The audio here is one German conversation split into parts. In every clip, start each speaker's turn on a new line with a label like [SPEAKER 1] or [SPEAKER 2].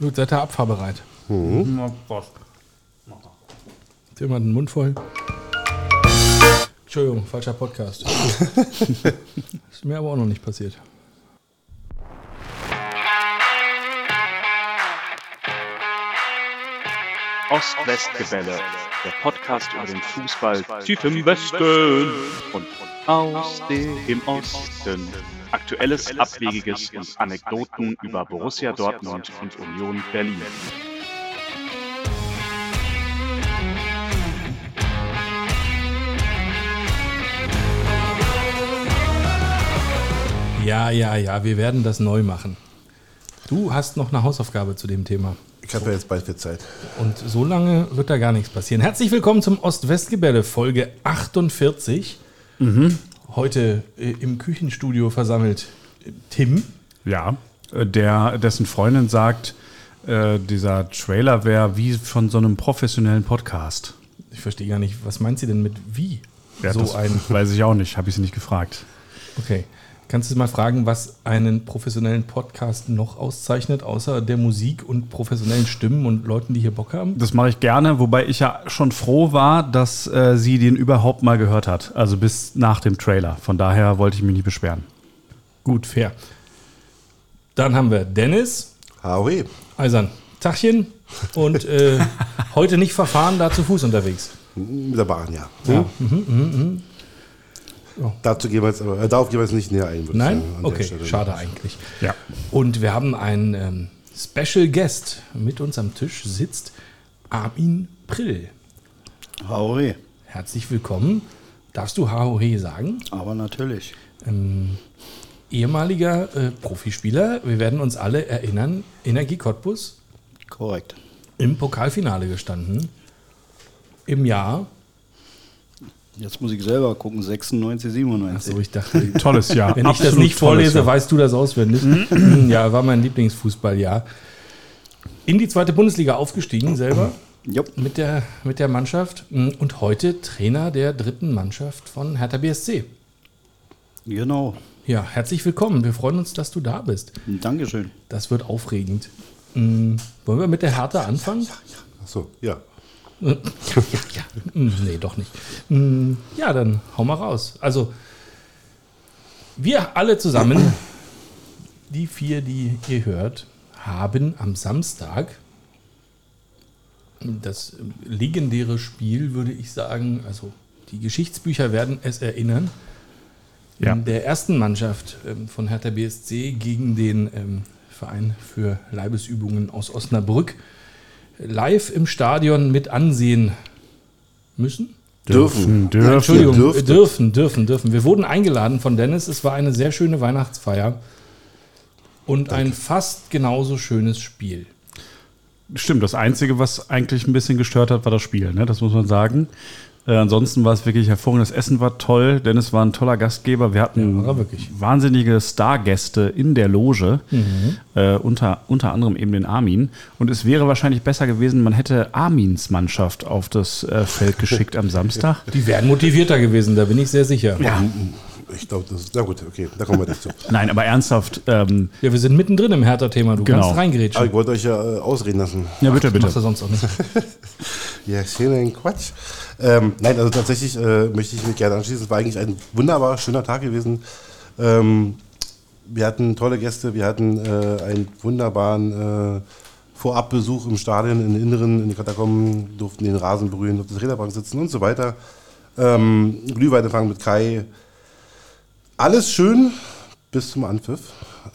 [SPEAKER 1] Gut, seid ihr abfahrbereit?
[SPEAKER 2] Na, was?
[SPEAKER 1] Hat jemand den Mund voll? Entschuldigung, falscher Podcast. ist mir aber auch noch nicht passiert.
[SPEAKER 3] Ost-West-Gebälle, der Podcast über den Fußball tief im Westen und aus dem Osten. Aktuelles, Abwegiges und Anekdoten über Borussia Dortmund und Union Berlin.
[SPEAKER 1] Ja, ja, ja, wir werden das neu machen. Du hast noch eine Hausaufgabe zu dem Thema.
[SPEAKER 4] Ich habe ja jetzt bald viel Zeit.
[SPEAKER 1] Und so lange wird da gar nichts passieren. Herzlich willkommen zum Ost-West-Gebälle, Folge 48. Heute äh, im Küchenstudio versammelt Tim.
[SPEAKER 2] Ja, äh, der, dessen Freundin sagt, äh, dieser Trailer wäre wie von so einem professionellen Podcast.
[SPEAKER 1] Ich verstehe gar nicht, was meint sie denn mit wie?
[SPEAKER 2] Ja,
[SPEAKER 1] so
[SPEAKER 2] das
[SPEAKER 1] ein.
[SPEAKER 2] weiß ich auch nicht, habe ich sie nicht gefragt.
[SPEAKER 1] Okay. Kannst du mal fragen, was einen professionellen Podcast noch auszeichnet, außer der Musik und professionellen Stimmen und Leuten, die hier Bock haben?
[SPEAKER 2] Das mache ich gerne, wobei ich ja schon froh war, dass äh, sie den überhaupt mal gehört hat. Also bis nach dem Trailer. Von daher wollte ich mich nicht beschweren.
[SPEAKER 1] Gut, fair. Dann haben wir Dennis,
[SPEAKER 4] Howie.
[SPEAKER 1] Eisern, Tachchen und äh, heute nicht verfahren, da zu Fuß unterwegs.
[SPEAKER 4] Mit der Bahn, ja.
[SPEAKER 1] Ja.
[SPEAKER 4] Dazu gehen wir jetzt, aber, äh, darauf gehen wir jetzt nicht näher ein. würde ich
[SPEAKER 1] Nein?
[SPEAKER 4] sagen,
[SPEAKER 1] Okay, schade eigentlich.
[SPEAKER 2] Ja.
[SPEAKER 1] Und wir haben einen ähm, Special Guest. Mit uns am Tisch sitzt Armin Prill.
[SPEAKER 5] Hauri,
[SPEAKER 1] Herzlich willkommen. Darfst du Haohe sagen?
[SPEAKER 5] aber natürlich.
[SPEAKER 1] Ähm, ehemaliger äh, Profispieler. Wir werden uns alle erinnern. Energie Cottbus
[SPEAKER 5] Korrekt.
[SPEAKER 1] im Pokalfinale gestanden. Im Jahr.
[SPEAKER 5] Jetzt muss ich selber gucken, 96, 97.
[SPEAKER 1] Achso, ich dachte,
[SPEAKER 2] Tolles Jahr.
[SPEAKER 1] wenn ich das nicht vorlese,
[SPEAKER 2] Jahr.
[SPEAKER 1] weißt du das auswendig. ja, war mein Lieblingsfußballjahr. In die zweite Bundesliga aufgestiegen selber
[SPEAKER 5] Jupp.
[SPEAKER 1] mit der, mit der Mannschaft und heute Trainer der dritten Mannschaft von Hertha BSC.
[SPEAKER 5] Genau.
[SPEAKER 1] Ja, herzlich willkommen. Wir freuen uns, dass du da bist.
[SPEAKER 5] Dankeschön.
[SPEAKER 1] Das wird aufregend. Wollen wir mit der Hertha anfangen?
[SPEAKER 4] Achso, ja.
[SPEAKER 1] Ja, ja. Nee, doch nicht. Mm, Ja, dann hau mal raus. Also, wir alle zusammen, die vier, die ihr hört, haben am Samstag das legendäre Spiel, würde ich sagen, also die Geschichtsbücher werden es erinnern,
[SPEAKER 2] Ja.
[SPEAKER 1] der ersten Mannschaft ähm, von Hertha BSC gegen den ähm, Verein für Leibesübungen aus Osnabrück live im Stadion mit ansehen müssen.
[SPEAKER 4] Dürfen.
[SPEAKER 2] Dürfen.
[SPEAKER 1] Entschuldigung,
[SPEAKER 4] dürfte.
[SPEAKER 1] dürfen, dürfen, dürfen. Wir wurden eingeladen von Dennis. Es war eine sehr schöne Weihnachtsfeier und ein fast genauso schönes Spiel.
[SPEAKER 2] Stimmt, das Einzige, was eigentlich ein bisschen gestört hat, war das Spiel, ne? das muss man sagen. Äh, ansonsten war es wirklich hervorragend. Das Essen war toll. Dennis war ein toller Gastgeber. Wir hatten
[SPEAKER 1] Ja,
[SPEAKER 2] wahnsinnige Stargäste in der Loge,
[SPEAKER 1] Mhm.
[SPEAKER 2] äh, unter, unter anderem eben den Armin. Und es wäre wahrscheinlich besser gewesen, man hätte Armins Mannschaft auf das äh, Feld geschickt am Samstag.
[SPEAKER 1] Die wären motivierter gewesen, da bin ich sehr sicher.
[SPEAKER 2] Ja.
[SPEAKER 4] Ich glaube, das ist. Na gut, okay, da kommen wir nicht zu.
[SPEAKER 2] Nein, aber ernsthaft. Ähm,
[SPEAKER 1] Ja, wir sind mittendrin im Hertha-Thema. Du
[SPEAKER 2] Genau.
[SPEAKER 1] kannst
[SPEAKER 4] Aber
[SPEAKER 1] reingrätschen.
[SPEAKER 4] ich wollte euch ja äh, ausreden lassen.
[SPEAKER 2] ja, bitte, bitte.
[SPEAKER 1] Machst du sonst auch nicht.
[SPEAKER 4] Ja, schönen Quatsch. Ähm, nein, also tatsächlich äh, möchte ich mich gerne anschließen. Es war eigentlich ein wunderbar schöner Tag gewesen. Ähm, wir hatten tolle Gäste, wir hatten äh, einen wunderbaren äh, Vorabbesuch im Stadion, in den Inneren, in den Katakomben, durften den Rasen berühren, auf der Trainerbank sitzen und so weiter. Ähm, Glühweinempfang mit Kai. Alles schön bis zum Anpfiff.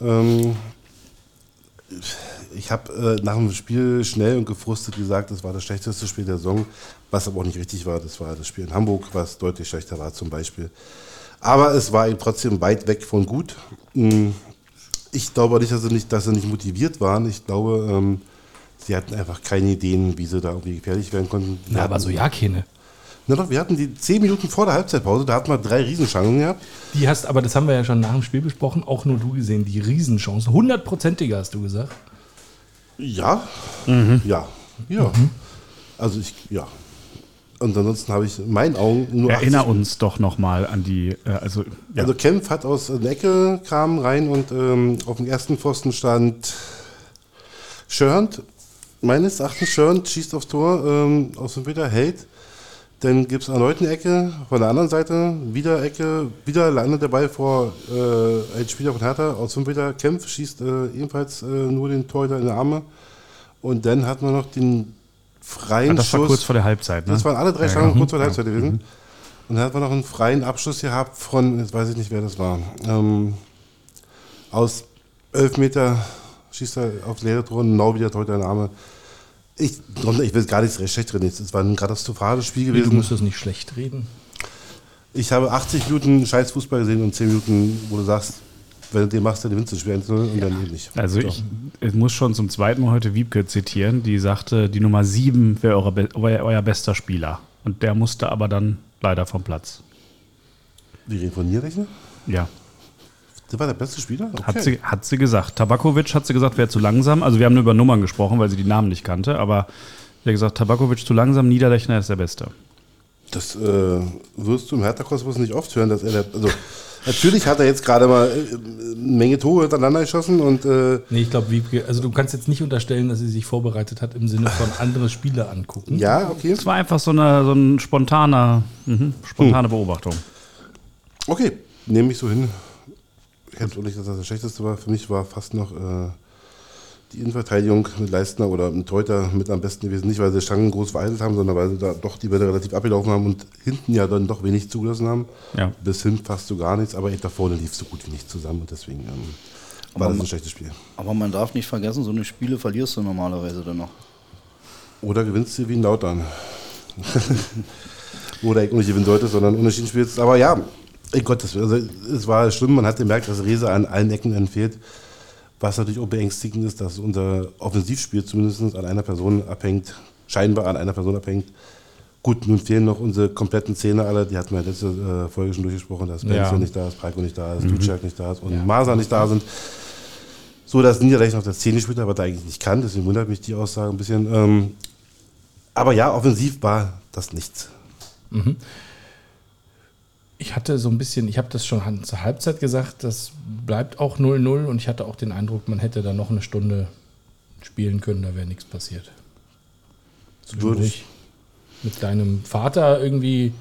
[SPEAKER 4] Ähm, ich habe äh, nach dem Spiel schnell und gefrustet gesagt, das war das schlechteste Spiel der Saison, was aber auch nicht richtig war. Das war das Spiel in Hamburg, was deutlich schlechter war zum Beispiel. Aber es war eben trotzdem weit weg von gut. Mm, Ich glaube nicht, dass sie nicht, dass sie nicht motiviert waren. Ich glaube, ähm, sie hatten einfach keine Ideen, wie sie da irgendwie gefährlich werden konnten. Wir
[SPEAKER 1] Na, aber
[SPEAKER 4] hatten-
[SPEAKER 1] so ja keine.
[SPEAKER 4] Na doch, wir hatten die zehn Minuten vor der Halbzeitpause, da hatten wir drei Riesenchancen gehabt.
[SPEAKER 1] Die hast, aber das haben wir ja schon nach dem Spiel besprochen, auch nur du gesehen, die Riesenchance. Hundertprozentige hast du gesagt.
[SPEAKER 4] Ja, ja, ja. Also ich, ja. Und ansonsten habe ich in meinen Augen nur.
[SPEAKER 2] Erinner
[SPEAKER 4] 80
[SPEAKER 2] uns doch nochmal an die, äh, also, ja.
[SPEAKER 4] Also Kempf hat aus der Ecke kam rein und ähm, auf dem ersten Pfosten stand Schörnd, meines Erachtens Schörnd schießt aufs Tor, ähm, aus dem Meter hält. Dann gibt es erneut eine Ecke von der anderen Seite, wieder Ecke, wieder landet der Ball vor äh, ein Spieler von Hertha aus 5 Meter, kämpft, schießt äh, ebenfalls äh, nur den Torhüter in die Arme. Und dann hat man noch den freien
[SPEAKER 2] Ja, das
[SPEAKER 4] Schuss.
[SPEAKER 2] war kurz vor der Halbzeit, ne?
[SPEAKER 4] Das waren alle drei
[SPEAKER 2] Ja,
[SPEAKER 4] Schlangen
[SPEAKER 2] ja.
[SPEAKER 4] kurz vor der Halbzeit gewesen. Und dann hat man noch einen freien Abschluss gehabt von, jetzt weiß ich nicht, wer das war, ähm, aus 11 Meter schießt er aufs leere Tor, genau wieder heute der Arme. Ich, ich will gar nichts schlecht reden. Es war ein katastrophales Spiel
[SPEAKER 1] Du
[SPEAKER 4] gewesen.
[SPEAKER 1] musst das nicht schlecht reden.
[SPEAKER 4] Ich habe 80 Minuten scheiß Fußball gesehen und 10 Minuten, wo du sagst, wenn du den machst, dann gewinnst du das Spiel 1-0 und dann nicht.
[SPEAKER 2] Also ich, ich muss schon zum zweiten Mal heute Wiebke zitieren, die sagte, die Nummer 7 wäre euer, euer bester Spieler. Und der musste aber dann leider vom Platz.
[SPEAKER 4] Wir reden von Nierrechner?
[SPEAKER 2] Ja,
[SPEAKER 4] Das war der beste Spieler? Okay.
[SPEAKER 2] hat, sie, hat sie gesagt. Tabakovic hat sie gesagt, wäre zu langsam. Also wir haben nur über Nummern gesprochen, weil sie die Namen nicht kannte. Aber sie hat gesagt, Tabakovic zu langsam, Niederlechner ist der Beste.
[SPEAKER 4] Das äh, wirst du im Hertha-Kosmos nicht oft hören, dass er der, also natürlich hat er jetzt gerade mal äh, eine Menge Tore hintereinander geschossen und äh,
[SPEAKER 1] Nee, ich glaube, Wiebke, also du kannst jetzt nicht unterstellen, dass sie sich vorbereitet hat im Sinne von andere Spiele angucken.
[SPEAKER 4] ja, okay.
[SPEAKER 2] Es war einfach so eine, so ein spontaner, mhm, spontane Beobachtung.
[SPEAKER 4] Okay, nehme ich so hin. Ich hätte auch nicht, dass das das Schlechteste war. Für mich war fast noch äh, die Innenverteidigung mit Leistner oder mit Teuter mit am besten gewesen. Nicht, weil sie Stangen groß vereitelt haben, sondern weil sie da doch die Bälle relativ abgelaufen haben und hinten ja dann doch wenig zugelassen haben.
[SPEAKER 2] Ja.
[SPEAKER 4] Bis hin fast so gar nichts, aber da vorne lief so gut wie nicht zusammen und deswegen ähm, war das ein schlechtes Spiel.
[SPEAKER 5] Aber man darf nicht vergessen, so eine Spiele verlierst du normalerweise dann noch.
[SPEAKER 4] Oder gewinnst du wie ein Lautern. Oder ich nicht gewinnen sollte, sondern unentschieden spielst. Aber ja, ey Gott, das, also, es war schlimm. Man hat gemerkt, dass Rese an allen Ecken entfehlt. Was natürlich auch beängstigend ist, dass unser Offensivspiel zumindest an einer Person abhängt, scheinbar an einer Person abhängt. Gut, nun fehlen noch unsere kompletten Zähne alle. Die hatten wir letzte äh, Folge schon durchgesprochen, dass Benzo
[SPEAKER 1] Ja.
[SPEAKER 4] nicht da ist, Preiko nicht da ist, Ducek nicht da ist und Masa nicht da sind. So, dass Niederlechner auf der 10 gespielt hat, was er eigentlich nicht kann. Deswegen wundert mich die Aussage ein bisschen. Ähm, aber ja, offensiv war das nichts.
[SPEAKER 1] Ich hatte so ein bisschen, ich habe das schon zur Halbzeit gesagt, das bleibt auch 0-0 und ich hatte auch den Eindruck, man hätte da noch eine Stunde spielen können, da wäre nichts passiert.
[SPEAKER 4] Würde ich.
[SPEAKER 1] Mit deinem Vater irgendwie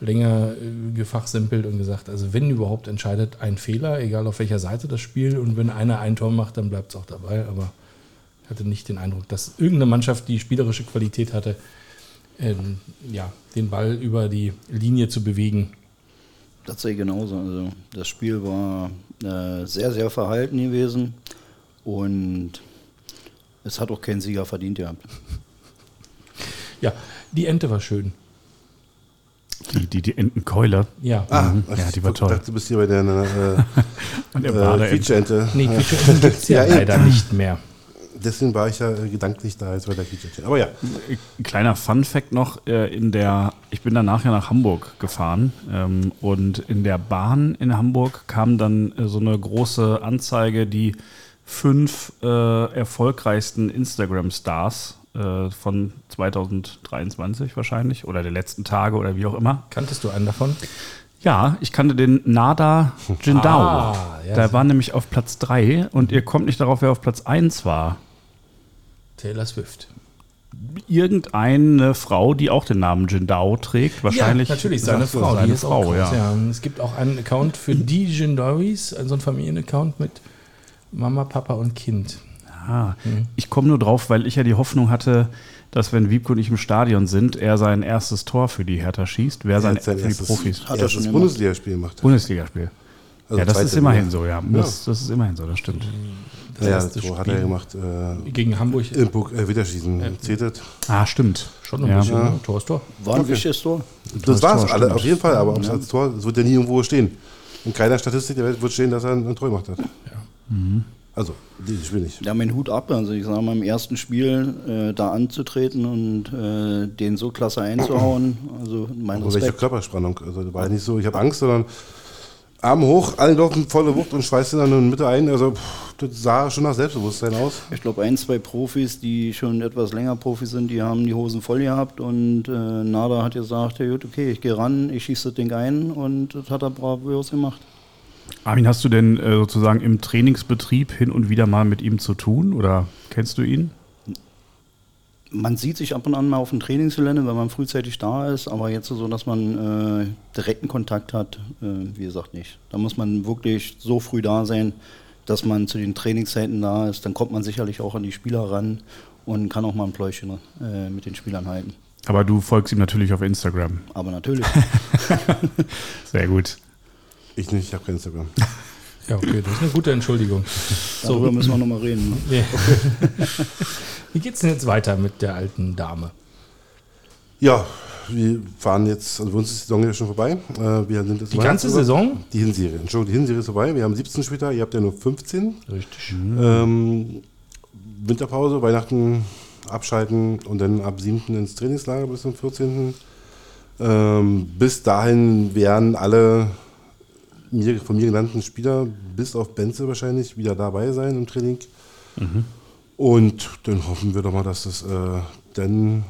[SPEAKER 1] länger äh, gefachsimpelt und gesagt, also wenn überhaupt entscheidet ein Fehler, egal auf welcher Seite das Spiel und wenn einer ein Tor macht, dann bleibt es auch dabei, aber ich hatte nicht den Eindruck, dass irgendeine Mannschaft, die spielerische Qualität hatte, ähm, ja, den Ball über die Linie zu bewegen.
[SPEAKER 5] Das sehe ich genauso. Also das Spiel war äh, sehr, sehr verhalten gewesen und es hat auch keinen Sieger verdient gehabt.
[SPEAKER 1] Ja, die Ente war schön.
[SPEAKER 2] Die, die, die Entenkeule.
[SPEAKER 1] Ja.
[SPEAKER 4] Ah,
[SPEAKER 2] Ja, die war
[SPEAKER 4] ich
[SPEAKER 2] toll.
[SPEAKER 4] dachte, du bist hier bei der äh, äh. Quietscheente.
[SPEAKER 1] Nee, Quietscheenten gibt es ja,
[SPEAKER 4] Ja, eben.
[SPEAKER 1] leider nicht mehr.
[SPEAKER 4] Deswegen war ich ja gedanklich da jetzt bei der Quietscheente. Aber ja,
[SPEAKER 2] Ein kleiner Fun-Fact noch: äh, in der, Ich bin danach ja nach Hamburg gefahren ähm, und in der Bahn in Hamburg kam dann äh, so eine große Anzeige, die fünf äh, erfolgreichsten Instagram-Stars äh, von 2023 wahrscheinlich oder der letzten Tage oder wie auch immer.
[SPEAKER 1] Kanntest du einen davon?
[SPEAKER 2] Ja, ich kannte den Nada Jindao.
[SPEAKER 1] Ah, ja.
[SPEAKER 2] Der war nämlich auf Platz 3 und ihr kommt nicht darauf, wer auf Platz 1 war.
[SPEAKER 1] Taylor Swift.
[SPEAKER 2] irgendeine Frau, die auch den Namen Jindao trägt, wahrscheinlich.
[SPEAKER 1] ja, natürlich, seine Frau.
[SPEAKER 2] Seine
[SPEAKER 1] die ist auch
[SPEAKER 2] Frau,
[SPEAKER 1] groß,
[SPEAKER 2] ja.
[SPEAKER 1] Es gibt auch einen Account für die Jindaris, also ein Familienaccount mit Mama, Papa und Kind.
[SPEAKER 2] Ah, Ich komme nur drauf, weil ich ja die Hoffnung hatte, dass wenn Wiebke und ich im Stadion sind, er sein erstes Tor für die Hertha schießt. Wer
[SPEAKER 4] er
[SPEAKER 2] sein,
[SPEAKER 4] sein
[SPEAKER 2] für die
[SPEAKER 4] erstes,
[SPEAKER 2] Profis.
[SPEAKER 5] Hat er schon gemacht.
[SPEAKER 4] Bundesligaspiel gemacht.
[SPEAKER 2] Bundesligaspiel.
[SPEAKER 4] Also
[SPEAKER 2] ja, das ist immerhin
[SPEAKER 4] Liga.
[SPEAKER 2] so, ja. Das, das ist immerhin so, das stimmt.
[SPEAKER 1] Das
[SPEAKER 4] Ja, das
[SPEAKER 1] erste
[SPEAKER 4] Tor hat
[SPEAKER 1] Spiel
[SPEAKER 4] er gemacht. Äh,
[SPEAKER 1] gegen Hamburg.
[SPEAKER 4] Im Puck, äh, Wiederschießen. Zählt das?
[SPEAKER 2] Ah, stimmt.
[SPEAKER 1] Schon ein
[SPEAKER 2] Ja.
[SPEAKER 1] bisschen. ne? Tor ist Tor.
[SPEAKER 5] War ein
[SPEAKER 4] Okay.
[SPEAKER 5] wichtiges Tor.
[SPEAKER 4] Das alle,
[SPEAKER 2] stimmt.
[SPEAKER 4] auf jeden Fall. Aber ob es als Tor, das wird ja nie irgendwo stehen. In keiner Statistik der Welt wird stehen, dass er ein, Tor gemacht hat. Also, dieses Spiel nicht.
[SPEAKER 5] Ja, mein Hut ab. Also ich sage mal, im ersten Spiel äh, da anzutreten und äh, den so klasse einzuhauen. Also mein
[SPEAKER 4] Und welche
[SPEAKER 5] Respekt.
[SPEAKER 4] Körperspannung. Also, da war ja nicht so, ich habe Angst, sondern Arm hoch, alle laufen volle Wucht und schweißt ihn dann in die Mitte ein. Also, pff, das sah schon nach Selbstbewusstsein aus.
[SPEAKER 5] Ich glaube, ein, zwei Profis, die schon etwas länger Profis sind, die haben die Hosen voll gehabt und äh, Nada hat gesagt, ja gut, okay, ich gehe ran, ich schieße das Ding ein und das hat er bravos gemacht.
[SPEAKER 2] Armin, hast du denn äh, sozusagen im Trainingsbetrieb hin und wieder mal mit ihm zu tun oder kennst du ihn?
[SPEAKER 5] Man sieht sich ab und an mal auf dem Trainingsgelände, wenn man frühzeitig da ist, aber jetzt so, dass man äh, direkten Kontakt hat, äh, wie gesagt nicht. Da muss man wirklich so früh da sein, dass man zu den Trainingszeiten da ist. Dann kommt man sicherlich auch an die Spieler ran und kann auch mal ein Pläuschen äh, mit den Spielern halten.
[SPEAKER 2] Aber du folgst ihm natürlich auf Instagram.
[SPEAKER 5] Aber natürlich.
[SPEAKER 2] Sehr gut.
[SPEAKER 4] Ich nicht, ich habe kein Instagram.
[SPEAKER 1] Ja, okay, das ist eine gute Entschuldigung.
[SPEAKER 5] Darüber müssen wir nochmal reden. Ne?
[SPEAKER 1] Ja. Wie geht's denn jetzt weiter mit der alten Dame?
[SPEAKER 4] Ja, wir fahren jetzt, also für uns ist die Saison ja schon vorbei. Äh, wir sind jetzt
[SPEAKER 1] Die ganze Saison?
[SPEAKER 4] Die Hinserie. Entschuldigung, die Hinserie ist vorbei. Wir haben 17 Spieltage, ihr habt ja nur 15.
[SPEAKER 1] Richtig.
[SPEAKER 4] Ähm, Winterpause, Weihnachten abschalten und dann ab 7. ins Trainingslager bis zum 14. Ähm, bis dahin werden alle mir, von mir genannten Spieler, bis auf Benze wahrscheinlich, wieder dabei sein im Training. Und dann hoffen wir doch mal, dass das äh, dann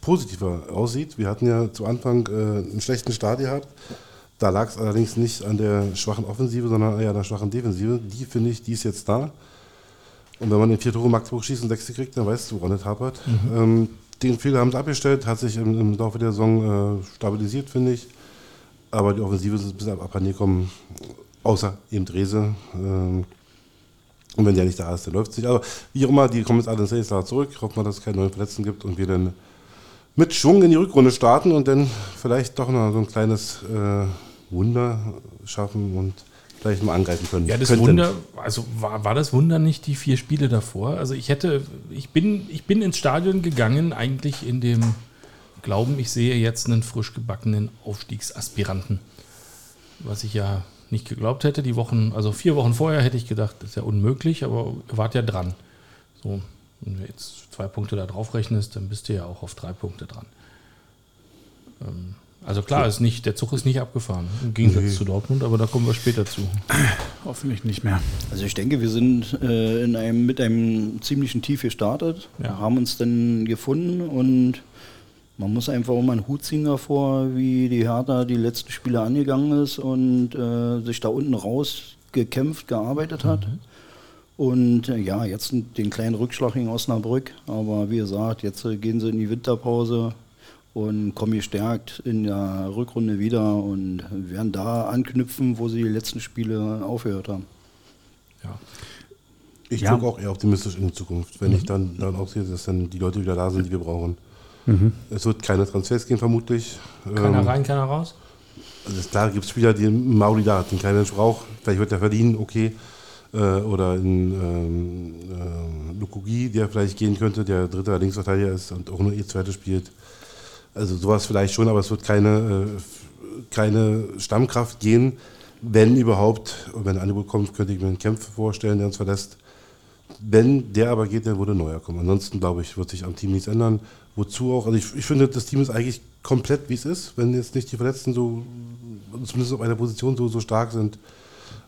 [SPEAKER 4] positiver aussieht. Wir hatten ja zu Anfang äh, einen schlechten Start gehabt. Da lag es allerdings nicht an der schwachen Offensive, sondern eher an der schwachen Defensive. Die finde ich, die ist jetzt da. Und wenn man den vier Tore Magdeburg schießt und sechs kriegt, dann weißt du, woran es hapert. Ähm, den Fehler haben sie abgestellt, hat sich im, im Laufe der Saison äh, stabilisiert, finde ich. Aber die Offensive ist ein bisschen ab Abhanden gekommen, außer eben Drese. Ähm, und wenn der nicht da ist, dann läuft es nicht. Aber wie auch immer, die kommen jetzt alle ins Trainingslager zurück. Hoffen wir, dass es keine neuen Verletzten gibt und wir dann mit Schwung in die Rückrunde starten und dann vielleicht doch noch so ein kleines äh, Wunder schaffen und vielleicht mal angreifen können.
[SPEAKER 1] Ja, das
[SPEAKER 4] Könnten.
[SPEAKER 1] Wunder, also war, war das Wunder nicht die vier Spiele davor? Also ich hätte, ich bin, ich bin ins Stadion gegangen, eigentlich in dem Glauben, ich sehe jetzt einen frisch gebackenen Aufstiegsaspiranten. Was ich ja nicht geglaubt hätte. Die Wochen, also vier Wochen vorher hätte ich gedacht, das ist ja unmöglich, aber ihr wart ja dran. So, wenn du jetzt zwei Punkte da drauf rechnest, dann bist du ja auch auf drei Punkte dran. Ähm, also klar, ist nicht, der Zug ist nicht abgefahren, im Gegensatz
[SPEAKER 4] Nee.
[SPEAKER 1] zu Dortmund, aber da kommen wir später zu.
[SPEAKER 2] Hoffentlich nicht mehr.
[SPEAKER 5] Also ich denke, wir sind äh, in einem, mit einem ziemlichen Tief gestartet,
[SPEAKER 1] Ja.
[SPEAKER 5] haben uns dann gefunden und man muss einfach auch mal einen Hut ziehen davor, wie die Hertha die letzten Spiele angegangen ist und äh, sich da unten raus gekämpft, gearbeitet hat. Und äh, ja, jetzt den kleinen Rückschlag gegen Osnabrück, aber wie gesagt, jetzt äh, gehen sie in die Winterpause und kommen gestärkt in der Rückrunde wieder und werden da anknüpfen, wo sie die letzten Spiele aufgehört haben.
[SPEAKER 1] Ja.
[SPEAKER 4] Ich
[SPEAKER 2] Ja.
[SPEAKER 4] gucke auch eher optimistisch in die Zukunft, wenn ich dann, dann auch sehe, dass dann die Leute wieder da sind, die wir brauchen. Es wird keine Transfers gehen, vermutlich.
[SPEAKER 1] Keiner
[SPEAKER 4] Ähm,
[SPEAKER 1] rein, keiner raus?
[SPEAKER 4] Also ist klar, gibt es Spieler, die Mauli da hat, den kein Mensch braucht. Vielleicht wird er verdienen, okay. Äh, oder in ähm, äh, Lukugi, der vielleicht gehen könnte, der dritte Linksverteidiger ist und auch nur E-Zweite spielt. Also sowas vielleicht schon, aber es wird keine, äh, keine Stammkraft gehen. Wenn überhaupt, und wenn ein Angebot kommt, könnte ich mir einen Kämpfer vorstellen, der uns verlässt. Wenn der aber geht, dann würde ein neuer kommen. Ansonsten, glaube ich, wird sich am Team nichts ändern. Wozu auch, also ich, ich finde, das Team ist eigentlich komplett, wie es ist, wenn jetzt nicht die Verletzten so, zumindest auf einer Position so, so stark sind.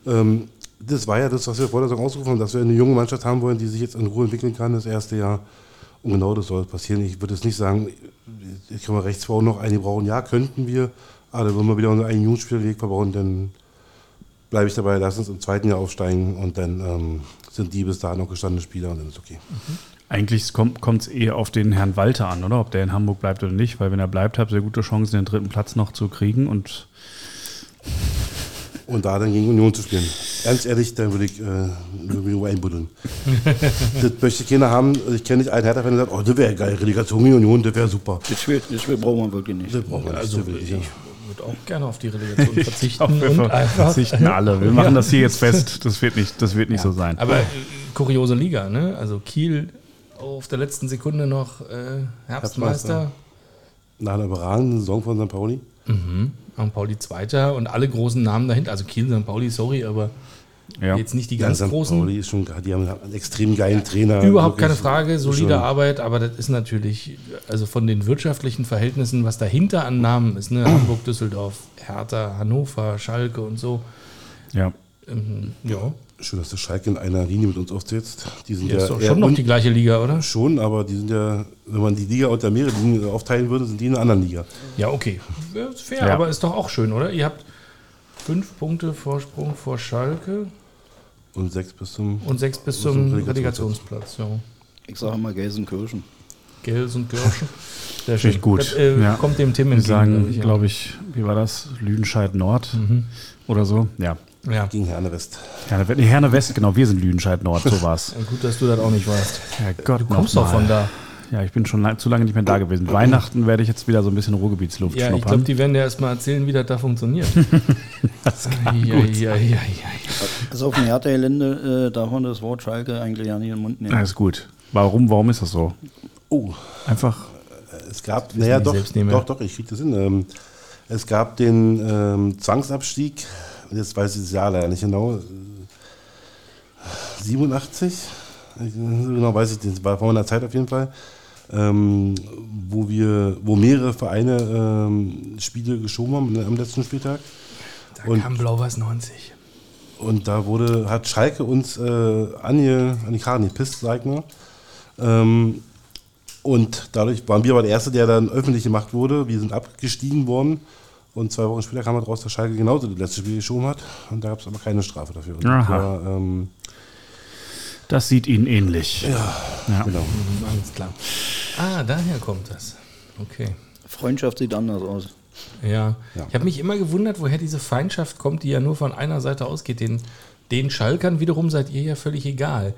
[SPEAKER 4] Ähm, das war ja das, was wir vor der Saison ausgerufen haben, dass wir eine junge Mannschaft haben wollen, die sich jetzt in Ruhe entwickeln kann, das erste Jahr. Und genau das soll passieren. Ich würde jetzt nicht sagen, ich kann mal rechts vor noch einen brauchen. Ja, könnten wir, aber wenn wir wieder einen Jugendspielweg verbauen, dann bleibe ich dabei, lass uns im zweiten Jahr aufsteigen und dann ähm, sind die bis dahin noch gestandene Spieler und dann ist okay.
[SPEAKER 2] Eigentlich kommt es eher auf den Herrn Walter an, oder? Ob der in Hamburg bleibt oder nicht, weil wenn er bleibt, habt ihr gute Chancen, den dritten Platz noch zu kriegen. Und
[SPEAKER 4] Und da dann gegen Union zu spielen. Ganz ehrlich, dann würde ich, äh, nur einbuddeln. das möchte keiner haben. Also Ich kenne nicht einen Hertha-Fan, der sagt, oh, das wäre geil, Relegation gegen Union, das wäre super.
[SPEAKER 5] Das Spiel, das Spiel brauchen wir wirklich nicht.
[SPEAKER 4] Das braucht man nicht.
[SPEAKER 1] Also
[SPEAKER 4] will ich, ja.
[SPEAKER 1] würde auch gerne auf die Relegation verzichten.
[SPEAKER 2] Auf wir
[SPEAKER 1] und einfach,
[SPEAKER 2] verzichten alle. Wir machen das hier jetzt fest. Das wird nicht, das wird nicht so sein.
[SPEAKER 1] aber äh, kuriose Liga, ne? Also Kiel auf der letzten Sekunde noch äh, Herbstmeister.
[SPEAKER 4] Nach einer überragenden Saison von St. Pauli.
[SPEAKER 1] Mhm. Und Pauli Zweiter und alle großen Namen dahinter. Also Kiel, St. Pauli, sorry, aber
[SPEAKER 2] ja.
[SPEAKER 1] jetzt nicht die
[SPEAKER 4] Ja,
[SPEAKER 1] ganz
[SPEAKER 4] St.
[SPEAKER 1] großen.
[SPEAKER 4] Pauli ist schon, die haben einen extrem geilen Trainer.
[SPEAKER 1] Überhaupt keine Frage, solide
[SPEAKER 4] schon-
[SPEAKER 1] Arbeit, aber das ist natürlich, also von den wirtschaftlichen Verhältnissen, was dahinter an Namen ist, ne? Hamburg, Düsseldorf, Hertha, Hannover, Schalke und so.
[SPEAKER 2] ja.
[SPEAKER 1] Ähm, ja,
[SPEAKER 4] Schön, dass der Schalke in einer Linie mit uns aufsetzt. Die sind
[SPEAKER 1] ja,
[SPEAKER 4] ja,
[SPEAKER 1] ist doch schon noch die gleiche Liga, oder?
[SPEAKER 4] Schon, aber die sind ja, wenn man die Liga unter mehrere Ligen aufteilen würde, sind die in einer anderen Liga.
[SPEAKER 1] Ja, okay. Fair,
[SPEAKER 2] Ja.
[SPEAKER 1] aber ist doch auch schön, oder? Ihr habt fünf Punkte Vorsprung vor Schalke
[SPEAKER 4] Und sechs bis zum.
[SPEAKER 1] und sechs bis zum
[SPEAKER 4] zum
[SPEAKER 1] Relegationsplatz. Ja.
[SPEAKER 5] Ich sage mal Gelsenkirchen.
[SPEAKER 1] Gelsenkirchen. Sehr
[SPEAKER 2] Finde ich gut.
[SPEAKER 1] Das äh,
[SPEAKER 2] Ja.
[SPEAKER 1] kommt dem Tim
[SPEAKER 2] Wir
[SPEAKER 1] entgegen.
[SPEAKER 2] sagen,
[SPEAKER 1] ja.
[SPEAKER 2] glaube ich, wie war das? Lüdenscheid Nord
[SPEAKER 1] Mhm.
[SPEAKER 2] oder so. Ja.
[SPEAKER 1] Ja.
[SPEAKER 4] Gegen Herne West.
[SPEAKER 2] Herne, nee, Herne West, genau, wir sind Lüdenscheid Nord, so war's.
[SPEAKER 1] Ja, Gut, dass du das auch nicht weißt.
[SPEAKER 2] Ja, Gott,
[SPEAKER 1] Du kommst doch von da.
[SPEAKER 2] Ja, ich bin schon lang, zu lange nicht mehr da gewesen. Weihnachten werde ich jetzt wieder so ein bisschen Ruhrgebietsluft
[SPEAKER 1] Ja, ich glaube,
[SPEAKER 2] schnuppern.
[SPEAKER 1] die werden dir erstmal erzählen, wie das da funktioniert. das kann ja,
[SPEAKER 2] gut
[SPEAKER 1] ja, ja, ja, ja.
[SPEAKER 5] Also auf dem Hertha-Gelände äh, darf man das Wort Schalke eigentlich ja nicht in den Mund nehmen.
[SPEAKER 2] Alles gut. Warum, warum ist das so?
[SPEAKER 4] Oh,
[SPEAKER 2] Einfach,
[SPEAKER 4] es gab, naja, doch, doch, doch, ich krieg das hin. Ähm, es gab den ähm, Zwangsabstieg, jetzt weiß ich das Jahr leider nicht genau, äh, 87, Ich- so genau weiß ich, das war vor meiner Zeit auf jeden Fall, ähm, wo wir, wo mehrere Vereine ähm, Spiele geschoben haben am letzten Spieltag.
[SPEAKER 1] Da
[SPEAKER 4] Und-
[SPEAKER 1] kam Blau-Weiß 90.
[SPEAKER 4] Und da wurde, hat Schalke uns äh, ange, an die Karten gepisst, sag ich mal. Ähm, und dadurch waren wir aber der Erste, der dann öffentlich gemacht wurde. Wir sind abgestiegen worden. Und zwei Wochen später kam halt raus, dass Schalke genauso das letzte Spiel geschoben hat. Und da gab es aber keine Strafe dafür. Und
[SPEAKER 2] Aha.
[SPEAKER 4] war, ähm,
[SPEAKER 2] das sieht Ihnen ähnlich. Ja.
[SPEAKER 4] genau.
[SPEAKER 1] Mhm, alles klar. Ah, daher kommt das. Okay.
[SPEAKER 5] Freundschaft sieht anders aus.
[SPEAKER 1] Ja.
[SPEAKER 4] Ja.
[SPEAKER 1] Ich habe mich immer gewundert, woher diese Feindschaft kommt, die ja nur von einer Seite ausgeht. Den, den Schalkern wiederum seid ihr ja völlig egal.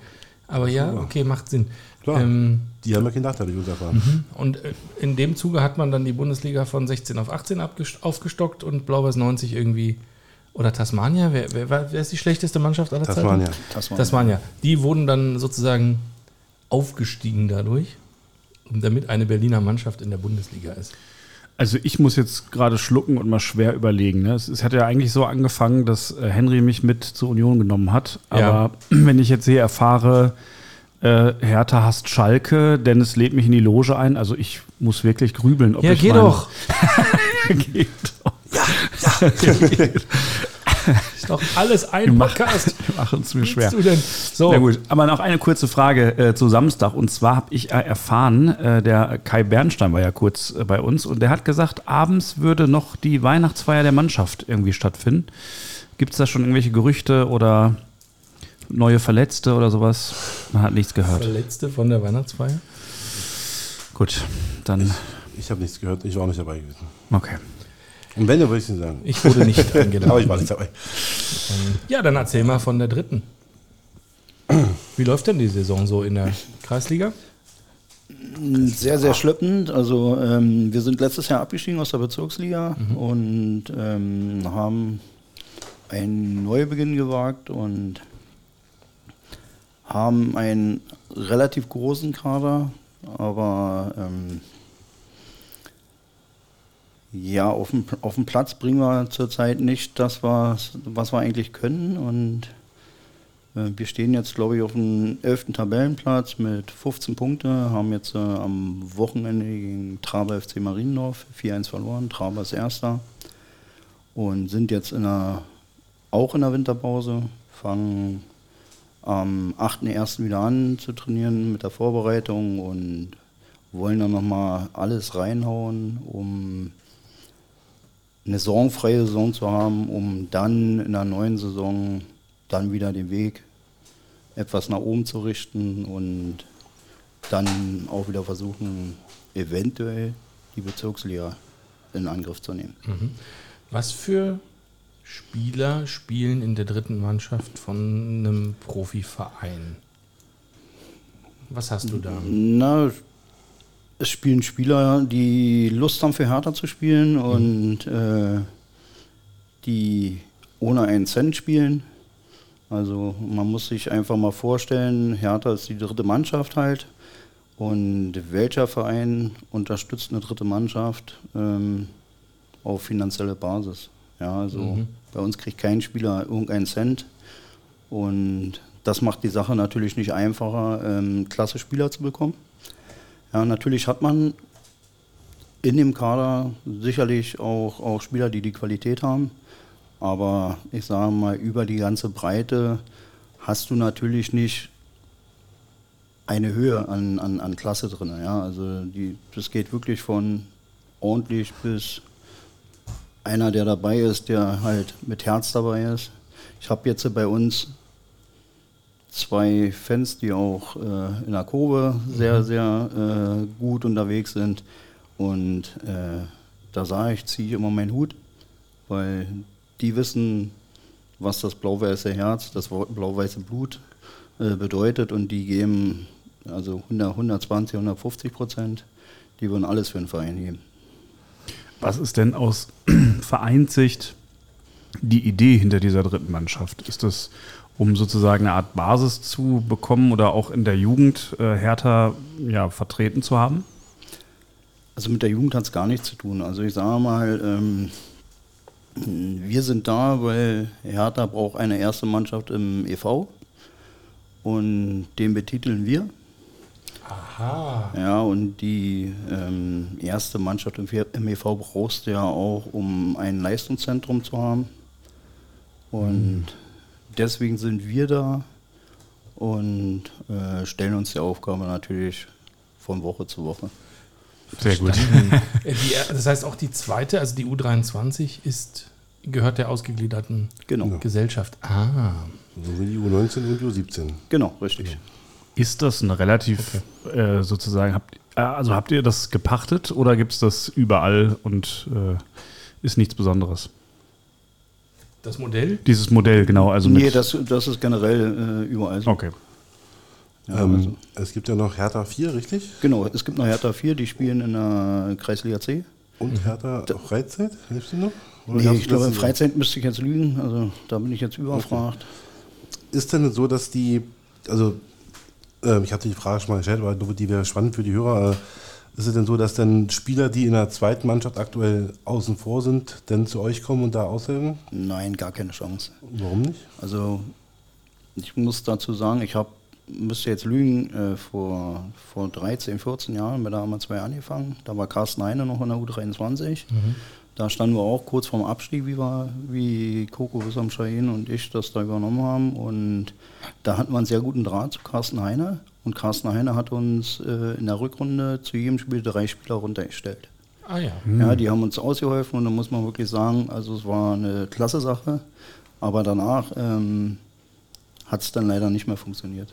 [SPEAKER 1] Aber ja, okay, macht Sinn.
[SPEAKER 4] Klar.
[SPEAKER 1] Ähm,
[SPEAKER 4] Die haben ja keinen Nachteil, die uns erfahren.
[SPEAKER 1] und äh, in dem Zuge hat man dann die Bundesliga von 16 auf 18 abgest- aufgestockt und Blau-Weiß 90 irgendwie. Oder Tasmania? Wer, wer, wer ist die schlechteste Mannschaft aller
[SPEAKER 4] Tasmania.
[SPEAKER 1] Zeiten?
[SPEAKER 5] Das war
[SPEAKER 1] Tasmania. Die wurden dann sozusagen aufgestiegen dadurch, damit eine Berliner Mannschaft in der Bundesliga ist.
[SPEAKER 2] Also ich muss jetzt gerade schlucken und mal schwer überlegen. Ne? Es, es hat ja eigentlich so angefangen, dass äh, Henry mich mit zur Union genommen hat. Aber
[SPEAKER 1] Ja.
[SPEAKER 2] wenn ich jetzt hier erfahre, äh, Hertha hasst Schalke, Dennis lädt mich in die Loge ein, also ich muss wirklich grübeln, ob
[SPEAKER 1] Ja,
[SPEAKER 2] ich
[SPEAKER 1] geh
[SPEAKER 2] mein-
[SPEAKER 1] doch!
[SPEAKER 2] Geht doch.
[SPEAKER 1] Ist doch alles ein Podcast.
[SPEAKER 2] Wir machen es mir schwer.
[SPEAKER 1] Was du denn? So,
[SPEAKER 2] Na gut, aber noch eine kurze Frage äh, zu Samstag. Und zwar habe ich äh, erfahren, äh, der Kai Bernstein war ja kurz äh, bei uns und der hat gesagt, abends würde noch die Weihnachtsfeier der Mannschaft irgendwie stattfinden. Gibt es da schon irgendwelche Gerüchte oder neue Verletzte oder sowas? Man hat nichts gehört.
[SPEAKER 1] Verletzte von der Weihnachtsfeier.
[SPEAKER 2] Gut, dann,
[SPEAKER 4] Ich habe nichts gehört, ich war auch nicht dabei gewesen.
[SPEAKER 2] okay.
[SPEAKER 4] Und wenn, dann würde ich es Ihnen sagen.
[SPEAKER 1] Ich wurde nicht eingeladen.
[SPEAKER 4] Aber ich war nicht dabei.
[SPEAKER 1] Ja, dann erzähl mal von der dritten. Wie läuft denn die Saison so in der Kreisliga?
[SPEAKER 5] Sehr, sehr schleppend. Also ähm, wir sind letztes Jahr abgestiegen aus der Bezirksliga
[SPEAKER 1] Mhm.
[SPEAKER 5] und ähm, haben einen Neubeginn gewagt und haben einen relativ großen Kader, aber ähm, ja, auf dem, auf dem Platz bringen wir zurzeit nicht das, was, was wir eigentlich können und äh, Wir stehen jetzt, glaube ich, auf dem 11. Tabellenplatz mit 15 Punkte, haben jetzt äh, am Wochenende gegen Traber FC Mariendorf 4-1 verloren. Traber ist Erster und sind jetzt in der, auch in der Winterpause, fangen am 8.1. wieder an zu trainieren mit der Vorbereitung und wollen dann nochmal alles reinhauen, um eine saisonfreie Saison zu haben, um dann in der neuen Saison dann wieder den Weg etwas nach oben zu richten und dann auch wieder versuchen, eventuell die Bezirksliga in Angriff zu nehmen.
[SPEAKER 1] Was für Spieler spielen in der dritten Mannschaft von einem Profiverein? Was hast du da?
[SPEAKER 5] Na, es spielen Spieler, die Lust haben für Hertha zu spielen und äh, die ohne einen Cent spielen. Also man muss sich einfach mal vorstellen, Hertha ist die dritte Mannschaft halt. Und welcher Verein unterstützt eine dritte Mannschaft ähm, auf finanzielle Basis? Ja, also bei uns kriegt kein Spieler irgendeinen Cent. Und das macht die Sache natürlich nicht einfacher, ähm, klasse Spieler zu bekommen. Ja, natürlich hat man in dem Kader sicherlich auch, auch Spieler, die die Qualität haben. Aber ich sage mal, über die ganze Breite hast du natürlich nicht eine Höhe an, an, an Klasse drin. Ja? Also die, das geht wirklich von ordentlich bis einer, der dabei ist, der halt mit Herz dabei ist. Ich habe jetzt bei uns zwei Fans, die auch äh, in der Kurve sehr, sehr äh, gut unterwegs sind. Und äh, da sage ich, ziehe ich immer meinen Hut, weil die wissen, was das blau-weiße Herz, das blau-weiße Blut äh, bedeutet und die geben also 100, 120, 150 Prozent, die würden alles für den Verein geben.
[SPEAKER 2] Was ist denn aus Vereinssicht die Idee hinter dieser dritten Mannschaft? Ist das, um sozusagen eine Art Basis zu bekommen oder auch in der Jugend äh, Hertha ja, vertreten zu haben?
[SPEAKER 5] Also mit der Jugend hat es gar nichts zu tun. Also ich sage mal, ähm, wir sind da, weil Hertha braucht eine erste Mannschaft im EV und den betiteln wir. Aha. Ja, und die ähm, erste Mannschaft im, im EV brauchst du ja auch, um ein Leistungszentrum zu haben. Und mhm. deswegen sind wir da und äh, stellen uns die Aufgabe natürlich von Woche zu Woche.
[SPEAKER 2] Sehr gut.
[SPEAKER 1] Äh, die, das heißt auch die zweite, also die U23, ist, gehört der ausgegliederten genau. Gesellschaft.
[SPEAKER 4] Ah. So wie die U19 und U17.
[SPEAKER 5] Genau, richtig.
[SPEAKER 2] Ist das ein relativ okay. äh, sozusagen, habt, äh, also habt ihr das gepachtet oder gibt es das überall und äh, ist nichts Besonderes?
[SPEAKER 1] Das Modell?
[SPEAKER 2] Dieses Modell, genau. Also
[SPEAKER 5] nee, das, das ist generell äh, überall so.
[SPEAKER 2] Okay.
[SPEAKER 4] Ja, ähm, also. Es gibt ja noch Hertha 4, richtig?
[SPEAKER 5] Genau, es gibt noch Hertha 4, die spielen in der Kreisliga C.
[SPEAKER 4] Und Hertha da, Freizeit, hilfst du noch?
[SPEAKER 5] Oder nee, ich glaube, Freizeit müsste ich jetzt lügen, also da bin ich jetzt überfragt.
[SPEAKER 4] Okay. Ist denn so, dass die, also äh, ich hatte die Frage schon mal gestellt, aber die wäre spannend für die Hörer. Äh, ist es denn so, dass dann Spieler, die in der zweiten Mannschaft aktuell außen vor sind, dann zu euch kommen und da aushelfen?
[SPEAKER 5] Nein, gar keine Chance.
[SPEAKER 4] Warum nicht?
[SPEAKER 5] Also ich muss dazu sagen, ich habe müsste jetzt lügen, äh, vor, vor 13, 14 Jahren bei der AMA 2 angefangen. Da war Carsten Heine noch in der U23. Mhm. Da standen wir auch kurz vorm Abstieg, wie, wir, wie Coco Wissam Shahin und ich das da übernommen haben. Und da hatten wir einen sehr guten Draht zu Carsten Heine. Und Carsten Heine hat uns äh, in der Rückrunde zu jedem Spiel drei Spieler runtergestellt.
[SPEAKER 1] Ah ja.
[SPEAKER 5] Ja, die haben uns ausgeholfen und da muss man wirklich sagen, also es war eine klasse Sache. Aber danach ähm, hat es dann leider nicht mehr funktioniert.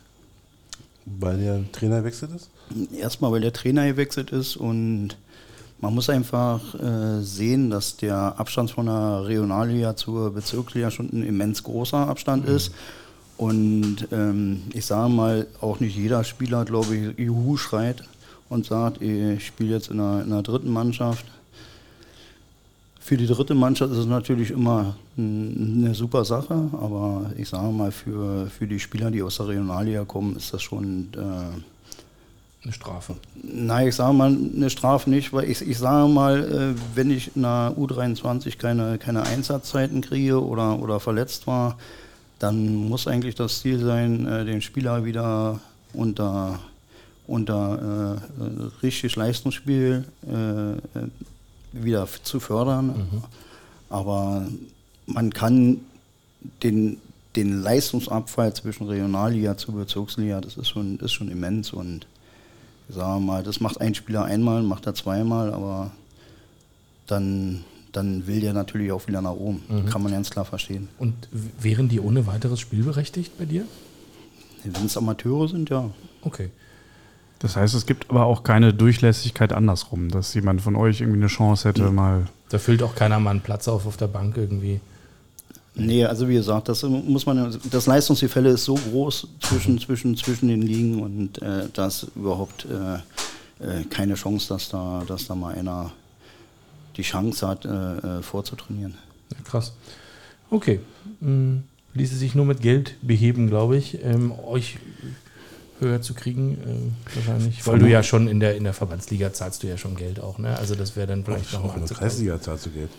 [SPEAKER 4] Weil der Trainer gewechselt ist?
[SPEAKER 5] Erstmal, weil der Trainer gewechselt ist und man muss einfach äh, sehen, dass der Abstand von der Regionalliga zur Bezirksliga schon ein immens großer Abstand mhm. ist. Und ähm, ich sage mal, auch nicht jeder Spieler, glaube ich, Juhu schreit und sagt, ich spiele jetzt in einer, in einer dritten Mannschaft. Für die dritte Mannschaft ist es natürlich immer eine super Sache, aber ich sage mal, für, für die Spieler, die aus der Regionalliga kommen, ist das schon äh,
[SPEAKER 1] eine Strafe?
[SPEAKER 5] Nein, ich sage mal eine Strafe nicht, weil ich, ich sage mal, äh, wenn ich in der U23 keine, keine Einsatzzeiten kriege oder, oder verletzt war, dann muss eigentlich das Ziel sein, äh, den Spieler wieder unter, unter äh, richtig Leistungsspiel äh, wieder zu fördern. Mhm. Aber man kann den, den Leistungsabfall zwischen Regionalliga zu Bezirksliga, das ist schon, ist schon immens und sagen wir mal, das macht ein Spieler einmal, macht er zweimal, aber dann, dann will der natürlich auch wieder nach oben. Mhm. Kann man ganz klar verstehen.
[SPEAKER 1] Und wären die ohne weiteres spielberechtigt bei dir?
[SPEAKER 5] Wenn es Amateure sind, ja.
[SPEAKER 1] Okay.
[SPEAKER 2] Das heißt, es gibt aber auch keine Durchlässigkeit andersrum, dass jemand von euch irgendwie eine Chance hätte, mhm. mal.
[SPEAKER 1] Da füllt auch keiner mal einen Platz auf auf der Bank irgendwie.
[SPEAKER 5] Nee, also wie gesagt, das muss man, das Leistungsgefälle ist so groß zwischen, zwischen, zwischen den Ligen und äh, da ist überhaupt äh, äh, keine Chance, dass da, dass da mal einer die Chance hat, äh, äh vorzutrainieren.
[SPEAKER 1] Ja, krass. Okay. Hm, ließe sich nur mit Geld beheben, glaube ich. Ähm, euch höher zu kriegen, äh, wahrscheinlich. Weil du ja schon in der, in der Verbandsliga zahlst du ja schon Geld auch, ne? Also das wäre dann vielleicht noch
[SPEAKER 4] mal. In der Kreisliga zahlst du Geld.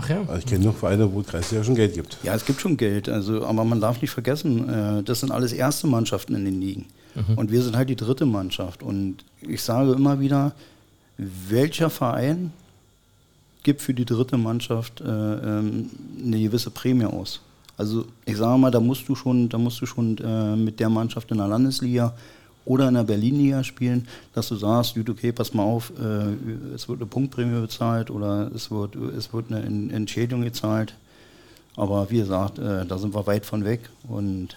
[SPEAKER 1] Ach ja.
[SPEAKER 4] Also ich kenne noch Vereine, wo es ja schon Geld gibt.
[SPEAKER 5] Ja, es gibt schon Geld. Also, aber man darf nicht vergessen, äh, das sind alles erste Mannschaften in den Ligen. Mhm. Und wir sind halt die dritte Mannschaft. Und ich sage immer wieder, welcher Verein gibt für die dritte Mannschaft äh, ähm, eine gewisse Prämie aus? Also ich sage mal, da musst du schon, da musst du schon äh, mit der Mannschaft in der Landesliga oder in der Berlin-Liga spielen, dass du sagst, gut, okay, pass mal auf, äh, es wird eine Punktprämie bezahlt oder es wird, es wird eine Entschädigung gezahlt. Aber wie gesagt, äh, da sind wir weit von weg und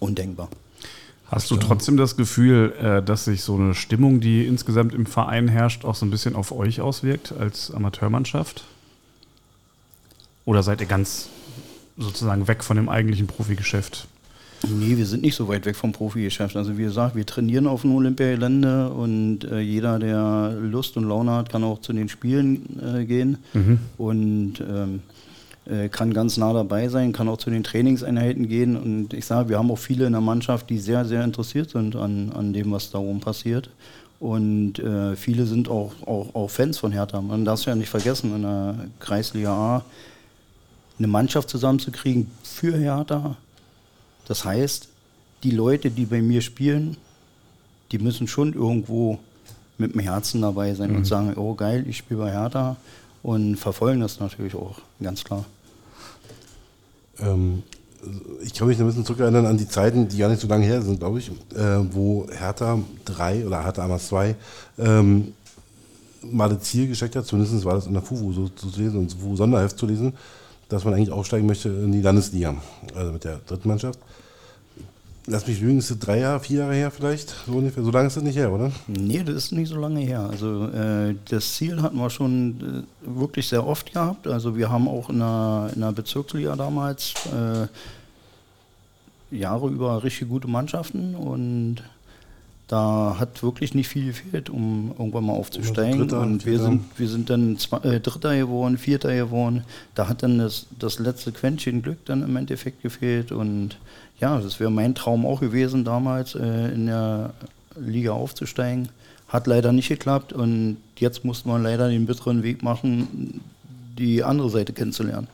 [SPEAKER 5] undenkbar.
[SPEAKER 2] Hast du trotzdem das Gefühl, äh, dass sich so eine Stimmung, die insgesamt im Verein herrscht, auch so ein bisschen auf euch auswirkt als Amateurmannschaft? Oder seid ihr ganz sozusagen weg von dem eigentlichen Profigeschäft?
[SPEAKER 5] Nee, wir sind nicht so weit weg vom Profigeschäft. Also wie gesagt, wir trainieren auf dem Olympiagelände und äh, jeder, der Lust und Laune hat, kann auch zu den Spielen äh, gehen mhm. und ähm, äh, kann ganz nah dabei sein, kann auch zu den Trainingseinheiten gehen. Und ich sage, wir haben auch viele in der Mannschaft, die sehr, sehr interessiert sind an, an dem, was da oben passiert. Und äh, viele sind auch, auch, auch Fans von Hertha. Man darf es ja nicht vergessen, in der Kreisliga A eine Mannschaft zusammenzukriegen für Hertha, das heißt, die Leute, die bei mir spielen, die müssen schon irgendwo mit dem Herzen dabei sein mhm. und sagen, oh geil, ich spiele bei Hertha und verfolgen das natürlich auch, ganz klar.
[SPEAKER 4] Ähm, ich kann mich ein bisschen zurückerinnern an die Zeiten, die gar nicht so lange her sind, glaube ich, äh, wo Hertha 3 oder Hertha Amas 2 ähm, mal das Ziel gesteckt hat, zumindest war das in der FUVU so zu lesen und FUVU Sonderheft zu lesen, dass man eigentlich aufsteigen möchte in die Landesliga, also mit der dritten Mannschaft. Lass mich lügen, ist das drei Jahre, vier Jahre her vielleicht? So ungefähr. So lange ist das nicht her, oder?
[SPEAKER 5] Nee, das ist nicht so lange her. Also äh, das Ziel hatten wir schon äh, wirklich sehr oft gehabt. Also wir haben auch in der, in der Bezirksliga damals äh, Jahre über richtig gute Mannschaften und da hat wirklich nicht viel gefehlt, um irgendwann mal aufzusteigen. Dritter, und wir sind, wir sind dann zwei, äh, Dritter geworden, Vierter geworden. Da hat dann das, das letzte Quäntchen Glück dann im Endeffekt gefehlt. Und ja, das wäre mein Traum auch gewesen, damals äh, in der Liga aufzusteigen. Hat leider nicht geklappt und jetzt musste man leider den bitteren Weg machen, die andere Seite kennenzulernen.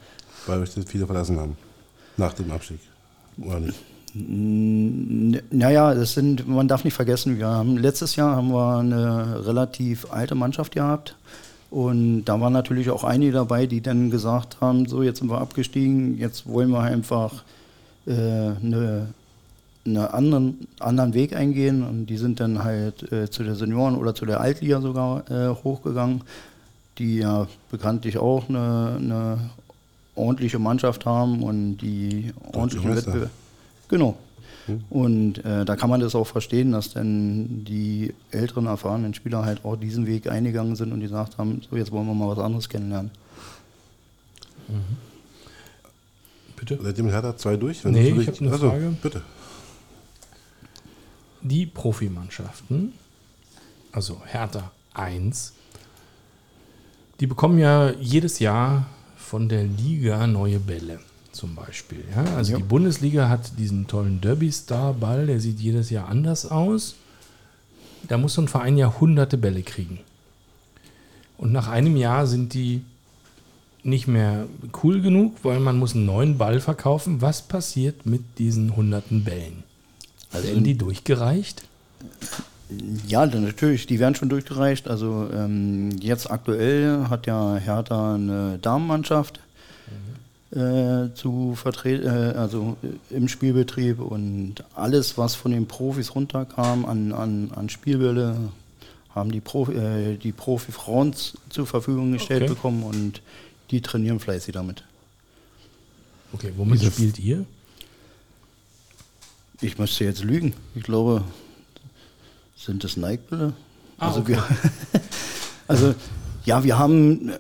[SPEAKER 4] Weil euch das viele verlassen haben, nach dem Abstieg, oder nicht?
[SPEAKER 5] Naja, das sind, man darf nicht vergessen, wir haben letztes Jahr haben wir eine relativ alte Mannschaft gehabt. Und da waren natürlich auch einige dabei, die dann gesagt haben, so jetzt sind wir abgestiegen, jetzt wollen wir einfach äh, eine, einen anderen, anderen Weg eingehen. Und die sind dann halt äh, zu der Senioren- oder zu der Altliga sogar äh, hochgegangen, die ja bekanntlich auch eine, eine ordentliche Mannschaft haben und die ordentlichen Wettbewerb Genau. Hm. Und äh, da kann man das auch verstehen, dass dann die älteren, erfahrenen Spieler halt auch diesen Weg eingegangen sind und die gesagt haben, so jetzt wollen wir mal was anderes kennenlernen.
[SPEAKER 4] Mhm. Bitte? Seitdem Hertha zwei durch?
[SPEAKER 1] Wenn nee, ich habe eine
[SPEAKER 4] also,
[SPEAKER 1] Frage.
[SPEAKER 4] Bitte.
[SPEAKER 1] Die Profimannschaften, also Hertha 1, die bekommen ja jedes Jahr von der Liga neue Bälle zum Beispiel. Ja? Also ja. die Bundesliga hat diesen tollen Derby-Star-Ball, der sieht jedes Jahr anders aus. Da muss so ein Verein ja hunderte Bälle kriegen. Und nach einem Jahr sind die nicht mehr cool genug, weil man muss einen neuen Ball verkaufen. Was passiert mit diesen hunderten Bällen? Also Werden die durchgereicht?
[SPEAKER 5] Ja, natürlich, die werden schon durchgereicht. Also ähm, jetzt aktuell hat ja Hertha eine Damenmannschaft äh, zu vertreten, äh, also im Spielbetrieb und alles, was von den Profis runterkam an, an, an Spielbälle, haben die, Profi, äh, die Profi-Frauen zur Verfügung gestellt okay. bekommen und die trainieren fleißig damit.
[SPEAKER 1] Okay, womit Diese spielt ihr?
[SPEAKER 5] Ich müsste jetzt lügen. Ich glaube, sind das Nike-Bälle?
[SPEAKER 1] Ah, also, okay.
[SPEAKER 5] also ja, wir haben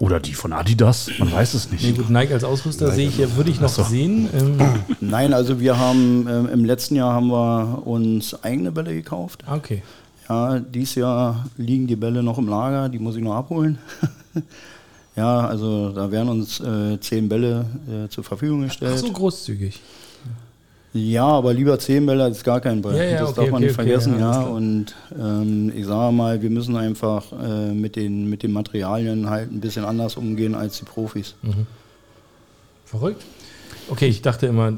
[SPEAKER 2] oder die von Adidas, man weiß es nicht.
[SPEAKER 1] Nee, gut, Nike als Ausrüster Nike sehe ich, würde ich noch so. sehen. Ähm
[SPEAKER 5] Nein, also wir haben ähm, im letzten Jahr haben wir uns eigene Bälle gekauft.
[SPEAKER 1] Ah, okay.
[SPEAKER 5] Ja, dieses Jahr liegen die Bälle noch im Lager, die muss ich noch abholen. ja, also da werden uns äh, zehn Bälle äh, zur Verfügung gestellt. Ach
[SPEAKER 1] so großzügig.
[SPEAKER 5] Ja, aber lieber 10 Bälle als gar kein Ball.
[SPEAKER 1] Ja, ja,
[SPEAKER 5] das
[SPEAKER 1] okay,
[SPEAKER 5] darf man
[SPEAKER 1] okay,
[SPEAKER 5] nicht vergessen,
[SPEAKER 1] okay,
[SPEAKER 5] ja. Und ähm, ich sage mal, wir müssen einfach äh, mit, den, mit den Materialien halt ein bisschen anders umgehen als die Profis. Mhm.
[SPEAKER 1] Verrückt. Okay, ich dachte immer, äh,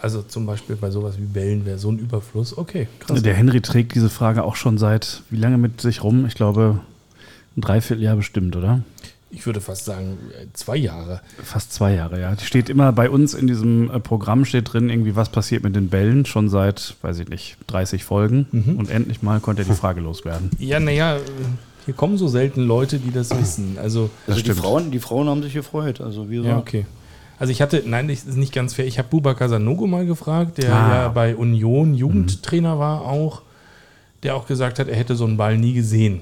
[SPEAKER 1] also zum Beispiel bei sowas wie Bällen wäre so ein Überfluss. Okay,
[SPEAKER 2] krass. Der Henry trägt diese Frage auch schon seit wie lange mit sich rum? Ich glaube, ein Dreivierteljahr bestimmt, oder?
[SPEAKER 1] Ich würde fast sagen, zwei Jahre.
[SPEAKER 2] Fast zwei Jahre, ja. Die steht immer bei uns in diesem äh, Programm steht drin, irgendwie, was passiert mit den Bällen, schon seit, weiß ich nicht, 30 Folgen.
[SPEAKER 1] Mhm.
[SPEAKER 2] Und endlich mal konnte er die Frage loswerden.
[SPEAKER 1] Ja, naja, hier kommen so selten Leute, die das wissen. Also,
[SPEAKER 5] Also die
[SPEAKER 2] stimmt.
[SPEAKER 5] Frauen, die Frauen haben sich gefreut. Also wir
[SPEAKER 1] ja, okay. Also ich hatte, nein, das ist nicht ganz fair. Ich habe Buba Casanogo mal gefragt, der
[SPEAKER 2] Ah.
[SPEAKER 1] ja bei Union Jugendtrainer war auch, der auch gesagt hat, er hätte so einen Ball nie gesehen.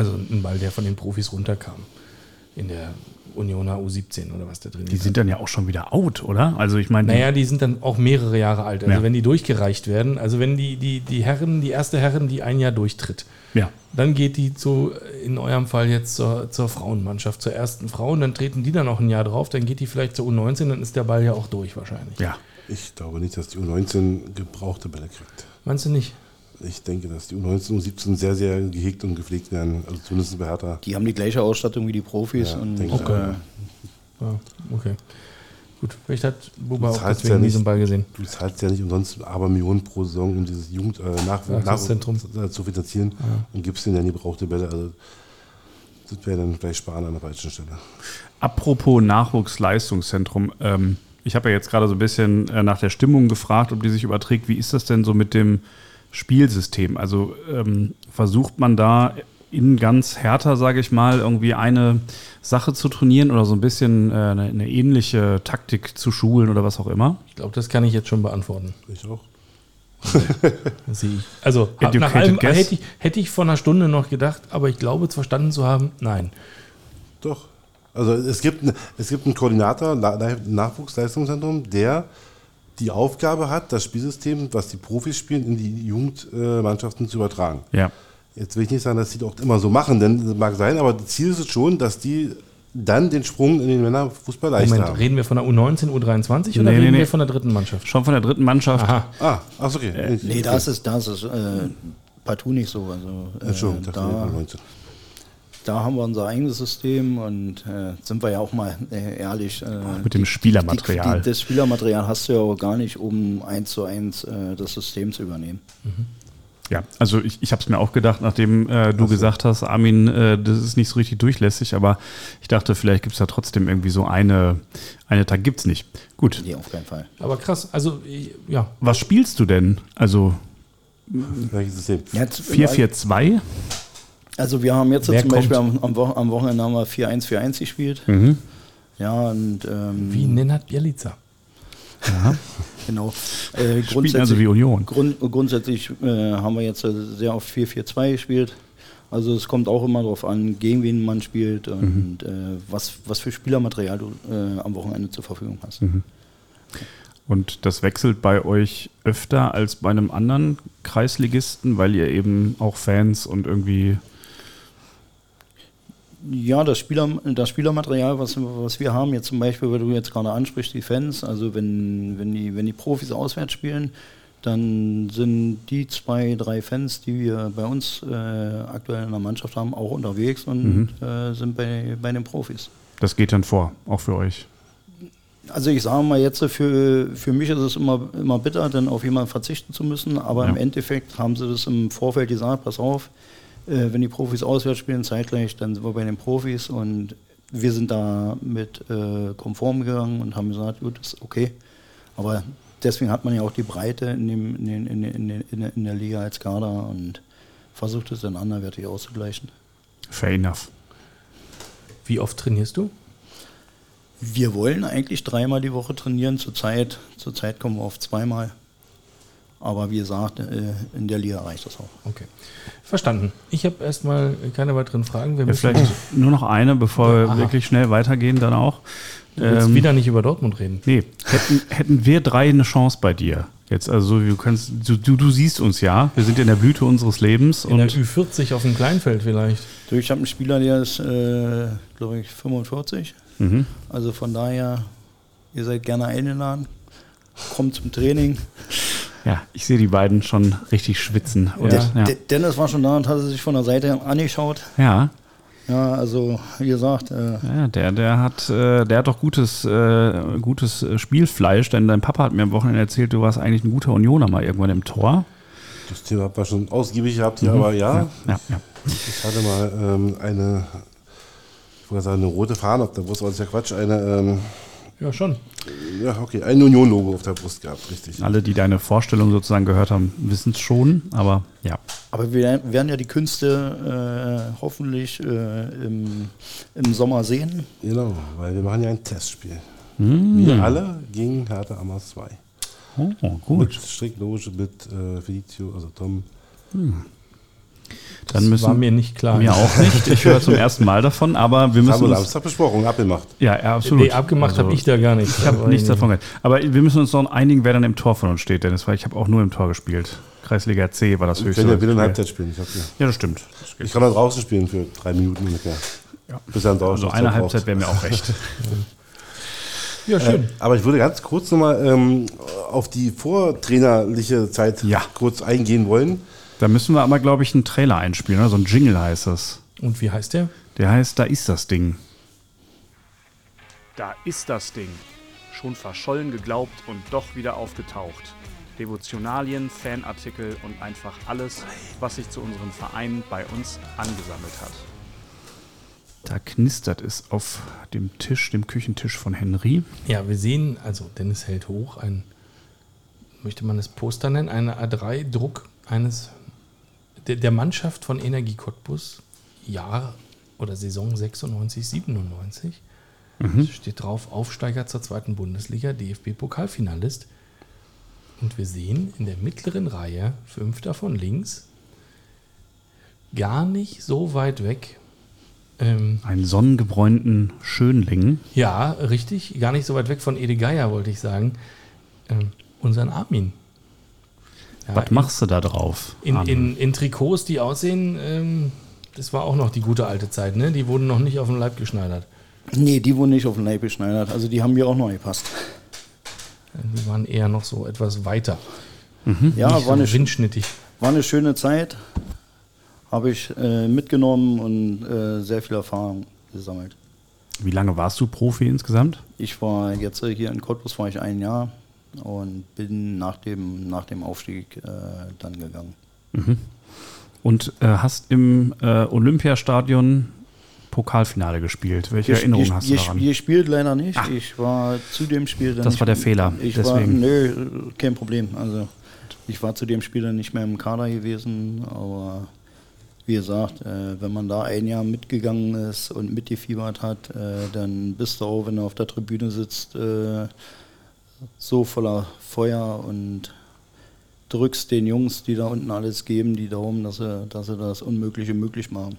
[SPEAKER 1] Also einen Ball, der von den Profis runterkam. In der Unioner U17 oder was da drin
[SPEAKER 2] Die sind dann ja auch schon wieder out, oder? Also ich meine,
[SPEAKER 1] Naja, die sind dann auch mehrere Jahre alt. Also
[SPEAKER 2] Ja.
[SPEAKER 1] wenn die durchgereicht werden, also wenn die, die, die Herren, die erste Herren, die ein Jahr durchtritt,
[SPEAKER 2] ja.
[SPEAKER 1] dann geht die zu, in eurem Fall jetzt zur, zur Frauenmannschaft, zur ersten Frau und dann treten die dann noch ein Jahr drauf, dann geht die vielleicht zur U19, dann ist der Ball ja auch durch wahrscheinlich.
[SPEAKER 2] Ja.
[SPEAKER 4] Ich glaube nicht, dass die U19 gebrauchte Bälle kriegt.
[SPEAKER 1] Meinst du nicht?
[SPEAKER 4] Ich denke, dass die U19 und U17 sehr, sehr gehegt und gepflegt werden. Also zumindest bei Hertha.
[SPEAKER 5] Die haben die gleiche Ausstattung wie die Profis.
[SPEAKER 4] Ja,
[SPEAKER 5] und,
[SPEAKER 4] denke ich
[SPEAKER 5] äh,
[SPEAKER 4] auch, ja.
[SPEAKER 1] Ja, okay. Gut, vielleicht hat Buba auch deswegen
[SPEAKER 4] ja
[SPEAKER 1] nie
[SPEAKER 4] nicht-
[SPEAKER 1] so einen Ball gesehen.
[SPEAKER 4] Du zahlst ja nicht umsonst aber Millionen pro Saison, um dieses Jugend äh, nach, nach, zu finanzieren und gibst denen dann die gebrauchte Bälle. Also das wäre dann gleich sparen an der falschen Stelle.
[SPEAKER 2] Apropos Nachwuchsleistungszentrum, ähm, ich habe ja jetzt gerade so ein bisschen äh, nach der Stimmung gefragt, ob die sich überträgt. Wie ist das denn so mit dem Spielsystem? Also ähm, versucht man da in ganz härter, sage ich mal, irgendwie eine Sache zu trainieren oder so ein bisschen äh, eine, eine ähnliche Taktik zu schulen oder was auch immer?
[SPEAKER 1] Ich glaube, das kann ich jetzt schon beantworten.
[SPEAKER 4] Ich auch.
[SPEAKER 1] Also nach allem hätte ich, hätte ich vor einer Stunde noch gedacht, aber ich glaube, es verstanden zu haben, nein.
[SPEAKER 4] Doch. Also es gibt, es gibt einen Koordinator, Na- Na- Nachwuchsleistungszentrum, der die Aufgabe hat, das Spielsystem, was die Profis spielen, in die Jugendmannschaften zu übertragen.
[SPEAKER 2] Ja.
[SPEAKER 4] Jetzt will ich nicht sagen, dass die doch immer so machen, denn das mag sein, aber das Ziel ist es schon, dass die dann den Sprung in den Männerfußball leichter
[SPEAKER 1] Moment,
[SPEAKER 4] haben.
[SPEAKER 1] reden wir von der U19, U23 oder
[SPEAKER 2] Nee,
[SPEAKER 1] reden
[SPEAKER 2] nee, nee.
[SPEAKER 1] wir von der dritten Mannschaft?
[SPEAKER 2] Schon von der dritten Mannschaft.
[SPEAKER 1] Aha.
[SPEAKER 4] Ah, ach, okay.
[SPEAKER 1] Äh,
[SPEAKER 5] Nee, das ist, das ist äh, partout nicht so. Also, äh,
[SPEAKER 4] Entschuldigung,
[SPEAKER 5] da,
[SPEAKER 4] 19.
[SPEAKER 5] da haben wir unser eigenes System und äh, sind wir ja auch mal äh, ehrlich. Äh,
[SPEAKER 2] Mit dem Spielermaterial.
[SPEAKER 5] Die, die, das Spielermaterial hast du ja auch gar nicht, um eins zu eins äh, das System zu übernehmen.
[SPEAKER 2] Ja, also ich, ich habe es mir auch gedacht, nachdem äh, du gesagt hast, Armin, äh, das ist nicht so richtig durchlässig, aber ich dachte, vielleicht gibt es da trotzdem irgendwie so eine, eine Tag gibt's nicht. Gut,
[SPEAKER 5] Nee, auf keinen Fall.
[SPEAKER 1] Aber krass, also ich, ja,
[SPEAKER 2] was spielst du denn? Also
[SPEAKER 4] Welches System?
[SPEAKER 5] Jetzt,
[SPEAKER 2] 4-4-2?
[SPEAKER 5] Also wir haben jetzt
[SPEAKER 1] Wer
[SPEAKER 5] zum Beispiel am, am, Wo am Wochenende haben wir 4-1-4-1 gespielt. Ja, und ähm,
[SPEAKER 1] wie Nenad Bielica.
[SPEAKER 5] genau. Äh,
[SPEAKER 2] Spielen also wie Union.
[SPEAKER 5] Grund, grundsätzlich äh, haben wir jetzt äh, sehr oft 4-4-2 gespielt. Also es kommt auch immer darauf an, gegen wen man spielt und äh, was, was für Spielermaterial du äh, am Wochenende zur Verfügung hast.
[SPEAKER 2] Und das wechselt bei euch öfter als bei einem anderen Kreisligisten, weil ihr eben auch Fans und irgendwie.
[SPEAKER 5] Ja, das, Spieler, das Spielermaterial, was, was wir haben, jetzt zum Beispiel, weil du jetzt gerade ansprichst, die Fans, also wenn, wenn, die, wenn die Profis auswärts spielen, dann sind die zwei, drei Fans, die wir bei uns äh, aktuell in der Mannschaft haben, auch unterwegs und äh, sind bei, bei den Profis.
[SPEAKER 2] Das geht dann vor, auch für euch.
[SPEAKER 5] Also ich sage mal jetzt, für, für mich ist es immer, immer bitter, dann auf jemanden verzichten zu müssen, aber
[SPEAKER 2] Ja.
[SPEAKER 5] im Endeffekt haben sie das im Vorfeld gesagt, pass auf, äh, wenn die Profis auswärts spielen zeitgleich, dann sind wir bei den Profis und wir sind da mit äh, konform gegangen und haben gesagt, gut, ist okay. Aber deswegen hat man ja auch die Breite in, dem, in, in, in, in, der- in der Liga als Kader und versucht es dann anderweitig auszugleichen.
[SPEAKER 2] Fair enough.
[SPEAKER 1] Wie oft trainierst du?
[SPEAKER 5] Wir wollen eigentlich dreimal die Woche trainieren, zurzeit, zurzeit kommen wir auf zweimal. Aber wie gesagt, äh, in der Liga reicht das auch.
[SPEAKER 1] Okay. Verstanden. Ich habe erstmal keine weiteren Fragen. Wir
[SPEAKER 2] Ja,
[SPEAKER 1] müssen
[SPEAKER 2] vielleicht nur noch eine, bevor wir
[SPEAKER 1] Aha.
[SPEAKER 2] wirklich schnell weitergehen, dann auch.
[SPEAKER 1] du willst
[SPEAKER 2] Ähm,
[SPEAKER 1] wieder nicht über Dortmund reden.
[SPEAKER 2] Nee, hätten, hätten wir drei eine Chance bei dir. Jetzt, also du kannst, du, du, du siehst uns ja. Wir sind in der Blüte unseres Lebens
[SPEAKER 1] In der
[SPEAKER 2] und
[SPEAKER 1] Ü40 auf dem Kleinfeld vielleicht.
[SPEAKER 5] Ich habe einen Spieler, der ist, äh, glaube ich, 45.
[SPEAKER 2] Mhm.
[SPEAKER 5] Also von daher, ihr seid gerne eingeladen. Kommt zum Training.
[SPEAKER 2] Ja, ich sehe die beiden schon richtig schwitzen. Und,
[SPEAKER 1] Ja.
[SPEAKER 2] ja.
[SPEAKER 5] De- Dennis war schon da und hatte sich von der Seite angeschaut.
[SPEAKER 2] ja,
[SPEAKER 5] Ja, also wie gesagt, äh,
[SPEAKER 2] ja, der, der hat, äh, der hat doch gutes, äh, gutes Spielfleisch, denn dein Papa hat mir am Wochenende erzählt, du warst eigentlich ein guter Unioner mal irgendwann im Tor.
[SPEAKER 4] Das Thema hat man schon ausgiebig gehabt hier, aber ja,
[SPEAKER 2] Ja, ja.
[SPEAKER 4] ich hatte mal ähm, eine ich wollte sagen, eine rote Fahne auf der Brust, aber das ist ja Quatsch, eine, ähm,
[SPEAKER 1] Ja, schon.
[SPEAKER 4] ja, okay, ein Union-Logo auf der Brust gehabt, richtig.
[SPEAKER 2] Alle, die deine Vorstellung sozusagen gehört haben, wissen es schon, aber ja.
[SPEAKER 5] Aber wir werden ja die Künste äh, hoffentlich äh, im, im Sommer sehen.
[SPEAKER 4] Genau, weil wir machen ja ein Testspiel.
[SPEAKER 2] Hm.
[SPEAKER 4] Wir alle gegen Hertha Amas 2.
[SPEAKER 2] Oh,
[SPEAKER 4] Mit
[SPEAKER 2] gut.
[SPEAKER 4] Strickloge, mit äh, Felicio, also Tom.
[SPEAKER 2] Dann müssen
[SPEAKER 1] war mir nicht klar.
[SPEAKER 2] Mir auch nicht. Ich höre zum ersten Mal davon, aber wir
[SPEAKER 4] Das haben
[SPEAKER 2] müssen
[SPEAKER 4] wir besprochen, abgemacht.
[SPEAKER 2] ja, ja, absolut.
[SPEAKER 1] Nee, abgemacht
[SPEAKER 2] Also,
[SPEAKER 1] habe ich da gar nichts.
[SPEAKER 2] Ich habe nichts davon gehört. Aber wir müssen uns noch einigen, wer dann im Tor von uns steht, Dennis, weil ich habe auch nur im Tor gespielt. Kreisliga C war das
[SPEAKER 4] Ich
[SPEAKER 2] höchste.
[SPEAKER 4] ja wieder eine
[SPEAKER 2] Spiel.
[SPEAKER 4] Halbzeit spielen. Ich, ja.
[SPEAKER 2] Ja, das stimmt. Das
[SPEAKER 4] ich kann da draußen spielen für drei Minuten ungefähr. Bis dann draußen
[SPEAKER 2] Also
[SPEAKER 4] noch
[SPEAKER 2] eine
[SPEAKER 4] Zeit
[SPEAKER 2] Halbzeit wäre mir auch recht.
[SPEAKER 1] Ja, schön.
[SPEAKER 4] Äh, aber ich würde ganz kurz nochmal ähm, auf die vortrainerliche Zeit
[SPEAKER 2] Ja.
[SPEAKER 4] kurz eingehen wollen.
[SPEAKER 2] Da müssen wir aber, glaube ich, einen Trailer einspielen, oder? So ein Jingle heißt das.
[SPEAKER 1] Und wie heißt der?
[SPEAKER 2] Der heißt, da ist das Ding.
[SPEAKER 6] Da ist das Ding. Schon verschollen geglaubt und doch wieder aufgetaucht. Devotionalien, Fanartikel und einfach alles, was sich zu unserem Verein bei uns angesammelt hat.
[SPEAKER 2] Da knistert es auf dem Tisch, dem Küchentisch von Henry.
[SPEAKER 1] Ja, wir sehen, also Dennis hält hoch ein, möchte man es Poster nennen, eine A3-Druck eines der, der Mannschaft von Energie Cottbus, Jahr oder Saison 96, 97. Steht drauf, Aufsteiger zur zweiten Bundesliga, DFB-Pokalfinalist. Und wir sehen in der mittleren Reihe, fünfter von links, gar nicht so weit weg, ähm,
[SPEAKER 2] Einen sonnengebräunten Schönling.
[SPEAKER 1] ja, richtig. Gar nicht so weit weg von Ede Geier, wollte ich sagen. Ähm, unseren Armin. Ja,
[SPEAKER 2] Was machst du da drauf?
[SPEAKER 1] in, in, in Trikots, die aussehen, ähm, das war auch noch die gute alte Zeit, ne? Die wurden noch nicht auf den Leib geschneidert.
[SPEAKER 5] Nee, die wurden nicht auf den Leib geschneidert. Also die haben mir auch noch gepasst.
[SPEAKER 1] Die waren eher noch so etwas weiter.
[SPEAKER 5] Ja,
[SPEAKER 1] nicht
[SPEAKER 5] war eine,
[SPEAKER 1] so windschnittig.
[SPEAKER 5] war eine schöne Zeit. Habe ich äh, mitgenommen und äh, sehr viel Erfahrung gesammelt.
[SPEAKER 2] Wie lange warst du Profi insgesamt?
[SPEAKER 5] Ich war jetzt äh, hier in Cottbus war ich ein Jahr und bin nach dem, nach dem Aufstieg äh, dann gegangen.
[SPEAKER 2] Und äh, hast im äh, Olympiastadion Pokalfinale gespielt. Welche Erinnerungen
[SPEAKER 5] ihr,
[SPEAKER 2] hast du
[SPEAKER 5] ihr,
[SPEAKER 2] daran?
[SPEAKER 5] ihr spielt leider nicht. Ich war zu dem Spiel dann
[SPEAKER 2] Das war der Fehler,
[SPEAKER 5] Ich
[SPEAKER 2] deswegen.
[SPEAKER 5] war, nö, kein Problem. Also ich war zu dem Spiel dann nicht mehr im Kader gewesen, aber wie gesagt, äh, wenn man da ein Jahr mitgegangen ist und mitgefiebert hat, äh, dann bist du auch, wenn du auf der Tribüne sitzt, äh, so voller Feuer und drückst den Jungs, die da unten alles geben, die Daumen, dass sie, dass sie das Unmögliche möglich machen.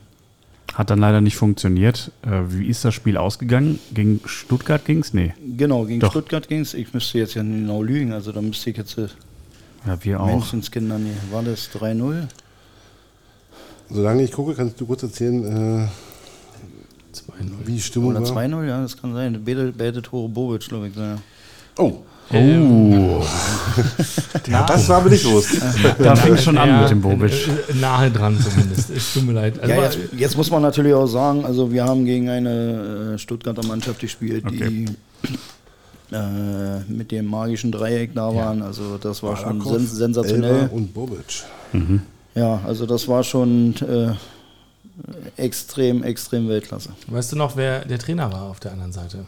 [SPEAKER 2] Hat dann leider nicht funktioniert. Äh, wie ist das Spiel ausgegangen? Gegen Stuttgart ging es? Nee.
[SPEAKER 5] Genau, gegen
[SPEAKER 2] Doch.
[SPEAKER 5] Stuttgart ging es. Ich müsste jetzt ja nicht genau lügen, also da müsste ich jetzt äh,
[SPEAKER 2] Ja, wir auch.
[SPEAKER 5] Menschenskinder, nee, war das 3-0?
[SPEAKER 4] Solange ich gucke, kannst du kurz erzählen, äh,
[SPEAKER 1] 2-0.
[SPEAKER 4] wie die Stimmung
[SPEAKER 5] Oder
[SPEAKER 4] war.
[SPEAKER 5] 2-0, ja, das kann sein. Beide, beide Tore Bobic, glaube ich. Ja.
[SPEAKER 4] Oh,
[SPEAKER 2] Oh,
[SPEAKER 4] das war aber nicht los.
[SPEAKER 2] da fing es schon an
[SPEAKER 1] Ja,
[SPEAKER 2] mit dem Bobic.
[SPEAKER 1] äh, äh, Nahe dran zumindest. Es tut mir leid. Also
[SPEAKER 5] Ja, jetzt, jetzt muss man natürlich auch sagen, also wir haben gegen eine äh, Stuttgarter Mannschaft gespielt, die äh, mit dem magischen Dreieck da waren. Also das war schon sens sensationell.
[SPEAKER 4] Elber und Bobic.
[SPEAKER 5] Ja, also das war schon äh, extrem, extrem Weltklasse.
[SPEAKER 1] weißt du noch, wer der Trainer war auf der anderen Seite?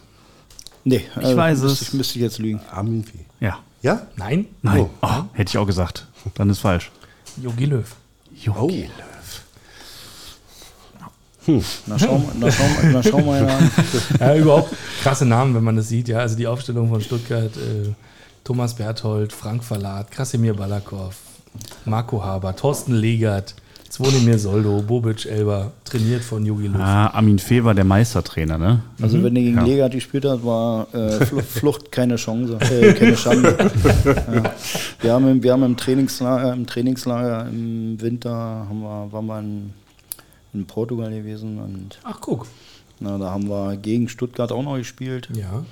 [SPEAKER 5] Nee,
[SPEAKER 2] Ich weiß
[SPEAKER 5] müsste,
[SPEAKER 2] es.
[SPEAKER 5] Ich müsste jetzt lügen.
[SPEAKER 4] Fee.
[SPEAKER 2] Ja.
[SPEAKER 4] Ja?
[SPEAKER 1] Nein?
[SPEAKER 2] Nein.
[SPEAKER 4] Oh.
[SPEAKER 2] Oh, hätte ich auch gesagt. Dann ist falsch.
[SPEAKER 1] Jogi Löw.
[SPEAKER 2] Jogi
[SPEAKER 5] Na schau, mal- na, schau, mal- na, schau mal an.
[SPEAKER 1] Ja, überhaupt krasse Namen, wenn man das sieht. Ja, also die Aufstellung von Stuttgart, äh, Thomas Berthold, Frank Verlat, Krasimir Balakow, Marco Haber, Thorsten Legert, Zvonimir Soldo, Bobic Elber, trainiert von Jogi Löw.
[SPEAKER 2] Ah, Armin Fee war der Meistertrainer, ne?
[SPEAKER 5] Also wenn er gegen
[SPEAKER 2] Ja.
[SPEAKER 5] Legat gespielt hat, war äh, Flucht, keine Chance, äh, keine Schande. ja. wir, haben im, wir haben im Trainingslager, im Trainingslager im Winter haben wir, waren wir in, in Portugal gewesen und
[SPEAKER 1] Ach, guck.
[SPEAKER 5] na, da haben wir gegen Stuttgart auch noch gespielt.
[SPEAKER 1] Ja.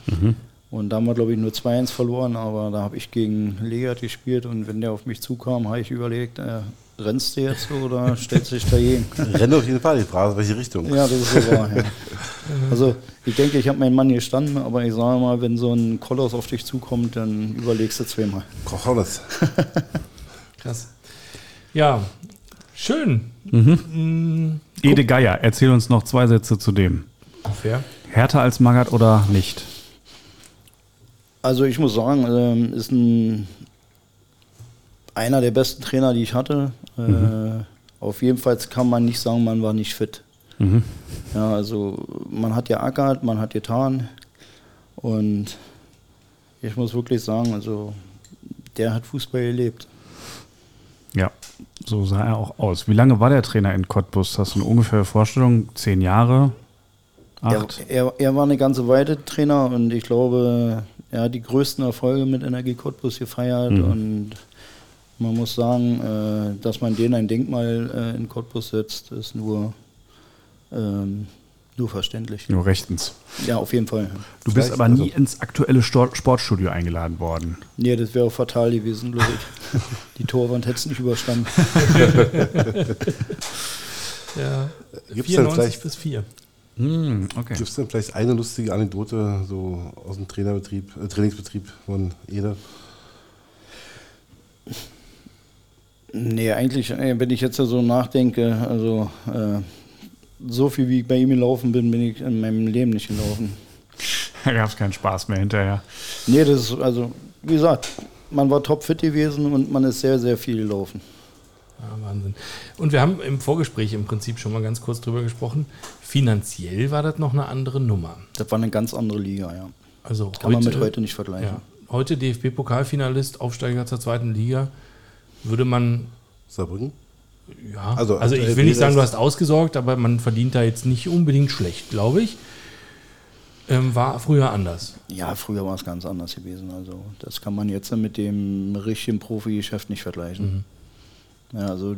[SPEAKER 5] Und da haben wir, glaube ich, nur 2-1 verloren, aber da habe ich gegen Legat gespielt und wenn der auf mich zukam, habe ich überlegt, äh, rennst du jetzt oder stellst du dich dagegen?
[SPEAKER 4] Rennt auf jeden Fall. Die Frage ist, welche Richtung.
[SPEAKER 5] Ja, das ist so wahr. Ja. Also ich denke, ich habe meinen Mann gestanden, aber ich sage mal, wenn so ein Koloss auf dich zukommt, dann überlegst du zweimal.
[SPEAKER 4] Kochones.
[SPEAKER 1] Krass. Ja, schön. Mm,
[SPEAKER 2] Ede Geier, erzähl uns noch zwei Sätze zu dem.
[SPEAKER 1] Fair.
[SPEAKER 2] Härter als Magath oder nicht?
[SPEAKER 5] Also ich muss sagen, ähm, ist ein einer der besten Trainer, die ich hatte. Äh, auf jeden Fall kann man nicht sagen, man war nicht fit.
[SPEAKER 2] Mhm.
[SPEAKER 5] Ja, also man hat ja ackert, man hat getan und ich muss wirklich sagen, also der hat Fußball gelebt.
[SPEAKER 2] Ja, so sah er auch aus. Wie lange war der Trainer in Cottbus? Hast du eine ungefähre Vorstellung? Zehn Jahre?
[SPEAKER 5] Er,
[SPEAKER 2] Acht?
[SPEAKER 5] er, er war eine ganze Weile Trainer und ich glaube, er hat die größten Erfolge mit Energie Cottbus gefeiert
[SPEAKER 2] Mhm.
[SPEAKER 5] und man muss sagen, äh, dass man denen ein Denkmal äh, in Cottbus setzt, ist nur, ähm, nur verständlich.
[SPEAKER 2] Nur rechtens.
[SPEAKER 5] Ja, auf jeden Fall.
[SPEAKER 2] Du bist
[SPEAKER 4] Vielleicht,
[SPEAKER 2] aber nie
[SPEAKER 4] also-
[SPEAKER 2] ins aktuelle Stor Sportstudio eingeladen worden.
[SPEAKER 5] Nee, das wäre auch fatal gewesen, glaube ich. Die Torwand hätte es nicht überstanden.
[SPEAKER 1] Ja.
[SPEAKER 4] Gibt's denn
[SPEAKER 1] 94
[SPEAKER 4] vielleicht-
[SPEAKER 1] bis 4.
[SPEAKER 2] Hm, okay.
[SPEAKER 4] Gibt es denn vielleicht eine lustige Anekdote so aus dem Trainerbetrieb, äh, Trainingsbetrieb von Ede?
[SPEAKER 5] Nee, eigentlich, wenn ich jetzt so nachdenke, also äh, so viel wie ich bei ihm gelaufen bin, bin ich in meinem Leben nicht gelaufen.
[SPEAKER 2] Da gab es keinen Spaß mehr hinterher.
[SPEAKER 5] Nee, das ist, also, wie gesagt, man war topfit gewesen und man ist sehr, sehr viel gelaufen.
[SPEAKER 1] Ja, Wahnsinn. Und wir haben im Vorgespräch im Prinzip schon mal ganz kurz drüber gesprochen. Finanziell war das noch eine andere Nummer.
[SPEAKER 5] Das war eine ganz andere Liga, ja.
[SPEAKER 1] Also
[SPEAKER 5] Kann man mit heute nicht vergleichen.
[SPEAKER 1] Ja, heute DFB-Pokalfinalist, Aufsteiger zur zweiten Liga, würde man,
[SPEAKER 4] Saarbrücken?
[SPEAKER 1] ja, also,
[SPEAKER 4] Also
[SPEAKER 1] ich
[SPEAKER 4] aktuell
[SPEAKER 1] will nicht sagen, du hast ausgesorgt, aber man verdient da jetzt nicht unbedingt schlecht, glaube ich. Ähm, war früher anders.
[SPEAKER 5] Ja, früher war es ganz anders gewesen. Also das kann man jetzt mit dem richtigen Profigeschäft nicht vergleichen. Ja, also äh,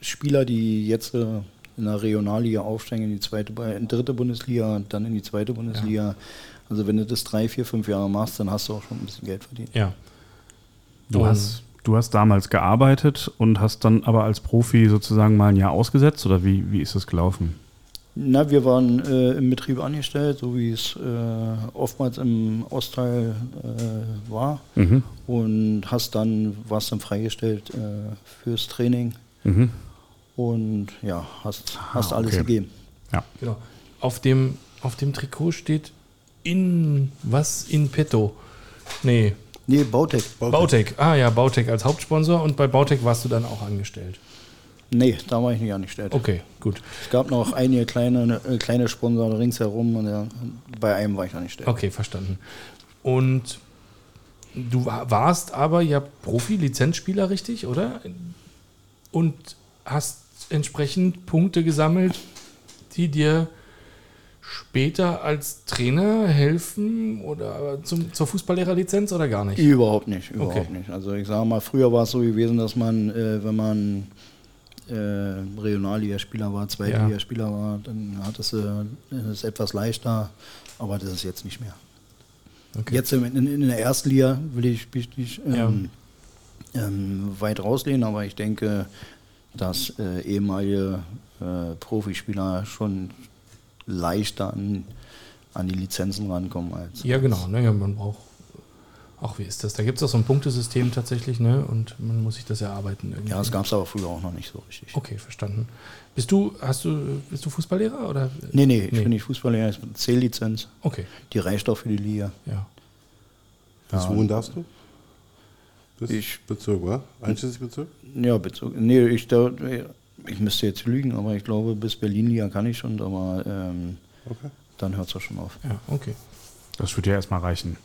[SPEAKER 5] Spieler, die jetzt äh, in der Regionalliga aufsteigen, in die zweite, in die dritte Bundesliga und dann in die zweite Bundesliga. Also wenn du das drei, vier, fünf Jahre machst, dann hast du auch schon ein bisschen Geld verdient.
[SPEAKER 1] Ja.
[SPEAKER 2] Du
[SPEAKER 1] Und-
[SPEAKER 2] hast, du hast damals gearbeitet und hast dann aber als Profi sozusagen mal ein Jahr ausgesetzt oder wie, wie ist das gelaufen?
[SPEAKER 5] Na, wir waren äh, im Betrieb angestellt, so wie es äh, oftmals im Ostteil äh, war.
[SPEAKER 2] Mhm.
[SPEAKER 5] Und hast dann, warst dann freigestellt äh, fürs Training
[SPEAKER 2] Mhm.
[SPEAKER 5] und ja, hast, hast
[SPEAKER 2] Ah,
[SPEAKER 5] alles
[SPEAKER 2] okay.
[SPEAKER 5] gegeben.
[SPEAKER 2] Ja.
[SPEAKER 1] Genau. Auf dem, auf dem Trikot steht in was in petto. Nee,
[SPEAKER 5] Nee, Bautec.
[SPEAKER 1] Bautec. Ah ja, Bautec als Hauptsponsor und bei Bautec warst du dann auch angestellt.
[SPEAKER 5] Nee, da war ich nicht angestellt.
[SPEAKER 1] Okay, gut.
[SPEAKER 5] Es gab noch einige kleine, äh, kleine Sponsoren ringsherum und ja, bei einem war ich angestellt.
[SPEAKER 1] Okay, verstanden. Und du wa- warst aber ja Profi-Lizenzspieler, richtig, oder? Und hast entsprechend Punkte gesammelt, die dir später als Trainer helfen oder zum, zur Fußballlehrerlizenz oder gar nicht?
[SPEAKER 5] Überhaupt nicht, überhaupt
[SPEAKER 1] Okay.
[SPEAKER 5] nicht. Also ich sage mal, früher war es so gewesen, dass man, äh, wenn man äh, Regionalligaspieler war, Zweitligaspieler war, dann hattest du es etwas leichter, aber das ist jetzt nicht mehr.
[SPEAKER 1] Okay.
[SPEAKER 5] Jetzt in, in, in der ersten Liga will ich mich nicht ähm, ähm, weit rauslehnen, aber ich denke, dass äh, ehemalige äh, Profispieler schon leichter an, an die Lizenzen rankommen als.
[SPEAKER 1] Ja, genau. Ne, ja, man braucht. Ach, wie ist das? Da gibt es auch so ein Punktesystem tatsächlich, ne? Und man muss sich das erarbeiten. Irgendwie.
[SPEAKER 5] Ja, das gab es aber früher auch noch nicht so richtig.
[SPEAKER 1] Okay, verstanden. Bist du, hast du, bist du Fußballlehrer oder?
[SPEAKER 5] Nee, nee, ich
[SPEAKER 1] Nee.
[SPEAKER 5] bin nicht Fußballlehrer, ich bin C-Lizenz.
[SPEAKER 1] Okay,
[SPEAKER 5] Die reicht auch für die Liga.
[SPEAKER 1] ja.
[SPEAKER 4] Bis
[SPEAKER 5] Ja.
[SPEAKER 4] wohin darfst du? Bis
[SPEAKER 5] Ich-
[SPEAKER 4] Bezirk, oder? Einschließlich Bezirk?
[SPEAKER 5] Ja, Bezug. Nee, ich, da, ich müsste jetzt lügen, aber ich glaube, bis Berlin-Liga kann ich schon, aber ähm,
[SPEAKER 4] Okay.
[SPEAKER 5] dann hört es auch schon auf.
[SPEAKER 1] Ja, okay.
[SPEAKER 2] Das würde ja erstmal reichen.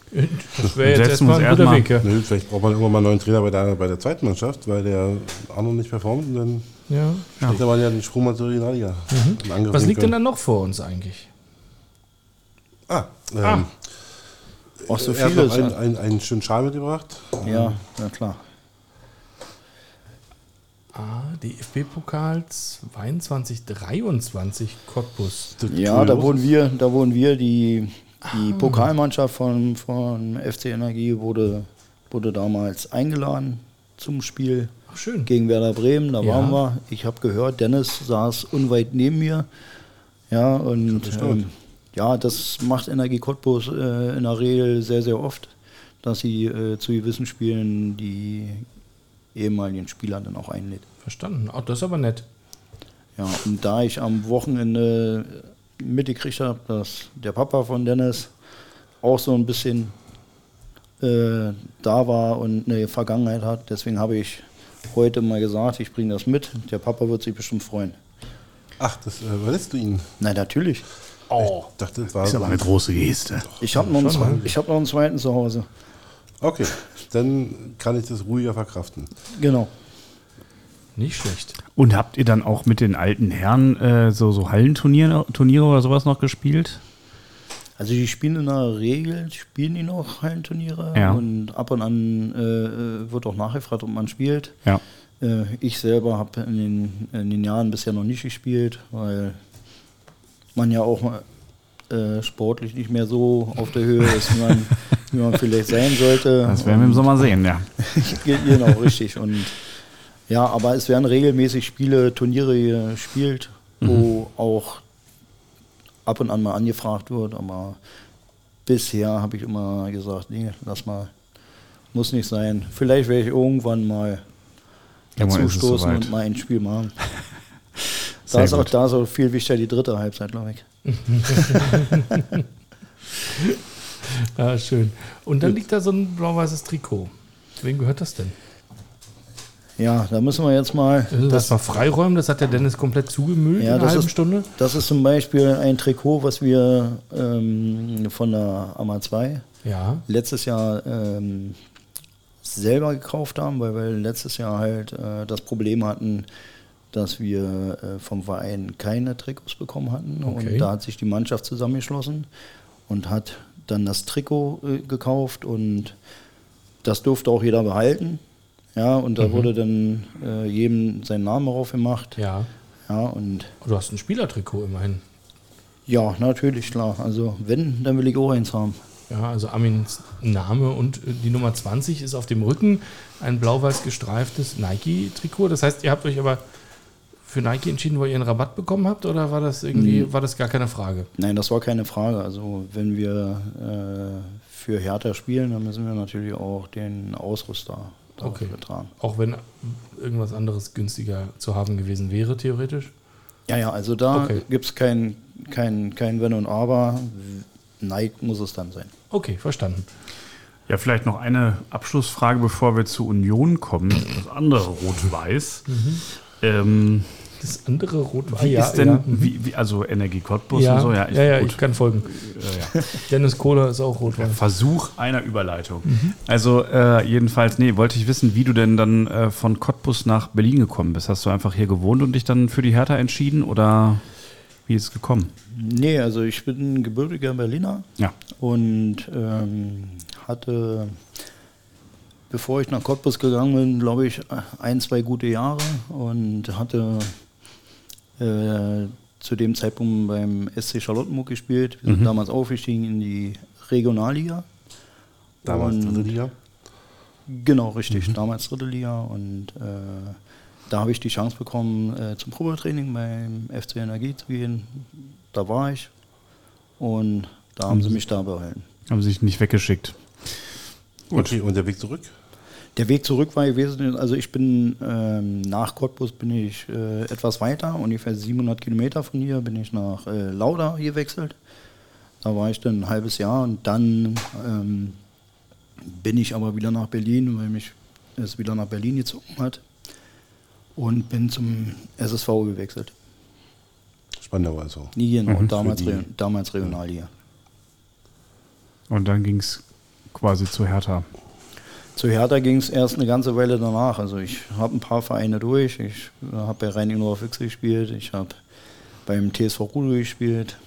[SPEAKER 1] Das wäre jetzt erstmal ein guter Weg. Ja.
[SPEAKER 4] Nö, vielleicht braucht man irgendwann mal einen neuen Trainer bei der, bei der zweiten Mannschaft, weil der Arno nicht performt und dann
[SPEAKER 1] Ja.
[SPEAKER 4] hätte man ja den Sprung mal zur Regionalliga Angriff
[SPEAKER 1] Was liegt denn
[SPEAKER 4] können.
[SPEAKER 1] dann noch vor uns eigentlich?
[SPEAKER 4] Ah, ähm,
[SPEAKER 1] Ah.
[SPEAKER 5] Auch so
[SPEAKER 4] er hat noch einen,
[SPEAKER 5] ja.
[SPEAKER 4] einen, einen schönen Schal mitgebracht.
[SPEAKER 5] Ja, ja klar.
[SPEAKER 1] Ah, DFB-Pokal 22, 23 Cottbus.
[SPEAKER 5] Ja, da wurden wir, da wurden wir, die, die Pokalmannschaft von, von FC Energie wurde, wurde damals eingeladen zum Spiel
[SPEAKER 1] Ach, schön.
[SPEAKER 5] gegen Werder Bremen. Da
[SPEAKER 1] Ja.
[SPEAKER 5] waren wir. Ich habe gehört, Dennis saß unweit neben mir. Ja, und ähm, ja, das macht Energie Cottbus äh, in der Regel sehr, sehr oft, dass sie äh, zu gewissen Spielen die ehemaligen Spieler dann auch einlädt.
[SPEAKER 1] Verstanden. Ach, das ist aber nett.
[SPEAKER 5] Ja, und da ich am Wochenende mitgekriegt habe, dass der Papa von Dennis auch so ein bisschen äh, da war und eine Vergangenheit hat. Deswegen habe ich heute mal gesagt, ich bringe das mit. Der Papa wird sich bestimmt freuen.
[SPEAKER 4] Ach, das äh, überlässt du ihn.
[SPEAKER 5] Nein, natürlich.
[SPEAKER 4] Oh. Ich dachte, das war
[SPEAKER 2] ist aber eine große Geste.
[SPEAKER 5] Ich habe noch, einen zwe- ich hab noch einen zweiten zu Hause.
[SPEAKER 4] Okay, dann kann ich das ruhiger verkraften.
[SPEAKER 5] Genau.
[SPEAKER 1] Nicht schlecht.
[SPEAKER 2] Und habt ihr dann auch mit den alten Herren äh, so, so Hallenturniere Turniere oder sowas noch gespielt?
[SPEAKER 5] Also die spielen in der Regel, spielen die noch Hallenturniere
[SPEAKER 2] Ja.
[SPEAKER 5] und ab und an äh, äh, wird auch nachgefragt, ob man spielt.
[SPEAKER 2] Ja.
[SPEAKER 5] Äh, ich selber habe in den, in den Jahren bisher noch nicht gespielt, weil man ja auch mal, äh, sportlich nicht mehr so auf der Höhe ist, wie man, wie man vielleicht sein sollte.
[SPEAKER 2] Das werden wir im Sommer sehen, ja.
[SPEAKER 5] Ge- Genau, richtig. Und ja, aber es werden regelmäßig Spiele, Turniere gespielt, wo auch ab und an mal angefragt wird. Aber bisher habe ich immer gesagt, nee, lass mal, muss nicht sein. Vielleicht werde ich irgendwann mal
[SPEAKER 2] soweit.
[SPEAKER 5] und mal ein Spiel machen. Da ist, auch, da ist auch viel wichtiger die dritte Halbzeit, glaube ich.
[SPEAKER 1] Ja, schön. Und dann liegt da so ein blau-weißes Trikot. Wem gehört das denn?
[SPEAKER 5] Ja, da müssen wir jetzt mal.
[SPEAKER 1] Das, das mal freiräumen, das hat der Dennis komplett zugemüllt
[SPEAKER 5] Ja,
[SPEAKER 1] in einer
[SPEAKER 5] das
[SPEAKER 1] halben
[SPEAKER 5] ist-
[SPEAKER 1] Stunde.
[SPEAKER 5] Das ist zum Beispiel ein Trikot, was wir ähm, von der AMA 2
[SPEAKER 1] Ja.
[SPEAKER 5] letztes Jahr ähm, selber gekauft haben, weil wir letztes Jahr halt äh, das Problem hatten, dass wir äh, vom Verein keine Trikots bekommen hatten.
[SPEAKER 1] Okay.
[SPEAKER 5] Und da hat sich die Mannschaft zusammengeschlossen und hat dann das Trikot äh, gekauft und das durfte auch jeder behalten. Ja, und da wurde dann äh, jedem sein Name drauf gemacht.
[SPEAKER 1] Ja.
[SPEAKER 5] Ja, und
[SPEAKER 1] Du hast ein Spielertrikot immerhin.
[SPEAKER 5] ja, natürlich, klar. Also wenn, dann will ich auch eins haben.
[SPEAKER 1] Ja, also Armins Name und äh, die Nummer 20 ist auf dem Rücken ein blau-weiß gestreiftes Nike-Trikot. Das heißt, ihr habt euch aber für Nike entschieden, weil ihr einen Rabatt bekommen habt oder war das irgendwie, war das gar keine Frage?
[SPEAKER 5] Nein, das war keine Frage. Also wenn wir äh, für Hertha spielen, dann müssen wir natürlich auch den Ausrüster
[SPEAKER 1] Okay.
[SPEAKER 5] dafür tragen.
[SPEAKER 1] Auch wenn irgendwas anderes günstiger zu haben gewesen wäre, theoretisch?
[SPEAKER 5] Ja, ja, also da
[SPEAKER 1] Okay.
[SPEAKER 5] gibt es kein, kein, kein Wenn und Aber. Nike muss es dann sein.
[SPEAKER 1] Okay, verstanden.
[SPEAKER 2] Ja, vielleicht noch eine Abschlussfrage, bevor wir zu Union kommen. Das andere Rot-Weiß. Ähm,
[SPEAKER 1] Das andere Rot war
[SPEAKER 2] wie
[SPEAKER 1] ja,
[SPEAKER 2] ist denn,
[SPEAKER 1] ja.
[SPEAKER 2] wie, wie, also Energie Cottbus
[SPEAKER 1] ja,
[SPEAKER 2] und so?
[SPEAKER 1] ja, ja,
[SPEAKER 2] gut.
[SPEAKER 1] ich kann folgen.
[SPEAKER 2] Äh, ja.
[SPEAKER 1] Dennis Kohler ist auch rot-weiß.
[SPEAKER 2] Versuch einer Überleitung. Also äh, jedenfalls, nee, wollte ich wissen, wie du denn dann äh, von Cottbus nach Berlin gekommen bist. Hast du einfach hier gewohnt und dich dann für die Hertha entschieden oder wie ist es gekommen?
[SPEAKER 5] Nee, also ich bin gebürtiger Berliner
[SPEAKER 2] Ja.
[SPEAKER 5] und ähm, hatte, bevor ich nach Cottbus gegangen bin, glaube ich, ein, zwei gute Jahre und hatte äh, zu dem Zeitpunkt beim SC Charlottenburg gespielt. Wir sind damals aufgestiegen in die Regionalliga.
[SPEAKER 4] Damals
[SPEAKER 5] Und-
[SPEAKER 4] dritte Liga.
[SPEAKER 5] Genau, richtig. Damals dritte Liga und äh, da habe ich die Chance bekommen, äh, zum Probetraining beim FC Energie zu gehen. Da war ich und da haben sie mich da behalten.
[SPEAKER 2] Haben sie sich nicht weggeschickt.
[SPEAKER 4] Okay, und der Weg zurück?
[SPEAKER 5] Der Weg zurück war gewesen, also ich bin ähm, nach Cottbus bin ich äh, etwas weiter, ungefähr 700 Kilometer von hier, bin ich nach äh, Lauda gewechselt. Da war ich dann ein halbes Jahr und dann ähm, bin ich aber wieder nach Berlin, weil mich es wieder nach Berlin gezogen hat und bin zum SSV gewechselt.
[SPEAKER 4] Spandauer also.
[SPEAKER 5] Nie genau,
[SPEAKER 2] Mhm,
[SPEAKER 5] damals, Re damals Regionalliga.
[SPEAKER 2] Und dann ging es quasi zu Hertha.
[SPEAKER 5] Zu Hertha ging es erst eine ganze Weile danach. Also ich habe ein paar Vereine durch. Ich habe bei Rhein Füchse gespielt. Ich habe beim TSV Rudo gespielt.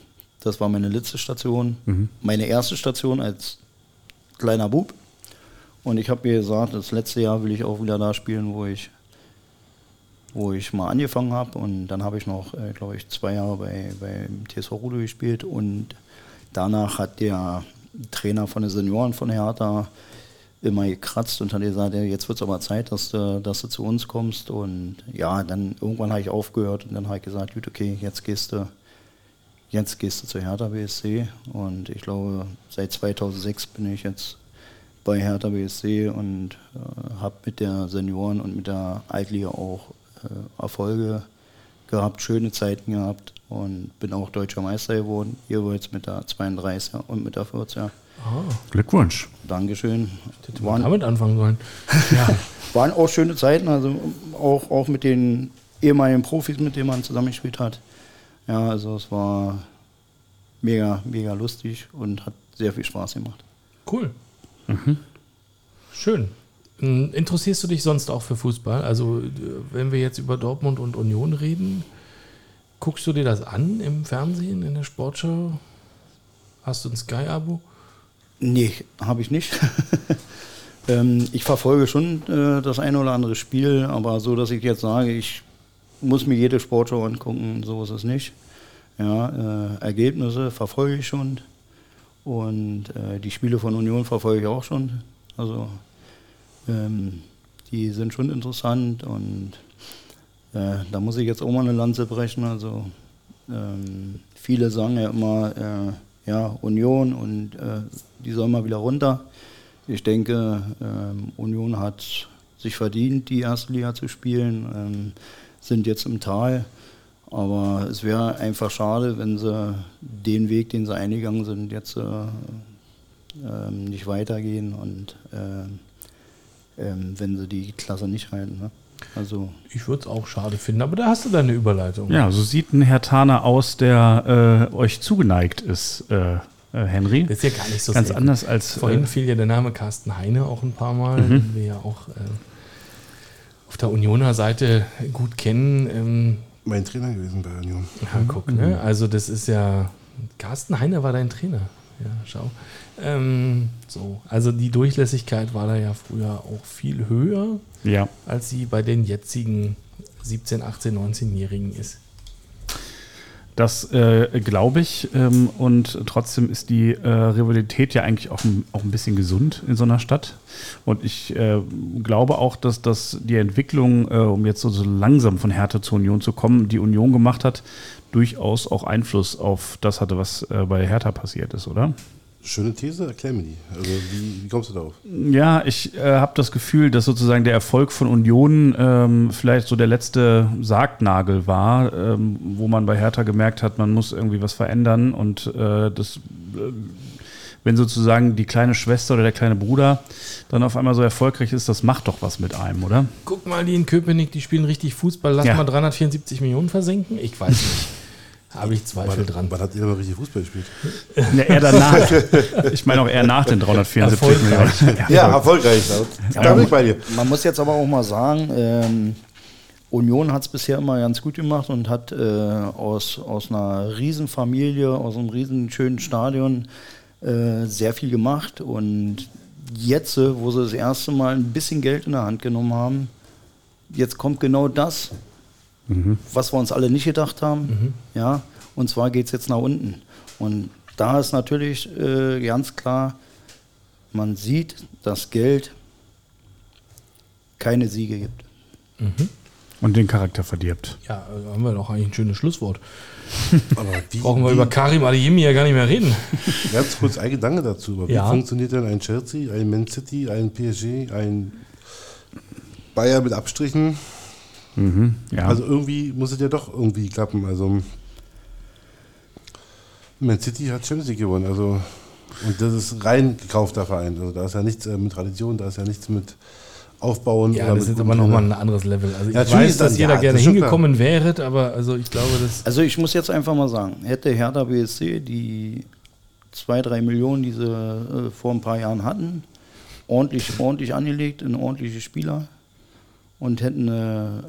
[SPEAKER 5] Das war meine letzte Station. Meine erste Station als kleiner Bub. Und ich habe mir gesagt, das letzte Jahr will ich auch wieder da spielen, wo ich, wo ich mal angefangen habe. Und dann habe ich noch, äh, glaube ich, zwei Jahre bei, beim TSV Rudo gespielt. Und danach hat der Trainer von den Senioren von Hertha immer gekratzt und hat gesagt, ja, jetzt wird es aber Zeit, dass du, dass du zu uns kommst. Und ja, dann irgendwann habe ich aufgehört und dann habe ich gesagt, gut, okay, jetzt gehst du, jetzt gehst du zu Hertha BSC. Und ich glaube, seit 2006 bin ich jetzt bei Hertha BSC und äh, habe mit der Senioren und mit der Altliga auch äh, Erfolge gehabt, schöne Zeiten gehabt und bin auch deutscher Meister geworden. Jeweils mit der 32er und mit der 40er.
[SPEAKER 2] Glückwunsch.
[SPEAKER 5] Dankeschön.
[SPEAKER 1] Hätte man
[SPEAKER 5] Waren,
[SPEAKER 1] damit anfangen sollen.
[SPEAKER 5] waren auch schöne Zeiten, also auch, auch mit den ehemaligen Profis, mit denen man zusammengespielt hat. Ja, also es war mega, mega lustig und hat sehr viel Spaß gemacht.
[SPEAKER 1] Cool. Schön. Hm, Interessierst du dich sonst auch für Fußball? Also, wenn wir jetzt über Dortmund und Union reden, guckst du dir das an im Fernsehen, in der Sportschau? Hast du ein Sky-Abo?
[SPEAKER 5] Nee, habe ich nicht. ähm, ich verfolge schon äh, das eine oder andere Spiel, aber so, dass ich jetzt sage, ich muss mir jede Sportschau angucken, so ist es nicht. Ja, äh, Ergebnisse verfolge ich schon und äh, die Spiele von Union verfolge ich auch schon. Also ähm, die sind schon interessant und äh, da muss ich jetzt auch mal eine Lanze brechen. Also ähm, viele sagen ja immer, äh, ja, Union und äh, die soll mal wieder runter. Ich denke, ähm, Union hat sich verdient, die erste Liga zu spielen, ähm, sind jetzt im Tal. Aber es wäre einfach schade, wenn sie den Weg, den sie eingegangen sind, jetzt äh, ähm, nicht weitergehen und ähm, ähm, wenn sie die Klasse nicht halten. Ne? Also
[SPEAKER 1] Ich würde es auch schade finden, aber da hast du deine Überleitung.
[SPEAKER 2] Ja, so sieht ein Herr Taner aus, der äh, euch zugeneigt ist, äh, äh, Henry.
[SPEAKER 1] Das ist ja gar nicht so
[SPEAKER 2] Ganz
[SPEAKER 1] selten.
[SPEAKER 2] anders als.
[SPEAKER 1] Vorhin
[SPEAKER 2] Äh,
[SPEAKER 1] fiel ja der Name Carsten Heine auch ein paar Mal, den wir ja auch äh, auf der Unioner Seite gut kennen. Ähm,
[SPEAKER 4] Mein Trainer gewesen bei Union.
[SPEAKER 1] Ja, guck, ne? Also das ist ja. Carsten Heiner war dein Trainer. Ja, schau. Ähm, so, also die Durchlässigkeit war da ja früher auch viel höher,
[SPEAKER 2] ja.
[SPEAKER 1] als sie bei den jetzigen 17, 18, 19-Jährigen ist.
[SPEAKER 2] Das äh, glaube ich. Ähm, und trotzdem ist die äh, Rivalität ja eigentlich auch ein, auch ein bisschen gesund in so einer Stadt. Und ich äh, glaube auch, dass das die Entwicklung, äh, um jetzt so, so langsam von Hertha zur Union zu kommen, die Union gemacht hat, durchaus auch Einfluss auf das hatte, was äh, bei Hertha passiert ist, oder?
[SPEAKER 4] Schöne These, erklär mir die. Also wie, wie kommst du darauf?
[SPEAKER 2] Ja, ich äh, habe das Gefühl, dass sozusagen der Erfolg von Union ähm, vielleicht so der letzte Sargnagel war, ähm, wo man bei Hertha gemerkt hat, man muss irgendwie was verändern und äh, das, äh, wenn sozusagen die kleine Schwester oder der kleine Bruder dann auf einmal so erfolgreich ist, das macht doch was mit einem, oder?
[SPEAKER 1] Guck mal, die in Köpenick, die spielen richtig Fußball. Lass
[SPEAKER 2] Ja.
[SPEAKER 1] mal 374 Millionen versenken? Ich weiß nicht. Habe ich Zweifel
[SPEAKER 4] Wann,
[SPEAKER 1] dran.
[SPEAKER 4] wann hat ihr mal richtig Fußball gespielt?
[SPEAKER 2] Ja, eher danach. ich meine auch eher nach den 374 Millionen.
[SPEAKER 4] Ja, erfolgreich. Da, da bin ich bei dir.
[SPEAKER 5] Man muss jetzt aber auch mal sagen, ähm, Union hat es bisher immer ganz gut gemacht und hat äh, aus, aus einer Riesenfamilie, aus einem riesen schönen Stadion äh, sehr viel gemacht. Und jetzt, äh, wo sie das erste Mal ein bisschen Geld in der Hand genommen haben, jetzt kommt genau das, was wir uns alle nicht gedacht haben. Ja, und zwar geht es jetzt nach unten. Und da ist natürlich äh, ganz klar, man sieht, dass Geld keine Siege gibt.
[SPEAKER 2] Und den Charakter verdirbt.
[SPEAKER 1] Ja, also haben wir doch eigentlich ein schönes Schlusswort.
[SPEAKER 4] Aber wie,
[SPEAKER 1] Brauchen wir
[SPEAKER 4] wie,
[SPEAKER 1] über Karim Adeyemi ja gar nicht mehr reden.
[SPEAKER 4] Ganz kurz ein Gedanke dazu. Aber
[SPEAKER 1] Ja.
[SPEAKER 4] Wie funktioniert denn ein Chelsea, ein Man City, ein PSG, ein Bayern mit Abstrichen?
[SPEAKER 2] Mhm, ja.
[SPEAKER 4] Also irgendwie muss es ja doch irgendwie klappen. Also Man City hat Champions League gewonnen. Also und das ist rein gekaufter Verein. Also da ist ja nichts äh, mit Tradition, da ist ja nichts mit Aufbauen.
[SPEAKER 1] Ja, das ist aber nochmal ein anderes Level. Also ich
[SPEAKER 4] Ja, natürlich
[SPEAKER 1] weiß, dass ihr da
[SPEAKER 4] ja,
[SPEAKER 1] gerne hingekommen wäret, aber also ich glaube, das.
[SPEAKER 5] Also ich muss jetzt einfach mal sagen, hätte Hertha BSC die zwei, drei Millionen, die sie äh, vor ein paar Jahren hatten, ordentlich, ordentlich angelegt in ordentliche Spieler und hätten eine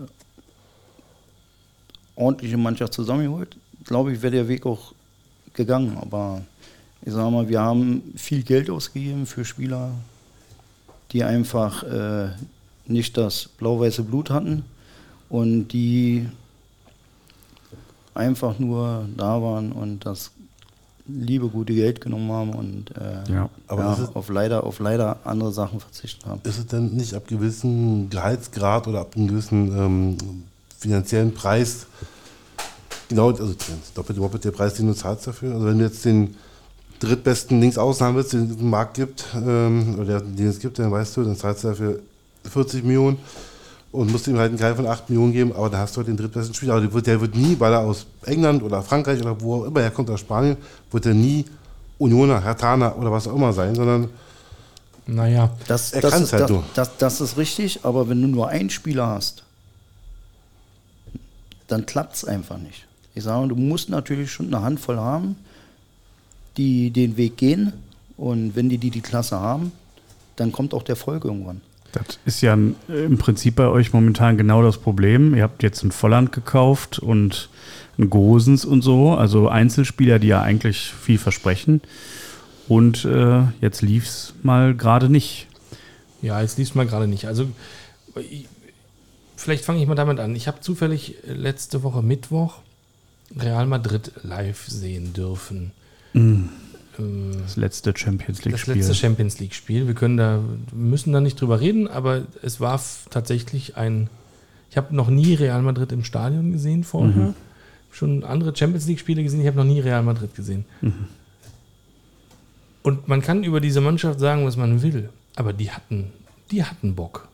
[SPEAKER 5] ordentliche Mannschaft zusammengeholt, glaube ich, wäre der Weg auch gegangen. Aber ich sage mal, wir haben viel Geld ausgegeben für Spieler, die einfach äh, nicht das blau-weiße Blut hatten und die einfach nur da waren und das liebe gute Geld genommen haben und äh,
[SPEAKER 2] Ja.
[SPEAKER 4] Aber
[SPEAKER 5] ja,
[SPEAKER 4] ist-
[SPEAKER 5] auf leider auf leider andere Sachen verzichtet haben.
[SPEAKER 4] Ist es denn nicht ab gewissen Gehaltsgrad oder ab einem gewissen ähm, finanziellen Preis, genau, also doppelt überhaupt der Preis, den du zahlst dafür? Also wenn du jetzt den drittbesten Linksaußen haben willst, den es im Markt gibt, ähm, oder den es gibt, dann weißt du, dann zahlst du dafür 40 Millionen. und musst ihm halt einen Gehalt von 8 Millionen geben, aber da hast du halt den drittbesten Spieler. Aber der wird, der wird nie, weil er aus England oder Frankreich oder wo auch immer er kommt, aus Spanien, wird er nie Unioner, Hertaner oder was auch immer sein, sondern
[SPEAKER 1] Naja,
[SPEAKER 5] Das,
[SPEAKER 4] Er
[SPEAKER 5] das,
[SPEAKER 4] kann's
[SPEAKER 5] ist,
[SPEAKER 4] halt
[SPEAKER 5] das,
[SPEAKER 4] nur.
[SPEAKER 5] das, das ist richtig, aber wenn du nur einen Spieler hast, dann klappt es einfach nicht. Ich sage, du musst natürlich schon eine Handvoll haben, die den Weg gehen. Und wenn die die, die Klasse haben, dann kommt auch der Erfolg irgendwann.
[SPEAKER 2] Das ist ja ein- im Prinzip bei euch momentan genau das Problem. Ihr habt jetzt ein Volland gekauft und ein Gosens und so, also Einzelspieler, die ja eigentlich viel versprechen. Und äh, jetzt lief es mal gerade nicht.
[SPEAKER 1] Ja, jetzt liest mal gerade nicht. Also, ich, vielleicht fange ich mal damit an. Ich habe zufällig letzte Woche Mittwoch Real Madrid live sehen dürfen. Ähm,
[SPEAKER 2] Das letzte Champions
[SPEAKER 1] das
[SPEAKER 2] League-Spiel.
[SPEAKER 1] letzte Champions League-Spiel. Wir können da, müssen da nicht drüber reden, aber es war tatsächlich ein. Ich habe noch nie Real Madrid im Stadion gesehen vorher. Schon andere Champions League-Spiele gesehen, ich habe noch nie Real Madrid gesehen. Und man kann über diese Mannschaft sagen, was man will, aber die hatten, die hatten Bock.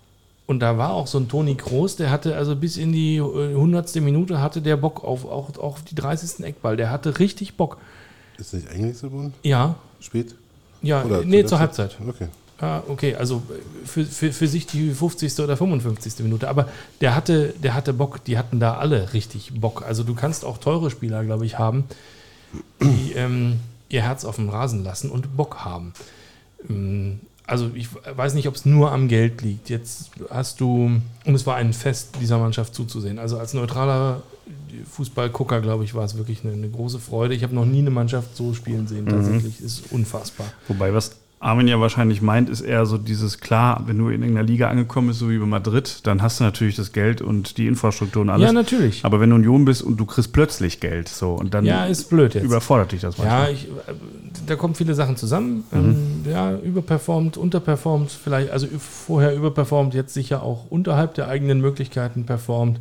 [SPEAKER 1] Und da war auch so ein Toni Kroos, der hatte also bis in die äh, hundertste Minute hatte der Bock auf auch, auch auf die 30. Eckball. Der hatte richtig Bock.
[SPEAKER 4] ist nicht eingewechselt worden?
[SPEAKER 1] Ja,
[SPEAKER 4] Spät?
[SPEAKER 1] ja,
[SPEAKER 4] Oder
[SPEAKER 1] nee,
[SPEAKER 4] zur
[SPEAKER 1] zur Halbzeit.
[SPEAKER 4] Okay.
[SPEAKER 1] Ah, okay, also für, für, für sich die 50. oder 55. Minute. Aber der hatte, der hatte Bock, die hatten da alle richtig Bock. Also du kannst auch teure Spieler, glaube ich, haben, die ähm, ihr Herz auf dem Rasen lassen und Bock haben. Ähm, Also ich weiß nicht, ob es nur am Geld liegt. Jetzt hast du, und es war ein Fest, dieser Mannschaft zuzusehen. Also als neutraler Fußballgucker, glaube ich, war es wirklich eine, eine große Freude. Ich habe noch nie eine Mannschaft so spielen sehen. Tatsächlich ist unfassbar.
[SPEAKER 2] Wobei, was Armin ja wahrscheinlich meint, ist eher so dieses, klar, wenn du in irgendeiner Liga angekommen bist, so wie bei Madrid, dann hast du natürlich das Geld und die Infrastruktur und alles.
[SPEAKER 1] Ja, natürlich.
[SPEAKER 2] Aber wenn du Union bist und du kriegst plötzlich Geld, so, und dann
[SPEAKER 1] Ja, ist blöd jetzt.
[SPEAKER 2] überfordert dich das
[SPEAKER 1] Ja,
[SPEAKER 2] manchmal.
[SPEAKER 1] ich, äh, da kommen viele Sachen zusammen. Ähm, ja, überperformt, unterperformt, vielleicht, also vorher überperformt, jetzt sicher auch unterhalb der eigenen Möglichkeiten performt.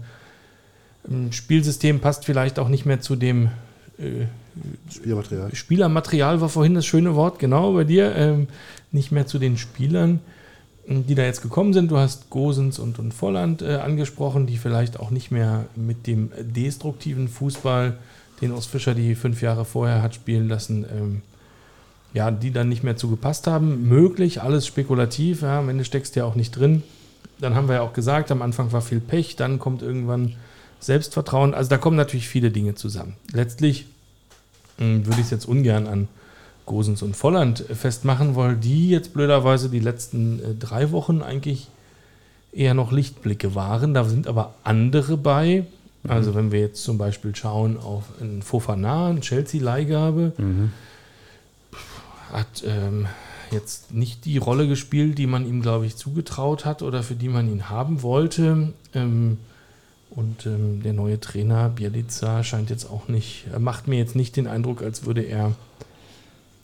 [SPEAKER 1] Ähm, Spielsystem passt vielleicht auch nicht mehr zu dem äh,
[SPEAKER 4] Spielmaterial.
[SPEAKER 1] Spielermaterial, war vorhin das schöne Wort, genau bei dir. Ähm, nicht mehr zu den Spielern, ähm, die da jetzt gekommen sind. Du hast Gosens und, und Volland äh, angesprochen, die vielleicht auch nicht mehr mit dem destruktiven Fußball, den Urs Fischer die fünf Jahre vorher hat spielen lassen, ähm, ja, die dann nicht mehr zugepasst haben. Möglich, alles spekulativ, ja, am Ende steckst du ja auch nicht drin. Dann haben wir ja auch gesagt, am Anfang war viel Pech, dann kommt irgendwann Selbstvertrauen. Also da kommen natürlich viele Dinge zusammen. Letztlich würde ich es jetzt ungern an Gosens und Volland festmachen, weil die jetzt blöderweise die letzten äh, drei Wochen eigentlich eher noch Lichtblicke waren. Da sind aber andere bei. Also wenn wir jetzt zum Beispiel schauen auf einen Fofana, eine Chelsea-Leihgabe, hat ähm, jetzt nicht die Rolle gespielt, die man ihm, glaube ich, zugetraut hat oder für die man ihn haben wollte. Ähm, und ähm, der neue Trainer Bielica scheint jetzt auch nicht, er macht mir jetzt nicht den Eindruck, als würde er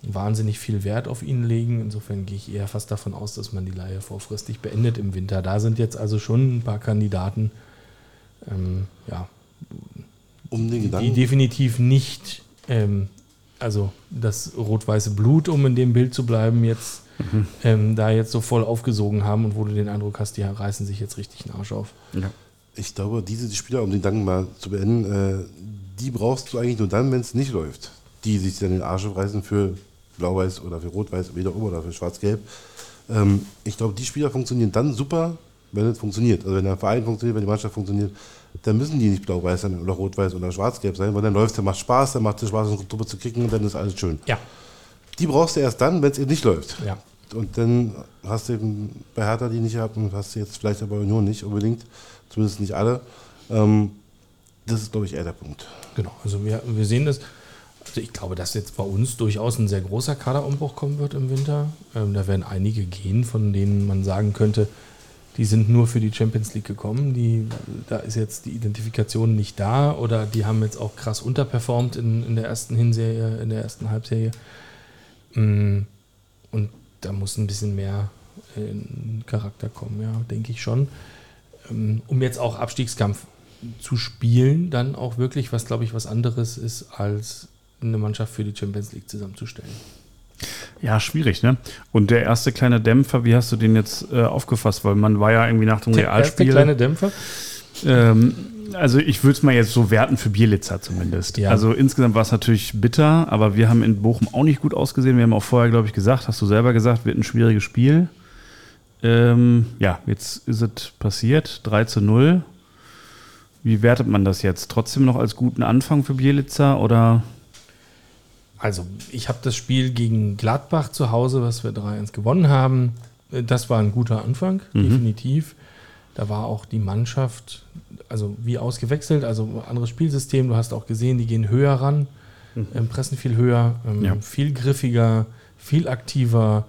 [SPEAKER 1] wahnsinnig viel Wert auf ihn legen. Insofern gehe ich eher fast davon aus, dass man die Leihe vorfristig beendet im Winter. Da sind jetzt also schon ein paar Kandidaten, ähm, ja,
[SPEAKER 4] Um den
[SPEAKER 1] die
[SPEAKER 4] Gedanken.
[SPEAKER 1] definitiv nicht, ähm, also das rot-weiße Blut, um in dem Bild zu bleiben, jetzt ähm, da jetzt so voll aufgesogen haben und wo du den Eindruck hast, die reißen sich jetzt richtig den Arsch auf.
[SPEAKER 2] Ja.
[SPEAKER 4] Ich glaube, diese Spieler, um den Gedanken mal zu beenden, äh, die brauchst du eigentlich nur dann, wenn es nicht läuft. Die sich dann den Arsch aufreißen für Blau-Weiß oder für Rot-Weiß, wieder oben oder für Schwarz-Gelb. Ähm, ich glaube, die Spieler funktionieren dann super, wenn es funktioniert. Also wenn der Verein funktioniert, wenn die Mannschaft funktioniert, dann müssen die nicht Blau-Weiß sein oder Rot-Weiß oder Schwarz-Gelb sein, weil dann läuft es, dann macht Spaß, dann macht es Spaß, eine Truppe zu kicken und dann ist alles schön.
[SPEAKER 1] Ja,
[SPEAKER 4] Die brauchst du erst dann, wenn es eben nicht läuft.
[SPEAKER 1] ja.
[SPEAKER 4] Und dann hast du eben bei Hertha die nicht gehabt und hast du jetzt vielleicht aber Union nicht unbedingt, zumindest nicht alle. Ähm, das ist, glaube ich, eher der Punkt.
[SPEAKER 1] Genau, also wir, wir sehen das. Also ich glaube, dass jetzt bei uns durchaus ein sehr großer Kaderumbruch kommen wird im Winter. Ähm, da werden einige gehen, von denen man sagen könnte, die sind nur für die Champions League gekommen. Die, da ist jetzt die Identifikation nicht da oder die haben jetzt auch krass unterperformt in, in der ersten Hinserie, in der ersten Halbserie. Mm, Und da muss ein bisschen mehr äh, Charakter kommen, ja, denke ich schon. Ähm, Um jetzt auch Abstiegskampf zu spielen, dann auch wirklich, was glaube ich was anderes ist, als eine Mannschaft für die Champions League zusammenzustellen.
[SPEAKER 2] Ja, schwierig, ne? Und der erste kleine Dämpfer, wie hast du den jetzt äh, aufgefasst? Weil man war ja irgendwie nach dem
[SPEAKER 1] Der erste
[SPEAKER 2] Realspiel.
[SPEAKER 1] kleine Dämpfer.
[SPEAKER 2] Ähm, also ich würde es mal jetzt so werten für Bielitzer zumindest.
[SPEAKER 1] Ja.
[SPEAKER 2] Also insgesamt war es natürlich bitter, aber wir haben in Bochum auch nicht gut ausgesehen. Wir haben auch vorher, glaube ich, gesagt, hast du selber gesagt, wird ein schwieriges Spiel. Ähm, ja, jetzt ist es passiert, 3 zu 0. Wie wertet man das jetzt? Trotzdem noch als guten Anfang für Bielitzer oder?
[SPEAKER 1] Also, ich habe das Spiel gegen Gladbach zu Hause, was wir 3-1 gewonnen haben. Äh, Das war ein guter Anfang, definitiv. Da war auch die Mannschaft, also wie ausgewechselt, also anderes Spielsystem. Du hast auch gesehen, die gehen höher ran, ähm, pressen viel höher, ähm,
[SPEAKER 2] Ja.
[SPEAKER 1] viel griffiger, viel aktiver.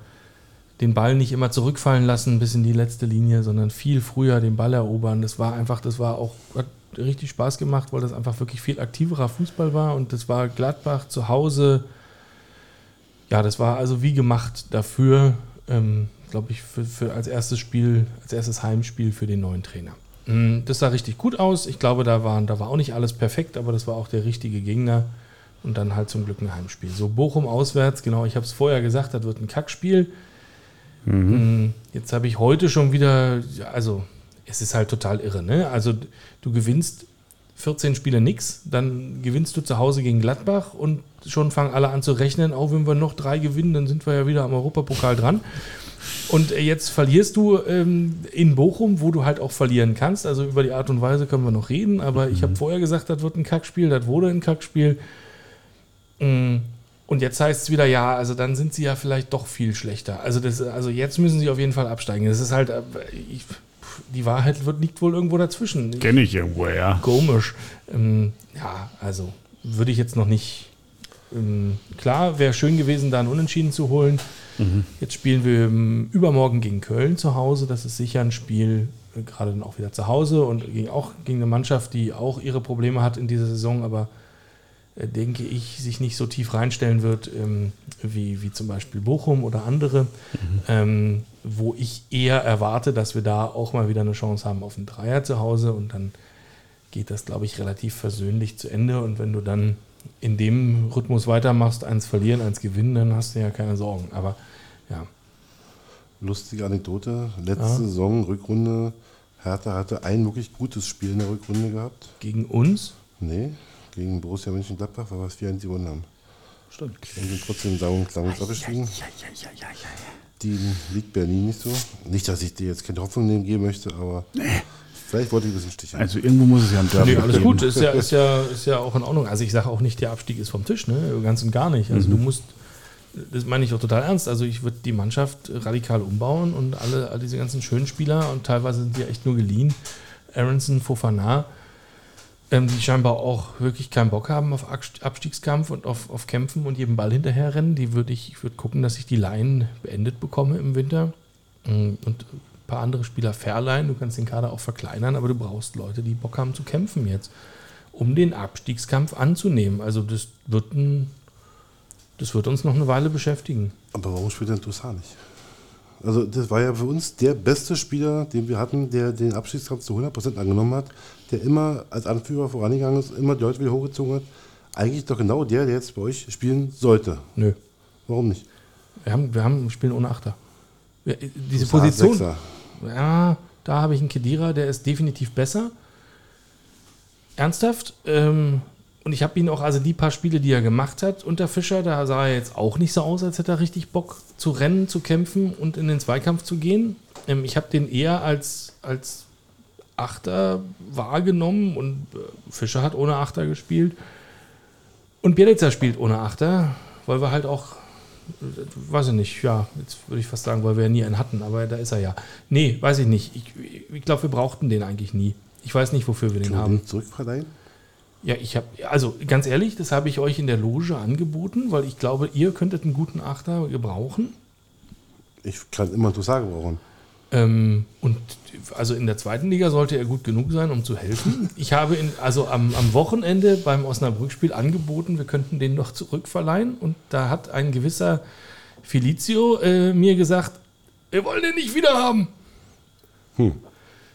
[SPEAKER 1] Den Ball nicht immer zurückfallen lassen bis in die letzte Linie, sondern viel früher den Ball erobern. Das war einfach, das war auch, hat richtig Spaß gemacht, weil das einfach wirklich viel aktiverer Fußball war und das war Gladbach zu Hause. Ja, das war also wie gemacht dafür, ähm, glaube ich, für, für als erstes Spiel, als erstes Heimspiel für den neuen Trainer. Mm, Das sah richtig gut aus. Ich glaube, da, waren, da war auch nicht alles perfekt, aber das war auch der richtige Gegner. Und dann halt zum Glück ein Heimspiel. So, Bochum auswärts, genau, ich habe es vorher gesagt, das wird ein Kackspiel. Mm, Jetzt habe ich heute schon wieder, also es ist halt total irre, ne? Also du gewinnst 14 Spiele nix, dann gewinnst du zu Hause gegen Gladbach und schon fangen alle an zu rechnen, auch wenn wir noch drei gewinnen, dann sind wir ja wieder am Europapokal dran. Und äh, jetzt verlierst du ähm, in Bochum, wo du halt auch verlieren kannst. Also über die Art und Weise können wir noch reden, aber ich habe vorher gesagt, das wird ein Kackspiel, das wurde ein Kackspiel. Mm, Und jetzt heißt es wieder, ja, also dann sind sie ja vielleicht doch viel schlechter. Also, das, also jetzt müssen sie auf jeden Fall absteigen. Das ist halt, äh, ich, die Wahrheit wird, liegt wohl irgendwo dazwischen.
[SPEAKER 2] Kenne ich irgendwo, ja.
[SPEAKER 1] Komisch. Ähm, ja, also würde ich jetzt noch nicht. Ähm, klar, wäre schön gewesen, da einen Unentschieden zu holen. Jetzt spielen wir ähm, übermorgen gegen Köln zu Hause. Das ist sicher ein Spiel, äh, gerade dann auch wieder zu Hause und gegen, auch gegen eine Mannschaft, die auch ihre Probleme hat in dieser Saison, aber denke ich, sich nicht so tief reinstellen wird ähm, wie, wie zum Beispiel Bochum oder andere, ähm, wo ich eher erwarte, dass wir da auch mal wieder eine Chance haben auf einen Dreier zu Hause und dann geht das, glaube ich, relativ versöhnlich zu Ende und wenn du dann in dem Rhythmus weitermachst, eins verlieren, eins gewinnen, dann hast du ja keine Sorgen. Aber ja,
[SPEAKER 4] Lustige Anekdote. Letzte
[SPEAKER 1] Ja.
[SPEAKER 4] Saison, Rückrunde, Hertha hatte ein wirklich gutes Spiel in der Rückrunde gehabt.
[SPEAKER 1] gegen uns,
[SPEAKER 4] Nee, gegen Borussia Mönchengladbach war was 4-1 gewonnen haben.
[SPEAKER 5] Stimmt.
[SPEAKER 4] Und sind trotzdem und klanglos abgestiegen. Die liegt Berlin nicht so. Nicht, dass ich dir jetzt keine Hoffnung nehmen geben möchte, aber vielleicht wollte ich ein bisschen sticheln.
[SPEAKER 2] Also irgendwo muss es ja ein Derby
[SPEAKER 1] Nee, alles
[SPEAKER 2] geben.
[SPEAKER 1] gut, ist ja, ist, ja, ist ja auch in Ordnung. Also ich sage auch nicht, der Abstieg ist vom Tisch, ne? Ganz und gar nicht. Also du musst, das meine ich auch total ernst. Also ich würde die Mannschaft radikal umbauen und alle, all diese ganzen schönen Spieler und teilweise sind die echt nur geliehen. Aronson, Fofana, ähm, die scheinbar auch wirklich keinen Bock haben auf Abst- Abstiegskampf und auf, auf Kämpfen und jedem Ball hinterher rennen. Die würde ich, ich würde gucken, dass ich die Laien beendet bekomme im Winter. Mm, Und ein paar andere Spieler verleihen. Du kannst den Kader auch verkleinern, aber du brauchst Leute, die Bock haben zu kämpfen jetzt, um den Abstiegskampf anzunehmen. Also das wird, ein, das wird uns noch eine Weile beschäftigen.
[SPEAKER 4] Aber warum spielt denn Toussaint nicht? Also das war ja für uns der beste Spieler, den wir hatten, der den Abschiedskampf zu 100% angenommen hat, der immer als Anführer vorangegangen ist, immer die Leute wieder hochgezogen hat. Eigentlich doch genau der, der jetzt bei euch spielen sollte.
[SPEAKER 1] Nö.
[SPEAKER 4] Warum nicht?
[SPEAKER 1] Wir haben, wir haben spielen ohne Achter. Wir, diese
[SPEAKER 4] Toussaint
[SPEAKER 1] Position.
[SPEAKER 4] Sechser.
[SPEAKER 1] Ja, da habe ich einen Kedira, der ist definitiv besser. Ernsthaft. Ähm, und ich habe ihn auch, also die paar Spiele, die er gemacht hat unter Fischer, da sah er jetzt auch nicht so aus, als hätte er richtig Bock zu rennen, zu kämpfen und in den Zweikampf zu gehen. Ähm, ich habe den eher als, als Achter wahrgenommen und äh, Fischer hat ohne Achter gespielt. Und Bielitzer spielt ohne Achter, weil wir halt auch weiß ich nicht, ja, jetzt würde ich fast sagen, weil wir ja nie einen hatten, aber da ist er ja. Nee, weiß ich nicht. Ich, ich glaube, wir brauchten den eigentlich nie. Ich weiß nicht, wofür wir den haben.
[SPEAKER 4] zurückverleihen?
[SPEAKER 1] Ja, ich habe, also ganz ehrlich, das habe ich euch in der Loge angeboten, weil ich glaube, ihr könntet einen guten Achter gebrauchen.
[SPEAKER 4] Ich kann immer Toussaint gebrauchen.
[SPEAKER 1] Ähm, und also in der zweiten Liga sollte er gut genug sein, um zu helfen. Ich habe ihn also am, am Wochenende beim Osnabrück-Spiel angeboten, wir könnten den noch zurückverleihen. Und da hat ein gewisser Felizio äh, mir gesagt, wir wollen den nicht wieder haben.
[SPEAKER 4] Hm.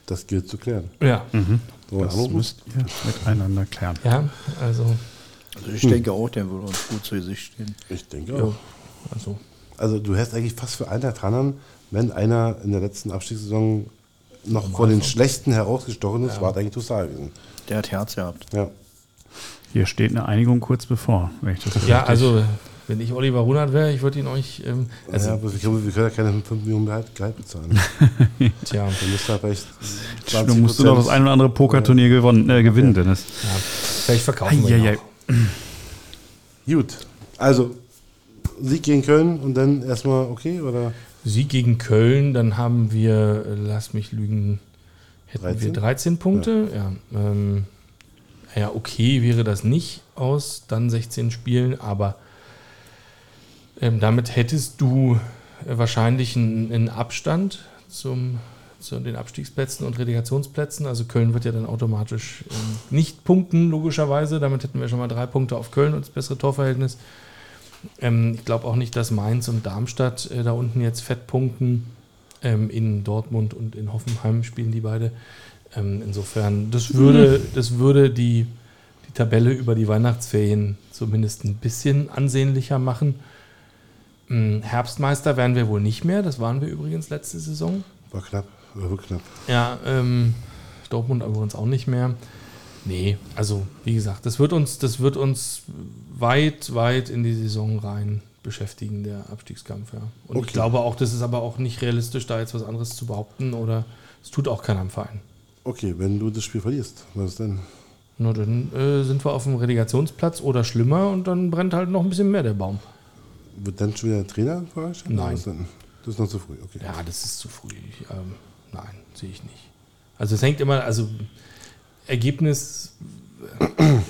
[SPEAKER 4] Das gilt zu klären.
[SPEAKER 1] Ja,
[SPEAKER 4] wir
[SPEAKER 2] Das
[SPEAKER 4] anrufen?
[SPEAKER 2] müsst ihr miteinander klären.
[SPEAKER 1] ja, also,
[SPEAKER 5] Also ich denke auch, der würde uns gut zu Gesicht stehen.
[SPEAKER 4] Ich denke
[SPEAKER 1] ja,
[SPEAKER 4] auch.
[SPEAKER 1] also
[SPEAKER 4] also du hättest eigentlich fast für einen Tannern, wenn einer in der letzten Abstiegssaison noch von den Schlechten herausgestochen ist, war es eigentlich total gewesen.
[SPEAKER 5] Der hat Herz gehabt.
[SPEAKER 4] Ja.
[SPEAKER 2] Hier steht eine Einigung kurz bevor. Wenn ich das
[SPEAKER 1] Ja,
[SPEAKER 2] richtig-
[SPEAKER 1] also wenn ich Oliver Runert wäre, ich würde ihn euch. Ähm, also,
[SPEAKER 4] ja, aber wir, können, wir können ja keine 5 Millionen Gehalt, Gehalt bezahlen.
[SPEAKER 1] tja,
[SPEAKER 4] Du musst halt vielleicht
[SPEAKER 2] Du musst du noch das ein oder andere Pokerturnier gewonnen, äh, gewinnen, Dennis.
[SPEAKER 1] ja, vielleicht verkaufen wir ihn
[SPEAKER 2] Eieiei.
[SPEAKER 1] auch.
[SPEAKER 4] Gut, also Sieg gegen Köln und dann erstmal okay oder?
[SPEAKER 1] Sieg gegen Köln, dann haben wir, äh, lass mich lügen, hätten
[SPEAKER 4] 13?
[SPEAKER 1] wir 13 Punkte. Ja, ähm, ja, okay wäre das nicht aus dann 16 Spielen, aber ähm, damit hättest du äh, wahrscheinlich einen, einen Abstand zum, zu den Abstiegsplätzen und Relegationsplätzen. Also Köln wird ja dann automatisch ähm, nicht punkten, logischerweise. Damit hätten wir schon mal drei Punkte auf Köln und das bessere Torverhältnis. Ähm, ich glaube auch nicht, dass Mainz und Darmstadt äh, da unten jetzt fett punkten. Ähm, in Dortmund und in Hoffenheim spielen die beide. Ähm, insofern, das würde, das würde die, die Tabelle über die Weihnachtsferien zumindest ein bisschen ansehnlicher machen. Ähm, Herbstmeister werden wir wohl nicht mehr. Das waren wir übrigens letzte Saison.
[SPEAKER 4] War knapp, war wirklich knapp.
[SPEAKER 1] Ja, ähm, Dortmund übrigens auch nicht mehr. Nee, also wie gesagt, das wird uns, das wird uns weit, weit in die Saison rein beschäftigen, der Abstiegskampf, ja. Und ich
[SPEAKER 4] Okay.
[SPEAKER 1] glaube auch, das ist aber auch nicht realistisch, da jetzt was anderes zu behaupten oder es tut auch keiner im Verein.
[SPEAKER 4] Okay, wenn du das Spiel verlierst, was ist denn?
[SPEAKER 1] Nur dann äh, sind wir auf dem Relegationsplatz oder schlimmer und dann brennt halt noch ein bisschen mehr der Baum.
[SPEAKER 4] Wird dann schon wieder ein Trainer vorgestellt?
[SPEAKER 1] Nein.
[SPEAKER 4] Das ist noch zu früh, okay.
[SPEAKER 1] Ja, das ist zu früh. Ich, ähm, nein, sehe ich nicht. Also es hängt immer, also Ergebnis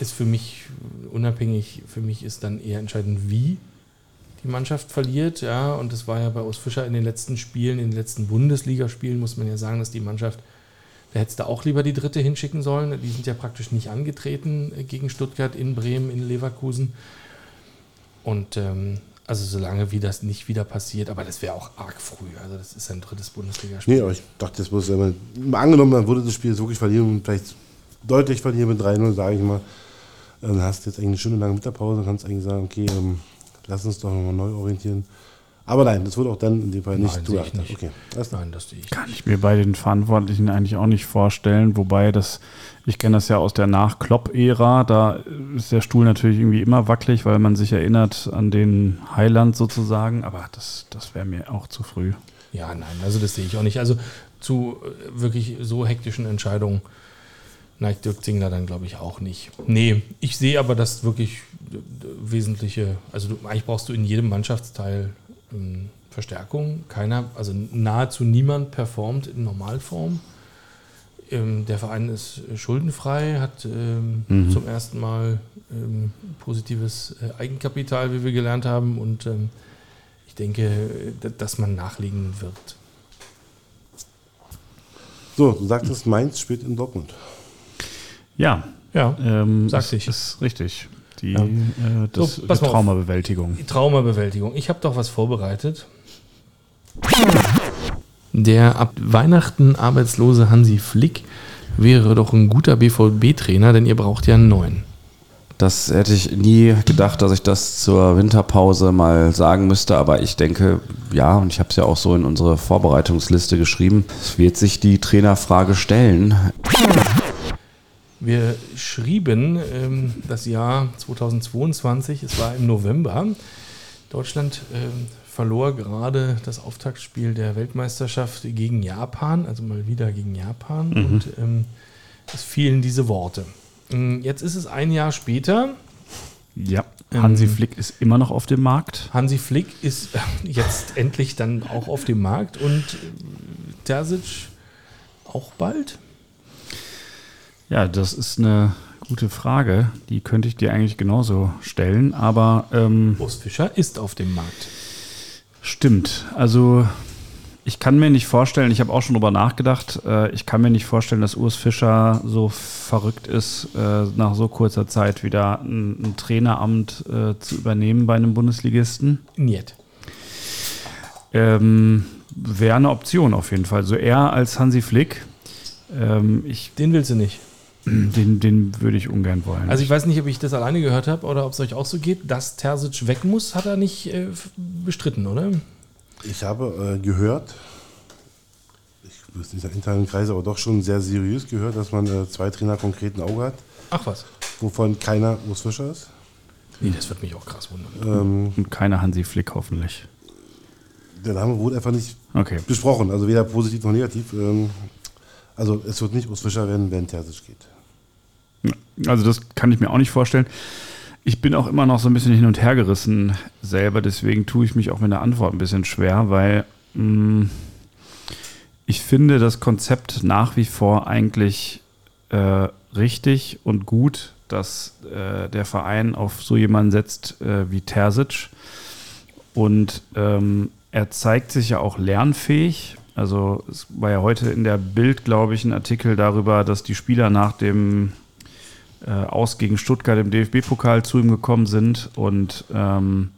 [SPEAKER 1] ist für mich unabhängig, für mich ist dann eher entscheidend, wie die Mannschaft verliert, ja, und das war ja bei Urs Fischer in den letzten Spielen, in den letzten Bundesligaspielen, muss man ja sagen, dass die Mannschaft, da hättest du auch lieber die dritte hinschicken sollen, die sind ja praktisch nicht angetreten gegen Stuttgart, in Bremen, in Leverkusen. Und ähm, also solange wie das nicht wieder passiert, aber das wäre auch arg früh. Also das ist ein drittes Bundesligaspiel.
[SPEAKER 4] Nee, aber ich dachte, das muss immer. Angenommen, dann würde das Spiel wirklich verlieren und vielleicht deutlich verlieren mit 3-0, sage ich mal. Dann hast du jetzt eigentlich eine Stunde lange Mittagpause und kannst eigentlich sagen, okay, ähm, lass uns doch nochmal neu orientieren. Aber nein, das wird auch dann in dem Fall nicht
[SPEAKER 1] Nein, ich nicht.
[SPEAKER 4] Okay, klar.
[SPEAKER 1] Nein, das sehe ich.
[SPEAKER 2] Kann ich mir bei den Verantwortlichen eigentlich auch nicht vorstellen. Wobei das, ich kenne das ja aus der Nach-Klopp-Ära, da ist der Stuhl natürlich irgendwie immer wackelig, weil man sich erinnert an den Highland sozusagen. Aber das, das wäre mir auch zu früh.
[SPEAKER 1] Ja, nein, also das sehe ich auch nicht. Also zu äh, wirklich so hektischen Entscheidungen neigt Dirk Zingler dann, glaube ich, auch nicht. Nee, ich sehe aber das wirklich äh, wesentliche, also du, eigentlich brauchst du in jedem Mannschaftsteil ähm, Verstärkung. Keiner, also nahezu niemand performt in Normalform. Ähm, der Verein ist äh, schuldenfrei, hat ähm,
[SPEAKER 2] Mhm.
[SPEAKER 1] zum ersten Mal ähm, positives äh, Eigenkapital, wie wir gelernt haben. Und ähm, ich denke, dass man nachlegen wird.
[SPEAKER 4] So, du sagtest, Mainz spielt in Dortmund.
[SPEAKER 2] Ja,
[SPEAKER 1] Ja,
[SPEAKER 2] ähm,
[SPEAKER 1] Sagte
[SPEAKER 2] ist,
[SPEAKER 1] ich.
[SPEAKER 2] ist richtig. Die,
[SPEAKER 1] Ja.
[SPEAKER 2] äh, das,
[SPEAKER 1] So,
[SPEAKER 2] die. Traumabewältigung.
[SPEAKER 1] die Traumabewältigung. Ich habe doch was vorbereitet. Der ab Weihnachten arbeitslose Hansi Flick wäre doch ein guter BVB-Trainer, denn ihr braucht ja einen neuen.
[SPEAKER 7] Das hätte ich nie gedacht, dass ich das zur Winterpause mal sagen müsste, aber ich denke, ja, und ich habe es ja auch so in unsere Vorbereitungsliste geschrieben, es wird sich die Trainerfrage stellen.
[SPEAKER 1] Wir schrieben ähm, das Jahr 2022, es war im November. Deutschland ähm, verlor gerade das Auftaktspiel der Weltmeisterschaft gegen Japan, also mal wieder gegen Japan. Und ähm, es fielen diese Worte. Ähm, Jetzt ist es ein Jahr später.
[SPEAKER 2] Ja, Hansi
[SPEAKER 1] Ähm,
[SPEAKER 2] Flick ist immer noch auf dem Markt.
[SPEAKER 1] Hansi Flick ist jetzt endlich dann auch auf dem Markt und äh, Terzic auch bald.
[SPEAKER 2] Ja, das ist eine gute Frage. Die könnte ich dir eigentlich genauso stellen. Aber ähm,
[SPEAKER 1] Urs Fischer ist auf dem Markt.
[SPEAKER 2] stimmt. Also ich kann mir nicht vorstellen, ich habe auch schon drüber nachgedacht, äh, ich kann mir nicht vorstellen, dass Urs Fischer so verrückt ist, äh, nach so kurzer Zeit wieder ein, ein Traineramt äh, zu übernehmen bei einem Bundesligisten.
[SPEAKER 1] Niet.
[SPEAKER 2] Ähm, Wäre eine Option auf jeden Fall. So er als Hansi Flick. Ähm, ich
[SPEAKER 1] Den willst du nicht.
[SPEAKER 2] Den, den würde ich ungern wollen.
[SPEAKER 1] Also ich weiß nicht, ob ich das alleine gehört habe oder ob es euch auch so geht. Dass Terzic weg muss, hat er nicht äh, bestritten, oder?
[SPEAKER 4] Ich habe äh, gehört, ich wüsste nicht in internen Kreise, aber doch schon sehr seriös gehört, dass man äh, zwei Trainer konkret im Auge hat,
[SPEAKER 1] Ach was.
[SPEAKER 4] wovon keiner Urs Fischer ist.
[SPEAKER 1] Nee, das wird mich auch krass wundern.
[SPEAKER 4] Ähm,
[SPEAKER 2] Und keine Hansi Flick hoffentlich.
[SPEAKER 4] der Name wurde einfach nicht
[SPEAKER 2] Okay.
[SPEAKER 4] besprochen, also weder positiv noch negativ. Ähm, also es wird nicht Urs Fischer werden, wenn Terzic geht.
[SPEAKER 2] Also das kann ich mir auch nicht vorstellen. Ich bin auch immer noch so ein bisschen hin und her gerissen selber, deswegen tue ich mich auch mit der Antwort ein bisschen schwer, weil mh, ich finde das Konzept nach wie vor eigentlich äh, richtig und gut, dass äh, der Verein auf so jemanden setzt äh, wie Terzic. Und ähm, er zeigt sich ja auch lernfähig. Also es war ja heute in der Bild, glaube ich, ein Artikel darüber, dass die Spieler nach dem äh, Aus gegen Stuttgart im DFB-Pokal zu ihm gekommen sind und ähm,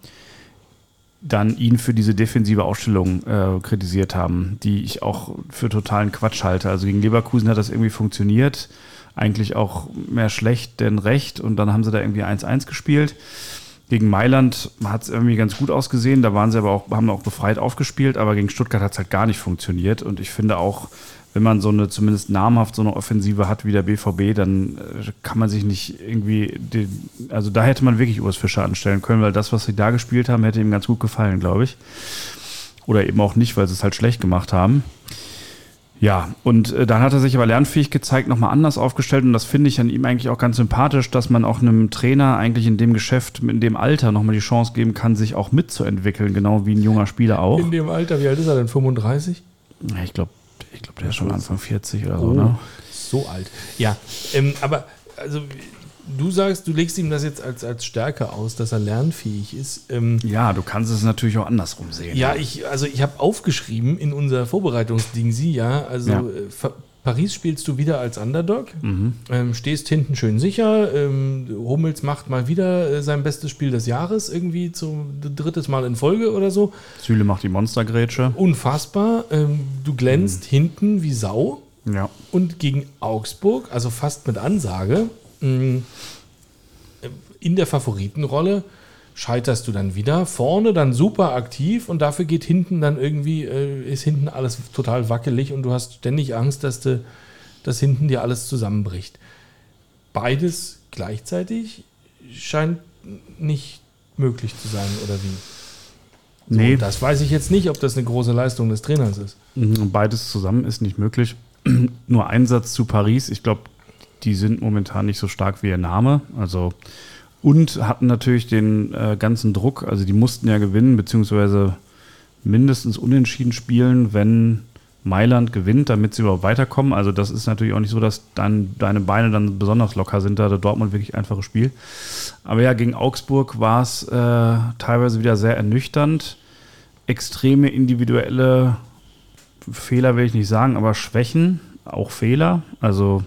[SPEAKER 2] dann ihn für diese defensive Ausstellung äh, kritisiert haben, die ich auch für totalen Quatsch halte. Also gegen Leverkusen hat das irgendwie funktioniert. Eigentlich auch mehr schlecht denn recht. Und dann haben sie da irgendwie 1-1 gespielt. Gegen Mailand hat es irgendwie ganz gut ausgesehen. Da waren sie aber auch, haben auch befreit aufgespielt, aber gegen Stuttgart hat es halt gar nicht funktioniert. Und ich finde auch, wenn man so eine zumindest namhaft so eine Offensive hat wie der BVB, dann äh, kann man sich nicht irgendwie, den, also da hätte man wirklich Urs Fischer anstellen können, weil das, was sie da gespielt haben, hätte ihm ganz gut gefallen, glaube ich. Oder eben auch nicht, weil sie es halt schlecht gemacht haben. Ja, und äh, dann hat er sich aber lernfähig gezeigt, nochmal anders aufgestellt und das finde ich an ihm eigentlich auch ganz sympathisch, dass man auch einem Trainer eigentlich in dem Geschäft, in dem Alter nochmal die Chance geben kann, sich auch mitzuentwickeln, genau wie ein junger Spieler auch.
[SPEAKER 1] In dem Alter, wie alt ist er denn? 35?
[SPEAKER 2] Ja, ich glaube, ich glaub, der ist schon Anfang 40 oder so, ne?
[SPEAKER 1] So alt. Ja, ähm, aber also du sagst, du legst ihm das jetzt als, als Stärke aus, dass er lernfähig ist. Ähm,
[SPEAKER 2] Ja, du kannst es natürlich auch andersrum sehen.
[SPEAKER 1] ja, ich, also ich habe aufgeschrieben in unser Vorbereitungsding sie, ja, also
[SPEAKER 2] Ja.
[SPEAKER 1] äh, Fa- Paris spielst du wieder als Underdog, ähm, stehst hinten schön sicher, ähm, Hummels macht mal wieder äh, sein bestes Spiel des Jahres, irgendwie zum drittes Mal in Folge oder so.
[SPEAKER 2] Süle macht die Monstergrätsche.
[SPEAKER 1] Unfassbar, ähm, du glänzt hinten wie Sau.
[SPEAKER 2] Ja.
[SPEAKER 1] und gegen Augsburg, also fast mit Ansage, mh, in der Favoritenrolle scheiterst du dann wieder. Vorne dann super aktiv und dafür geht hinten dann irgendwie, äh, ist hinten alles total wackelig und du hast ständig Angst, dass, du, dass hinten dir alles zusammenbricht. Beides gleichzeitig scheint nicht möglich zu sein, oder wie? So,
[SPEAKER 2] Nee.
[SPEAKER 1] Das weiß ich jetzt nicht, ob das eine große Leistung des Trainers ist.
[SPEAKER 2] Mhm, Beides zusammen ist nicht möglich. Nur ein Satz zu Paris. Ich glaube, die sind momentan nicht so stark wie ihr Name. Also und hatten natürlich den äh, ganzen Druck. Also die mussten ja gewinnen, beziehungsweise mindestens unentschieden spielen, wenn Mailand gewinnt, damit sie überhaupt weiterkommen. Also das ist natürlich auch nicht so, dass dein, deine Beine dann besonders locker sind. Da hatte Dortmund wirklich einfaches Spiel. Aber ja, gegen Augsburg war es äh, teilweise wieder sehr ernüchternd. Extreme individuelle Fehler will ich nicht sagen, aber Schwächen, auch Fehler. Also,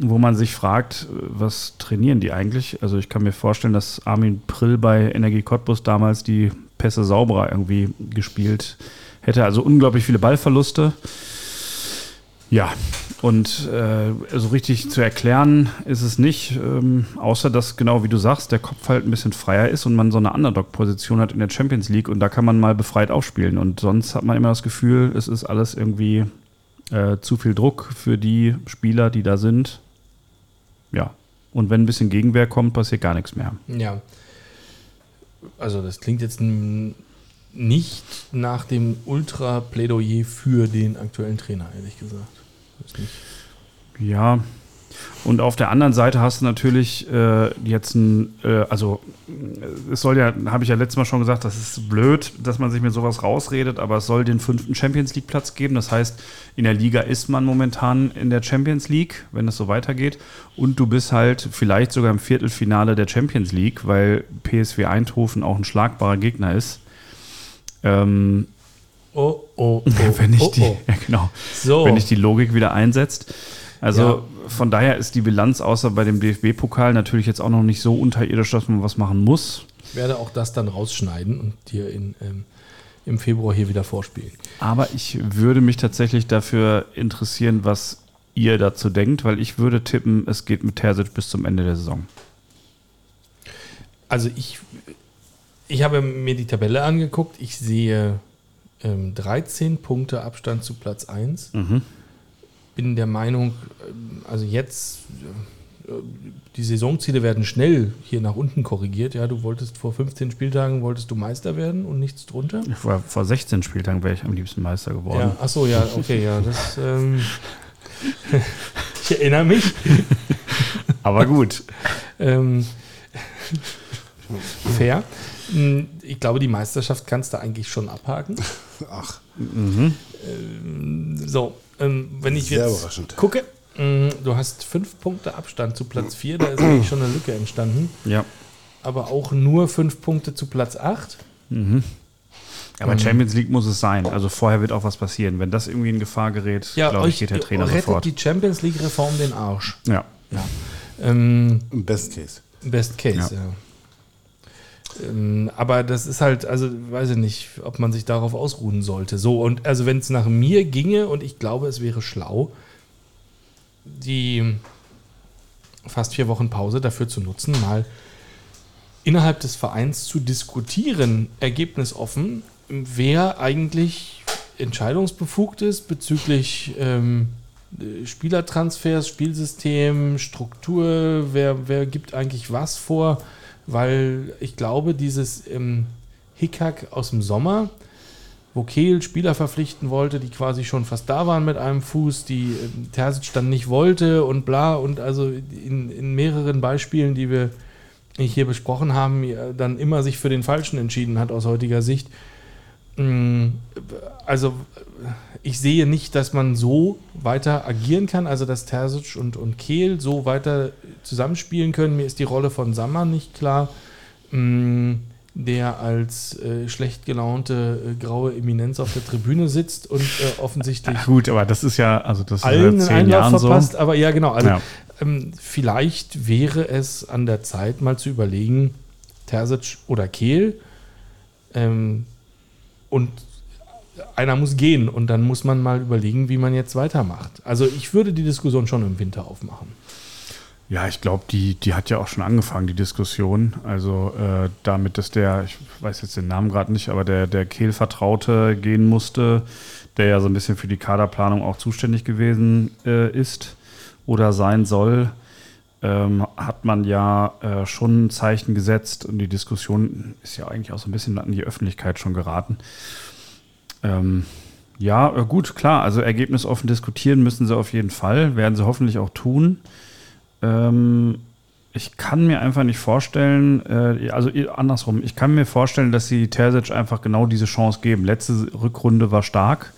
[SPEAKER 2] wo man sich fragt, was trainieren die eigentlich? Also, ich kann mir vorstellen, dass Armin Prill bei Energie Cottbus damals die Pässe sauberer irgendwie gespielt hätte. Also, unglaublich viele Ballverluste. Ja, und äh, so richtig zu erklären ist es nicht, ähm, außer dass, genau wie du sagst, der Kopf halt ein bisschen freier ist und man so eine Underdog-Position hat in der Champions League und da kann man mal befreit aufspielen. Und sonst hat man immer das Gefühl, es ist alles irgendwie äh, zu viel Druck für die Spieler, die da sind. Ja. Und wenn ein bisschen Gegenwehr kommt, passiert gar nichts mehr.
[SPEAKER 1] Ja. Also das klingt jetzt nicht nach dem Ultra-Plädoyer für den aktuellen Trainer, ehrlich gesagt.
[SPEAKER 2] Ja. Und auf der anderen Seite hast du natürlich äh, jetzt ein, äh, also äh, es soll ja, habe ich ja letztes Mal schon gesagt, das ist blöd, dass man sich mit sowas rausredet, aber es soll den fünften Champions League Platz geben. Das heißt, in der Liga ist man momentan in der Champions League, wenn es so weitergeht. Und du bist halt vielleicht sogar im Viertelfinale der Champions League, weil PSW Eindhoven auch ein schlagbarer Gegner ist. Ähm,
[SPEAKER 1] Oh, oh, oh.
[SPEAKER 2] wenn ich
[SPEAKER 1] oh,
[SPEAKER 2] die,
[SPEAKER 1] oh.
[SPEAKER 2] ja genau,
[SPEAKER 1] So.
[SPEAKER 2] wenn ich die Logik wieder einsetzt. Also
[SPEAKER 1] Ja.
[SPEAKER 2] von daher ist die Bilanz außer bei dem DFB-Pokal natürlich jetzt auch noch nicht so unterirdisch, dass man was machen muss.
[SPEAKER 1] Ich werde auch das dann rausschneiden und dir in, ähm, im Februar hier wieder vorspielen.
[SPEAKER 2] Aber ich würde mich tatsächlich dafür interessieren, was ihr dazu denkt, weil ich würde tippen, es geht mit Terzic bis zum Ende der Saison.
[SPEAKER 1] Also ich, ich habe mir die Tabelle angeguckt. Ich sehe ähm, 13 Punkte Abstand zu Platz 1.
[SPEAKER 2] Mhm.
[SPEAKER 1] Bin der Meinung, ähm, also jetzt, äh, die Saisonziele werden schnell hier nach unten korrigiert. Ja, du wolltest vor 15 Spieltagen wolltest du Meister werden und nichts drunter.
[SPEAKER 2] Vor, vor 16 Spieltagen wäre ich am liebsten Meister geworden.
[SPEAKER 1] Ja, ach so, ja, okay, ja, das. Ähm, ich erinnere mich.
[SPEAKER 2] Aber gut.
[SPEAKER 1] Ähm, fair. Hm, Ich glaube, die Meisterschaft kannst du eigentlich schon abhaken.
[SPEAKER 4] Ach,
[SPEAKER 1] So, ähm, wenn ich
[SPEAKER 4] Sehr
[SPEAKER 1] jetzt
[SPEAKER 4] überraschend.
[SPEAKER 1] gucke, mh, du hast fünf Punkte Abstand zu Platz 4, da ist eigentlich schon eine Lücke entstanden.
[SPEAKER 2] Ja.
[SPEAKER 1] Aber auch nur fünf Punkte zu Platz 8.
[SPEAKER 2] Aber Champions League muss es sein. Also vorher wird auch was passieren. Wenn das irgendwie in Gefahr gerät,
[SPEAKER 1] Ja,
[SPEAKER 2] glaube ich, geht der Trainer
[SPEAKER 1] rettet
[SPEAKER 2] sofort.
[SPEAKER 1] die Champions League-Reform den Arsch.
[SPEAKER 2] Ja.
[SPEAKER 1] Ja. Ähm,
[SPEAKER 4] Best Case.
[SPEAKER 1] Best Case, ja. Ähm, aber das ist halt, also weiß ich nicht, ob man sich darauf ausruhen sollte. So, und also wenn es nach mir ginge, und ich glaube, es wäre schlau, die fast vier Wochen Pause dafür zu nutzen, mal innerhalb des Vereins zu diskutieren, ergebnisoffen, wer eigentlich entscheidungsbefugt ist bezüglich ähm, äh, Spielertransfers, Spielsystem, Struktur, wer, wer gibt eigentlich was vor, weil ich glaube, dieses ähm, Hickhack aus dem Sommer, wo Kehl Spieler verpflichten wollte, die quasi schon fast da waren mit einem Fuß, die ähm, Terzic dann nicht wollte und bla und also in, in mehreren Beispielen, die wir hier besprochen haben, dann immer sich für den Falschen entschieden hat aus heutiger Sicht. Mm, Also ich sehe nicht, dass man so weiter agieren kann, also dass Terzic und, und Kehl so weiter zusammenspielen können. Mir ist die Rolle von Sammer nicht klar, mm, der als äh, schlecht gelaunte äh, graue Eminenz auf der Tribüne sitzt und äh, offensichtlich
[SPEAKER 2] Ja, gut, aber das ist ja, also das
[SPEAKER 1] allen
[SPEAKER 2] ist
[SPEAKER 1] einen
[SPEAKER 2] seit zehn
[SPEAKER 1] Einlauf verpasst,
[SPEAKER 2] so.
[SPEAKER 1] aber ja, genau. Also
[SPEAKER 2] Ja.
[SPEAKER 1] ähm, vielleicht wäre es an der Zeit, mal zu überlegen, Terzic oder Kehl. Ähm, und einer muss gehen und dann muss man mal überlegen, wie man jetzt weitermacht. Also ich würde die Diskussion schon im Winter aufmachen.
[SPEAKER 2] Ja, ich glaube, die, die hat ja auch schon angefangen, die Diskussion. Also äh, damit, dass der, ich weiß jetzt den Namen gerade nicht, aber der, der Kehl-Vertraute gehen musste, der ja so ein bisschen für die Kaderplanung auch zuständig gewesen äh, ist oder sein soll, ähm, hat man ja äh, schon ein Zeichen gesetzt und die Diskussion ist ja eigentlich auch so ein bisschen an die Öffentlichkeit schon geraten. Ähm, ja, äh, gut, klar, also ergebnisoffen diskutieren müssen sie auf jeden Fall, werden sie hoffentlich auch tun. Ähm, ich kann mir einfach nicht vorstellen, äh, also andersrum, ich kann mir vorstellen, dass sie Terzic einfach genau diese Chance geben. Letzte Rückrunde war stark.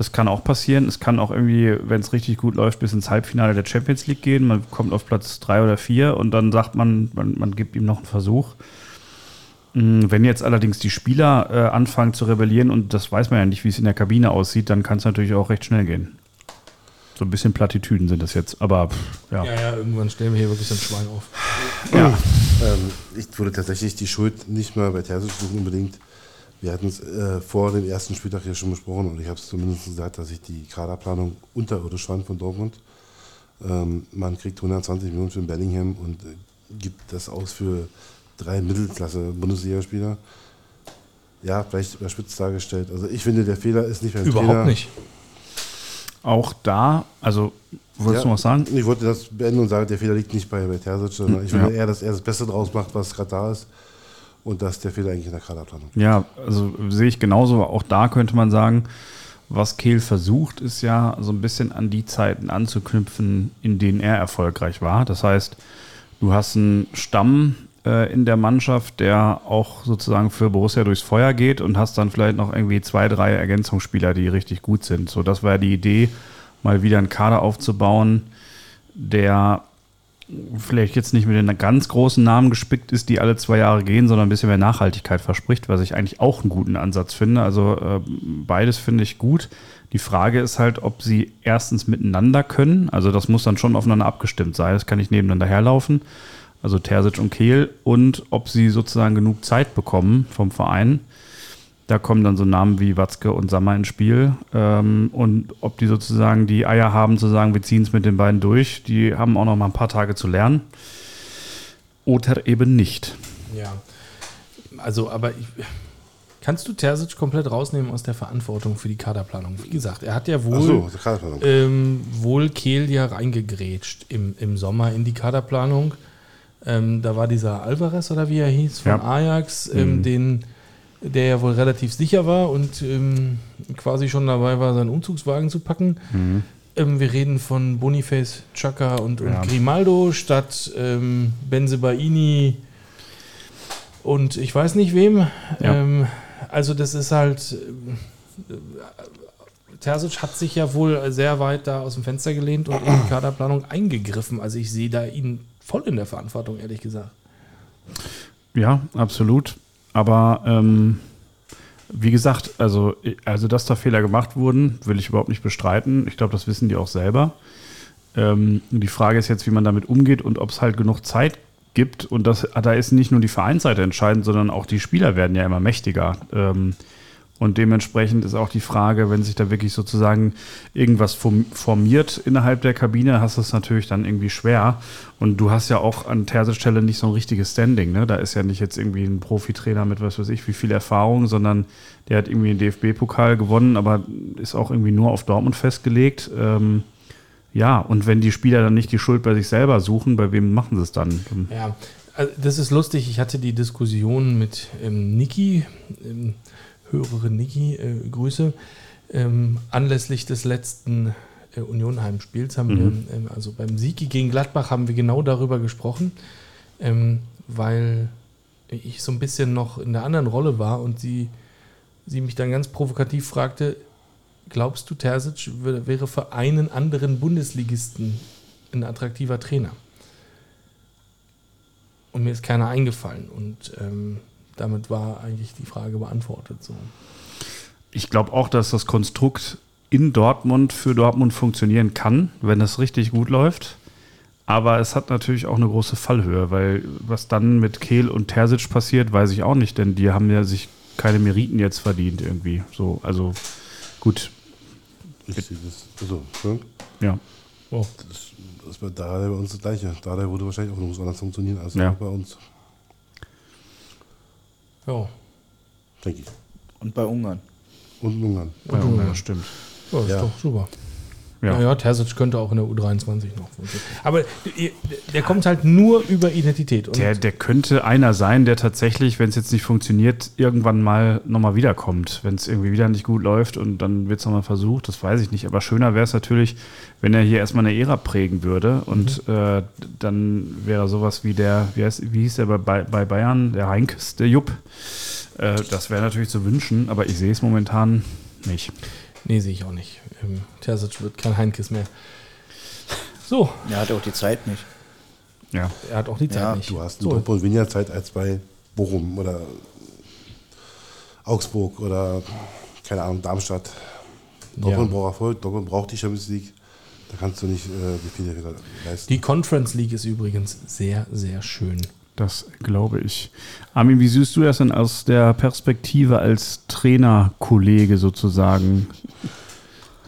[SPEAKER 2] Das kann auch passieren. Es kann auch irgendwie, wenn es richtig gut läuft, bis ins Halbfinale der Champions League gehen. Man kommt auf Platz drei oder vier und dann sagt man, man, man gibt ihm noch einen Versuch. Mm, Wenn jetzt allerdings die Spieler äh, anfangen zu rebellieren und das weiß man ja nicht, wie es in der Kabine aussieht, dann kann es natürlich auch recht schnell gehen. So ein bisschen Plattitüden sind das jetzt, aber pff, ja.
[SPEAKER 1] Ja, ja, irgendwann stellen wir hier wirklich ein Schwein auf.
[SPEAKER 2] ja.
[SPEAKER 4] Ähm, ich würde tatsächlich die Schuld nicht mal bei Terzic suchen unbedingt. Wir hatten es äh, vor dem ersten Spieltag hier schon besprochen und ich habe es zumindest gesagt, dass ich die Kaderplanung unterirdisch fand von Dortmund. Ähm, man kriegt 120 Millionen für Bellingham und äh, gibt das aus für drei Mittelklasse-Bundesligaspieler. Ja, vielleicht überspitzt dargestellt. Also ich finde, der Fehler ist nicht beim
[SPEAKER 1] Überhaupt
[SPEAKER 4] Trainer.
[SPEAKER 1] nicht.
[SPEAKER 2] Auch da, also wolltest du noch was sagen?
[SPEAKER 4] Ich wollte das beenden und sagen, der Fehler liegt nicht bei, bei Terzic, sondern ich
[SPEAKER 2] Ja.
[SPEAKER 4] finde eher, dass er das Beste draus macht, was gerade da ist. Und dass der Fehler eigentlich in der Kaderplanung.
[SPEAKER 2] Ja, also sehe ich genauso. Auch da könnte man sagen, was Kehl versucht, ist ja so ein bisschen an die Zeiten anzuknüpfen, in denen er erfolgreich war. Das heißt, du hast einen Stamm äh, in der Mannschaft, der auch sozusagen für Borussia durchs Feuer geht und hast dann vielleicht noch irgendwie zwei, drei Ergänzungsspieler, die richtig gut sind. So, das war die Idee, mal wieder einen Kader aufzubauen, der vielleicht jetzt nicht mit den ganz großen Namen gespickt ist, die alle zwei Jahre gehen, sondern ein bisschen mehr Nachhaltigkeit verspricht, was ich eigentlich auch einen guten Ansatz finde. Also äh, beides finde ich gut. Die Frage ist halt, ob sie erstens miteinander können. Also das muss dann schon aufeinander abgestimmt sein. Das kann nicht nebeneinander herlaufen. Also Terzic und Kehl. Und ob sie sozusagen genug Zeit bekommen vom Verein. Da kommen dann so Namen wie Watzke und Sammer ins Spiel. Ähm, und ob die sozusagen die Eier haben zu sagen, wir ziehen es mit den beiden durch, die haben auch noch mal ein paar Tage zu lernen. Oder eben nicht.
[SPEAKER 1] Ja. Also, aber ich, kannst du Terzic komplett rausnehmen aus der Verantwortung für die Kaderplanung? Wie gesagt, er hat ja wohl,
[SPEAKER 4] so,
[SPEAKER 1] ähm, wohl Kehl ja reingegrätscht im, im Sommer in die Kaderplanung. Ähm, da war dieser Alvarez oder wie er hieß von
[SPEAKER 2] Ja.
[SPEAKER 1] Ajax, ähm, den, der ja wohl relativ sicher war und ähm, quasi schon dabei war, seinen Umzugswagen zu packen. Ähm, wir reden von Boniface, Chaka und, und
[SPEAKER 2] Ja.
[SPEAKER 1] Grimaldo statt ähm, Benzebaini und ich weiß nicht wem.
[SPEAKER 2] Ja.
[SPEAKER 1] Ähm, also das ist halt. äh, Terzic hat sich ja wohl sehr weit da aus dem Fenster gelehnt und in die Kaderplanung eingegriffen. Also ich sehe da ihn voll in der Verantwortung, ehrlich gesagt.
[SPEAKER 2] Ja, absolut. Aber ähm, wie gesagt, also, also dass da Fehler gemacht wurden, will ich überhaupt nicht bestreiten. Ich glaube, das wissen die auch selber. Ähm, die Frage ist jetzt, wie man damit umgeht und ob es halt genug Zeit gibt. Und das, da ist nicht nur die Vereinsseite entscheidend, sondern auch die Spieler werden ja immer mächtiger. Ähm, und dementsprechend ist auch die Frage, wenn sich da wirklich sozusagen irgendwas form- formiert innerhalb der Kabine, hast du es natürlich dann irgendwie schwer. Und du hast ja auch an Terzic Stelle nicht so ein richtiges Standing. Ne? Da ist ja nicht jetzt irgendwie ein Profitrainer mit was weiß ich, wie viel Erfahrung, sondern der hat irgendwie einen DFB-Pokal gewonnen, aber ist auch irgendwie nur auf Dortmund festgelegt. Ähm, ja, und wenn die Spieler dann nicht die Schuld bei sich selber suchen, bei wem machen sie es dann?
[SPEAKER 1] Ja, also das ist lustig. Ich hatte die Diskussion mit ähm, Niki, ähm, höhere Niki, äh, Grüße, ähm, anlässlich des letzten äh, Union-Heimspiels haben wir, ähm, also beim Sieg gegen Gladbach haben wir genau darüber gesprochen, ähm, weil ich so ein bisschen noch in der anderen Rolle war und sie, sie mich dann ganz provokativ fragte, glaubst du, Terzic wär- wäre für einen anderen Bundesligisten ein attraktiver Trainer? Und mir ist keiner eingefallen. Und ähm, damit war eigentlich die Frage beantwortet. So.
[SPEAKER 2] Ich glaube auch, dass das Konstrukt in Dortmund für Dortmund funktionieren kann, wenn es richtig gut läuft. Aber es hat natürlich auch eine große Fallhöhe, weil was dann mit Kehl und Terzic passiert, weiß ich auch nicht, denn die haben ja sich keine Meriten jetzt verdient irgendwie. So, also gut,
[SPEAKER 4] Ich sehe das. Also, Entschuldigung.
[SPEAKER 2] ja.
[SPEAKER 1] Oh.
[SPEAKER 4] Das, das war da bei uns das Gleiche. Da würde wahrscheinlich auch noch was anderes funktionieren als
[SPEAKER 2] Ja.
[SPEAKER 4] bei uns,
[SPEAKER 1] Ja.
[SPEAKER 4] denke ich.
[SPEAKER 5] Und bei Ungarn.
[SPEAKER 4] Und Ungarn.
[SPEAKER 2] Bei Ungarn, stimmt.
[SPEAKER 1] Ja, ist
[SPEAKER 4] Ja.
[SPEAKER 1] doch super.
[SPEAKER 2] Ja.
[SPEAKER 1] Ja. ja, Terzic könnte auch in der U23 noch funktionieren. Aber der, kommt halt nur über Identität. Und
[SPEAKER 2] Der, der könnte einer sein, der tatsächlich, wenn es jetzt nicht funktioniert, irgendwann mal nochmal wiederkommt. Wenn es irgendwie wieder nicht gut läuft und dann wird es nochmal versucht, das weiß ich nicht. Aber schöner wäre es natürlich, wenn er hier erstmal eine Ära prägen würde und äh, dann wäre sowas wie der, wie, heißt, wie hieß der bei, bei Bayern, der Heinkes, der Jupp. Äh, das wäre natürlich zu wünschen, aber ich sehe es momentan nicht.
[SPEAKER 1] nee, sehe ich auch nicht. Ähm, Terzic wird kein Heinkes mehr. So,
[SPEAKER 5] Er hat auch die Zeit nicht.
[SPEAKER 2] Ja.
[SPEAKER 1] er hat auch die Zeit
[SPEAKER 5] Ja,
[SPEAKER 1] nicht.
[SPEAKER 4] Du hast in
[SPEAKER 1] so,
[SPEAKER 4] Dortmund weniger Zeit als bei Bochum oder Augsburg oder, keine Ahnung, Darmstadt. Dortmund
[SPEAKER 1] Ja.
[SPEAKER 4] braucht Erfolg, Dortmund braucht die Champions League. Da kannst du nicht äh, wie viele leisten.
[SPEAKER 1] Die Conference League ist übrigens sehr, sehr schön.
[SPEAKER 2] Das glaube ich. Armin, wie siehst du das denn aus der Perspektive als Trainerkollege sozusagen?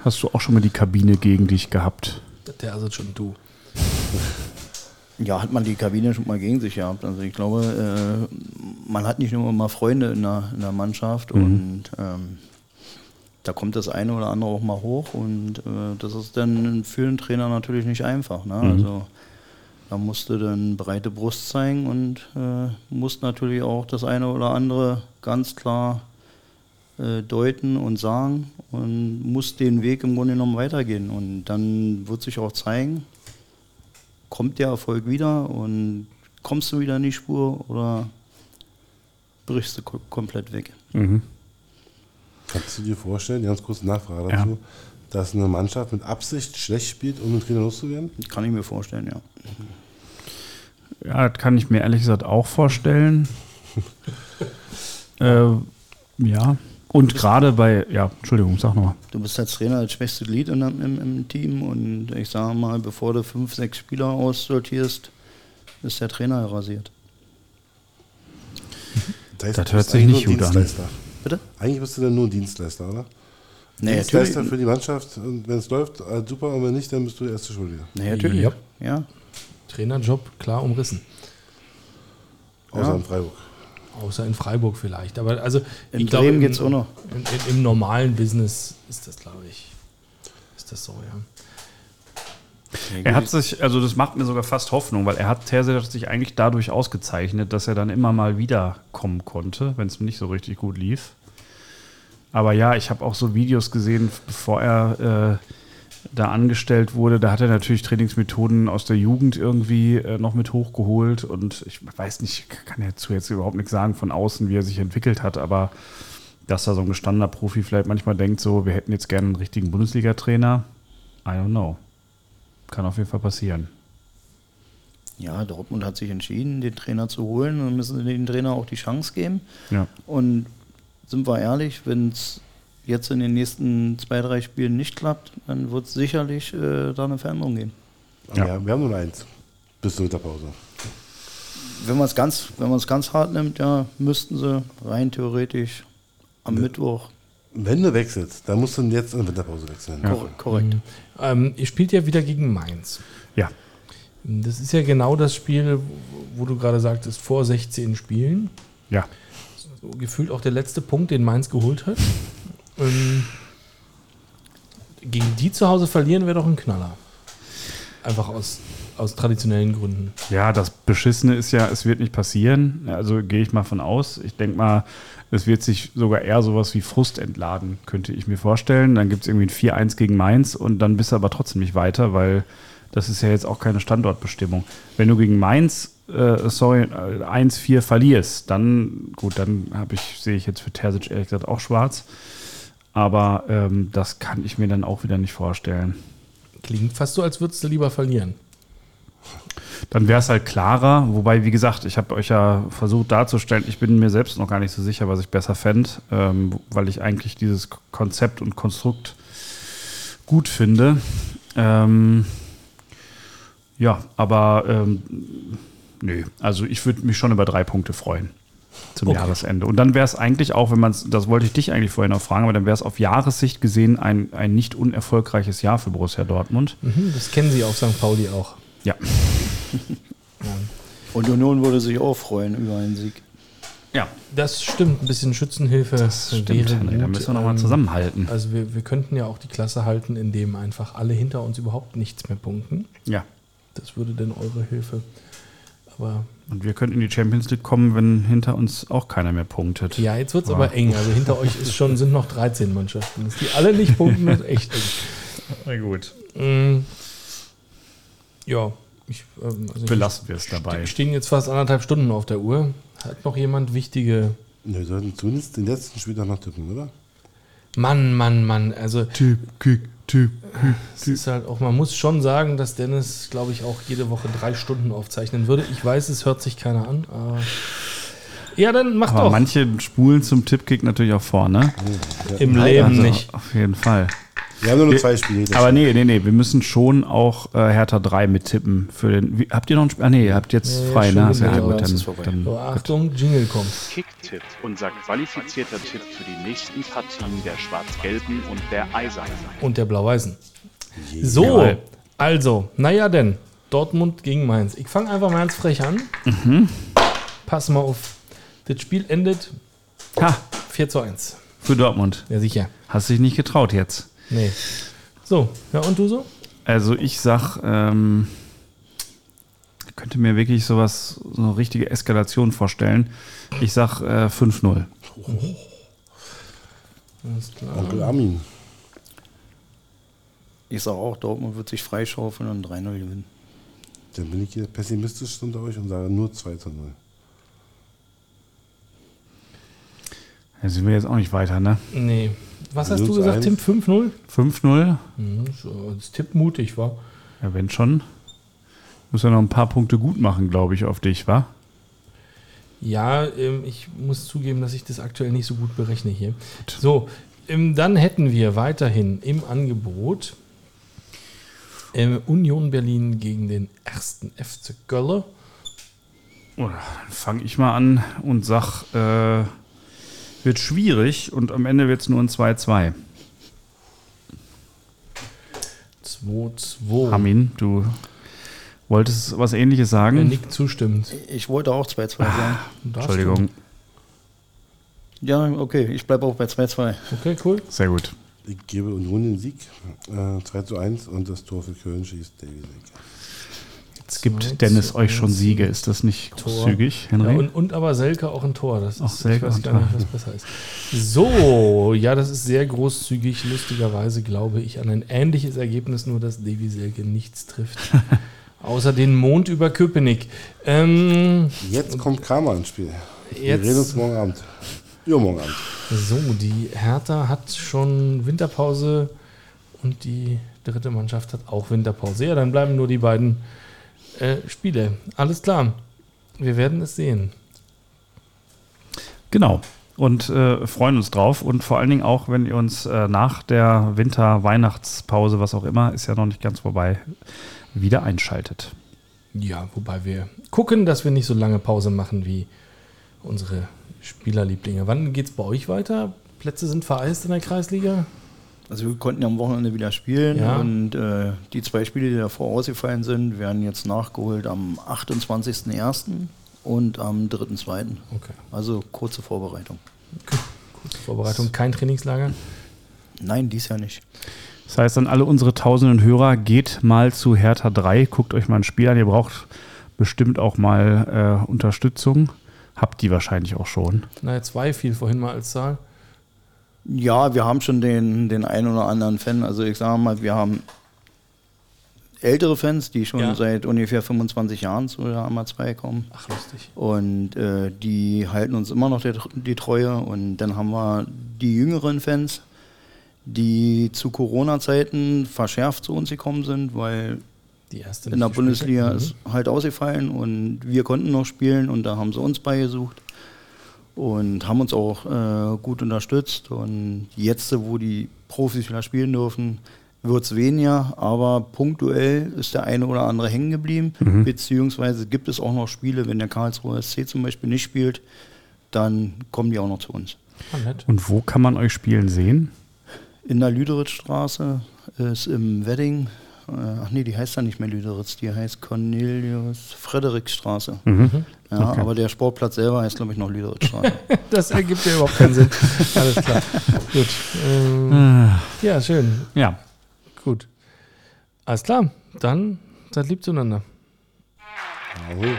[SPEAKER 2] Hast du auch schon mal die Kabine gegen dich gehabt?
[SPEAKER 1] Terzic und du.
[SPEAKER 5] Ja, hat man die Kabine schon mal gegen sich gehabt. Also ich glaube, äh, man hat nicht nur immer Freunde in der, in der Mannschaft und ähm, da kommt das eine oder andere auch mal hoch und äh, das ist dann für den Trainer natürlich nicht einfach. Ne? Also da musste dann breite Brust zeigen und äh, musste natürlich auch das eine oder andere ganz klar äh, deuten und sagen und muss den Weg im Grunde genommen weitergehen. Und dann wird sich auch zeigen, kommt der Erfolg wieder und kommst du wieder in die Spur oder brichst du ko komplett weg?
[SPEAKER 4] Kannst du dir vorstellen, ganz kurze Nachfrage
[SPEAKER 2] Ja.
[SPEAKER 4] dazu, dass eine Mannschaft mit Absicht schlecht spielt, um den Trainer loszuwerden?
[SPEAKER 5] Kann ich mir vorstellen, ja.
[SPEAKER 2] Ja, das kann ich mir ehrlich gesagt auch vorstellen. äh, ja. Und gerade bei, ja, Entschuldigung, sag nochmal.
[SPEAKER 5] Du bist als Trainer das schwächste Glied in, im, im, Team und ich sage mal, bevor du fünf, sechs Spieler aussortierst, ist der Trainer rasiert.
[SPEAKER 4] Das, heißt,
[SPEAKER 2] Das
[SPEAKER 4] du
[SPEAKER 2] hört sich nicht
[SPEAKER 4] nur
[SPEAKER 2] gut an.
[SPEAKER 4] Dienstleister.
[SPEAKER 5] Bitte?
[SPEAKER 4] Eigentlich bist du dann nur ein Dienstleister, oder?
[SPEAKER 5] Nee,
[SPEAKER 4] Dienstleister
[SPEAKER 5] natürlich.
[SPEAKER 4] für die Mannschaft. Und wenn es läuft, äh, super. Und wenn nicht, dann bist du der erste Schuldige.
[SPEAKER 5] Nee, natürlich.
[SPEAKER 1] Ja.
[SPEAKER 5] Ja.
[SPEAKER 1] Trainerjob klar umrissen.
[SPEAKER 4] Außer
[SPEAKER 5] Ja.
[SPEAKER 4] in Freiburg.
[SPEAKER 1] Außer in Freiburg vielleicht. Aber also
[SPEAKER 5] In
[SPEAKER 1] ich glaube,
[SPEAKER 5] Bremen
[SPEAKER 1] im-
[SPEAKER 5] geht's auch noch.
[SPEAKER 1] In, in, Im normalen Business ist das, glaube ich, ist das so, ja.
[SPEAKER 2] Er hat sich, also das macht mir sogar fast Hoffnung, weil er hat Terzic sich eigentlich dadurch ausgezeichnet, dass er dann immer mal wiederkommen konnte, wenn es nicht so richtig gut lief. Aber ja, ich habe auch so Videos gesehen, bevor er äh, da angestellt wurde. Da hat er natürlich Trainingsmethoden aus der Jugend irgendwie äh, noch mit hochgeholt. Und ich weiß nicht, ich kann dazu jetzt überhaupt nichts sagen von außen, wie er sich entwickelt hat. Aber dass da so ein gestandener Profi vielleicht manchmal denkt, so, wir hätten jetzt gerne einen richtigen Bundesliga-Trainer. I don't know. Kann auf jeden Fall passieren.
[SPEAKER 5] Ja, Dortmund hat sich entschieden, den Trainer zu holen. Dann müssen dem Trainer auch die Chance geben.
[SPEAKER 2] Ja.
[SPEAKER 5] Und sind wir ehrlich, wenn es jetzt in den nächsten zwei, drei Spielen nicht klappt, dann wird es sicherlich äh, da eine Veränderung geben.
[SPEAKER 2] Ja.
[SPEAKER 4] Ja. wir haben nur eins. Bis zur Winterpause.
[SPEAKER 5] Wenn man es ganz, wenn man es ganz hart nimmt, ja, müssten sie rein theoretisch am Mittwoch.
[SPEAKER 4] Wenn du wechselst, dann musst du jetzt in der Winterpause wechseln.
[SPEAKER 5] Kor korrekt.
[SPEAKER 1] Ähm, ihr spielt ja wieder gegen Mainz.
[SPEAKER 2] Ja.
[SPEAKER 1] Das ist ja genau das Spiel, wo du gerade sagtest, vor 16 Spielen.
[SPEAKER 2] Ja.
[SPEAKER 1] So gefühlt auch der letzte Punkt, den Mainz geholt hat. Ähm, gegen die zu Hause verlieren wäre doch ein Knaller. Einfach aus, aus traditionellen Gründen.
[SPEAKER 2] Ja, das Beschissene ist ja, es wird nicht passieren. Also gehe ich mal von aus. Ich denke mal, es wird sich sogar eher sowas wie Frust entladen, könnte ich mir vorstellen. Dann gibt es irgendwie ein 4-1 gegen Mainz und dann bist du aber trotzdem nicht weiter, weil das ist ja jetzt auch keine Standortbestimmung. Wenn du gegen Mainz, äh, sorry, äh, 1-4 verlierst, dann, gut, dann habe ich, sehe ich jetzt für Terzic ehrlich gesagt auch schwarz. Aber ähm, das kann ich mir dann auch wieder nicht vorstellen.
[SPEAKER 1] Klingt fast so, als würdest du lieber verlieren.
[SPEAKER 2] Dann wäre es halt klarer. Wobei, wie gesagt, ich habe euch ja versucht darzustellen, ich bin mir selbst noch gar nicht so sicher, was ich besser fände, ähm, weil ich eigentlich dieses Konzept und Konstrukt gut finde. Ähm, ja, aber ähm, nö, also ich würde mich schon über drei Punkte freuen zum
[SPEAKER 1] Okay.
[SPEAKER 2] Jahresende. Und dann wäre es eigentlich auch, wenn man es, das wollte ich dich eigentlich vorhin noch fragen, aber dann wäre es auf Jahressicht gesehen ein, ein nicht unerfolgreiches Jahr für Borussia Dortmund.
[SPEAKER 1] Mhm, das kennen sie auf St. Pauli auch.
[SPEAKER 2] Ja.
[SPEAKER 5] Und Union würde sich auch freuen über einen Sieg.
[SPEAKER 2] Ja,
[SPEAKER 1] Das stimmt, ein bisschen Schützenhilfe.
[SPEAKER 2] Das stimmt, Henry, da müssen wir nochmal
[SPEAKER 1] Ähm,
[SPEAKER 2] zusammenhalten.
[SPEAKER 1] Also wir, wir könnten ja auch die Klasse halten, indem einfach alle hinter uns überhaupt nichts mehr punkten.
[SPEAKER 2] Ja.
[SPEAKER 1] Das würde denn eure Hilfe. Aber
[SPEAKER 2] Und wir können in die Champions League kommen, wenn hinter uns auch keiner mehr punktet.
[SPEAKER 1] ja, jetzt wird es aber eng. Also hinter euch ist schon, sind noch 13 Mannschaften. Dass die alle nicht punkten, ist echt eng.
[SPEAKER 2] Na gut.
[SPEAKER 1] Mm, ja, ich, ähm, also
[SPEAKER 2] Belassen wir es dabei.
[SPEAKER 1] Wir stehen jetzt fast anderthalb Stunden auf der Uhr. Hat noch jemand wichtige.
[SPEAKER 4] Wir sollten zumindest den letzten Spieltag noch tippen, oder?
[SPEAKER 1] Mann, Mann, Mann. Also
[SPEAKER 2] Typ, Kick, Typ.
[SPEAKER 1] es ist halt auch, man muss schon sagen, dass Dennis, glaube ich, auch jede Woche drei Stunden aufzeichnen würde. Ich weiß, es hört sich keiner an. Aber ja, dann macht
[SPEAKER 2] Aber
[SPEAKER 1] doch.
[SPEAKER 2] manche spulen zum Tippkick natürlich auch vor, ne?
[SPEAKER 1] Im Leben
[SPEAKER 2] Also,
[SPEAKER 1] nicht.
[SPEAKER 2] Auf jeden Fall.
[SPEAKER 4] Wir haben nur noch zwei Spiele.
[SPEAKER 2] Aber nee, nee, nee, wir müssen schon auch äh, Hertha 3 mittippen. Für den, wie, habt ihr noch ein Spiel? Ah, nee, ihr habt jetzt
[SPEAKER 1] Ja, ja,
[SPEAKER 2] frei, ne? Ja, gut, dann, dann
[SPEAKER 1] So, Achtung, Jingle kommt.
[SPEAKER 3] Kicktipp, unser qualifizierter Tipp für die nächsten Partien der Schwarz-Gelben und der Eisernen.
[SPEAKER 1] Und der Blau-Weißen. So,
[SPEAKER 2] Jawohl.
[SPEAKER 1] also, naja denn, Dortmund gegen Mainz. Ich fange einfach mal ganz frech an. Pass mal auf. Das Spiel endet
[SPEAKER 2] Ha,
[SPEAKER 1] 4 zu 1.
[SPEAKER 2] für Dortmund.
[SPEAKER 1] Ja, sicher.
[SPEAKER 2] Hast dich nicht getraut jetzt.
[SPEAKER 1] Nee. So, ja, und du so?
[SPEAKER 2] Also ich sag, ähm, ich könnte mir wirklich sowas, so eine richtige Eskalation vorstellen. Ich sag äh, 5-0.
[SPEAKER 1] Alles klar.
[SPEAKER 4] Onkel Armin.
[SPEAKER 5] Ich sage auch, Dortmund wird sich freischaufeln und 3-0 gewinnen.
[SPEAKER 4] Dann bin ich hier pessimistisch unter euch und sage nur 2 zu 0.
[SPEAKER 2] Da sind wir jetzt auch nicht weiter, ne?
[SPEAKER 1] Nee. Was hast du
[SPEAKER 4] 0 zu
[SPEAKER 1] gesagt,
[SPEAKER 4] 1.
[SPEAKER 1] Tim? 5-0?
[SPEAKER 2] 5-0?
[SPEAKER 1] Mhm, das Tipp mutig war.
[SPEAKER 2] Ja, wenn schon. Muss ja noch ein paar Punkte gut machen, glaube ich, auf dich, wa?
[SPEAKER 1] Ja, ähm, ich muss zugeben, dass ich das aktuell nicht so gut berechne hier. So, ähm, dann hätten wir weiterhin im Angebot ähm, Union Berlin gegen den ersten FC Gölle.
[SPEAKER 2] Oder dann fange ich mal an und sag, äh, Wird schwierig und am Ende wird es nur ein 2-2.
[SPEAKER 1] 2-2.
[SPEAKER 2] Armin, du wolltest was ähnliches
[SPEAKER 1] Wenn
[SPEAKER 2] sagen?
[SPEAKER 1] Nick zustimmt.
[SPEAKER 5] Ich wollte auch 2-2 sagen.
[SPEAKER 1] Darfst
[SPEAKER 2] Entschuldigung.
[SPEAKER 5] Ja, okay, ich bleibe auch bei 2-2.
[SPEAKER 1] du. Okay, cool.
[SPEAKER 2] Sehr gut.
[SPEAKER 4] Ich gebe Union den Sieg. Äh, 2 zu 1 und das Tor für Köln schießt Davy Selke.
[SPEAKER 2] Es gibt Dennis euch schon Siege. Ist das nicht
[SPEAKER 1] Tor.
[SPEAKER 2] großzügig,
[SPEAKER 1] Ja,
[SPEAKER 2] Henry?
[SPEAKER 1] und, und aber Selke auch ein Tor. Das
[SPEAKER 2] Auch
[SPEAKER 1] ist,
[SPEAKER 2] Selke
[SPEAKER 1] ich weiß gar nicht, was besser ist. So, ja, das ist sehr großzügig. Lustigerweise glaube ich an ein ähnliches Ergebnis, nur dass Davy Selke nichts trifft. Außer den Mond über Köpenick. Ähm,
[SPEAKER 4] Jetzt kommt Kramer ins Spiel. Wir
[SPEAKER 1] Jetzt-
[SPEAKER 4] reden uns morgen Abend. Ja, morgen Abend.
[SPEAKER 1] so, die Hertha hat schon Winterpause und die dritte Mannschaft hat auch Winterpause. Ja, dann bleiben nur die beiden äh, Spiele. Alles klar. Wir werden es sehen.
[SPEAKER 2] Genau. Und äh, freuen uns drauf. Und vor allen Dingen auch, wenn ihr uns äh, nach der Winter-Weihnachtspause, was auch immer, ist ja noch nicht ganz vorbei, wieder einschaltet.
[SPEAKER 1] Ja, wobei wir gucken, dass wir nicht so lange Pause machen wie unsere Spielerlieblinge. Wann geht es bei euch weiter? Plätze sind vereist in der Kreisliga?
[SPEAKER 5] Also wir konnten ja am Wochenende wieder spielen
[SPEAKER 1] Ja.
[SPEAKER 5] und äh, die zwei Spiele, die davor ausgefallen sind, werden jetzt nachgeholt am 28.01. und am 3.02.
[SPEAKER 1] Okay.
[SPEAKER 5] Also kurze Vorbereitung.
[SPEAKER 1] Kurze Vorbereitung, kein Trainingslager.
[SPEAKER 5] Nein, dies Jahr nicht.
[SPEAKER 2] Das heißt an alle unsere tausenden Hörer, geht mal zu Hertha 3, guckt euch mal ein Spiel an. Ihr braucht bestimmt auch mal äh, Unterstützung. Habt die wahrscheinlich auch schon.
[SPEAKER 1] Naja, zwei fiel vorhin mal als Zahl.
[SPEAKER 5] Ja, wir haben schon den, den einen oder anderen Fan. Also ich sage mal, wir haben ältere Fans, die schon
[SPEAKER 1] Ja.
[SPEAKER 5] seit ungefähr 25 Jahren zu der AMA 2 kommen.
[SPEAKER 1] Ach, lustig.
[SPEAKER 5] Und äh, die halten uns immer noch die, die Treue. Und dann haben wir die jüngeren Fans, die zu Corona-Zeiten verschärft zu uns gekommen sind, weil in der Bundesliga ist halt ausgefallen und wir konnten noch spielen und da haben sie uns beigesucht und haben uns auch äh, gut unterstützt. Und jetzt, wo die Profis wieder spielen dürfen, wird es weniger, aber punktuell ist der eine oder andere hängen geblieben, beziehungsweise gibt es auch noch Spiele, wenn der Karlsruher SC zum Beispiel nicht spielt, dann kommen die auch noch zu uns.
[SPEAKER 1] Ah.
[SPEAKER 2] Und wo kann man euch spielen sehen?
[SPEAKER 5] In der Lüderitzstraße ist im Wedding, äh, ach nee, die heißt ja nicht mehr Lüderitz, die heißt Cornelius Frederiksstraße. Ja,
[SPEAKER 2] Okay.
[SPEAKER 5] aber der Sportplatz selber heißt, glaube ich, noch Lüderitzstraße.
[SPEAKER 1] Das ergibt ja überhaupt keinen Sinn. Alles klar. Gut. Ähm, ja, schön.
[SPEAKER 2] Ja,
[SPEAKER 1] Gut. Alles klar. Dann seid lieb zueinander.
[SPEAKER 4] Jawohl.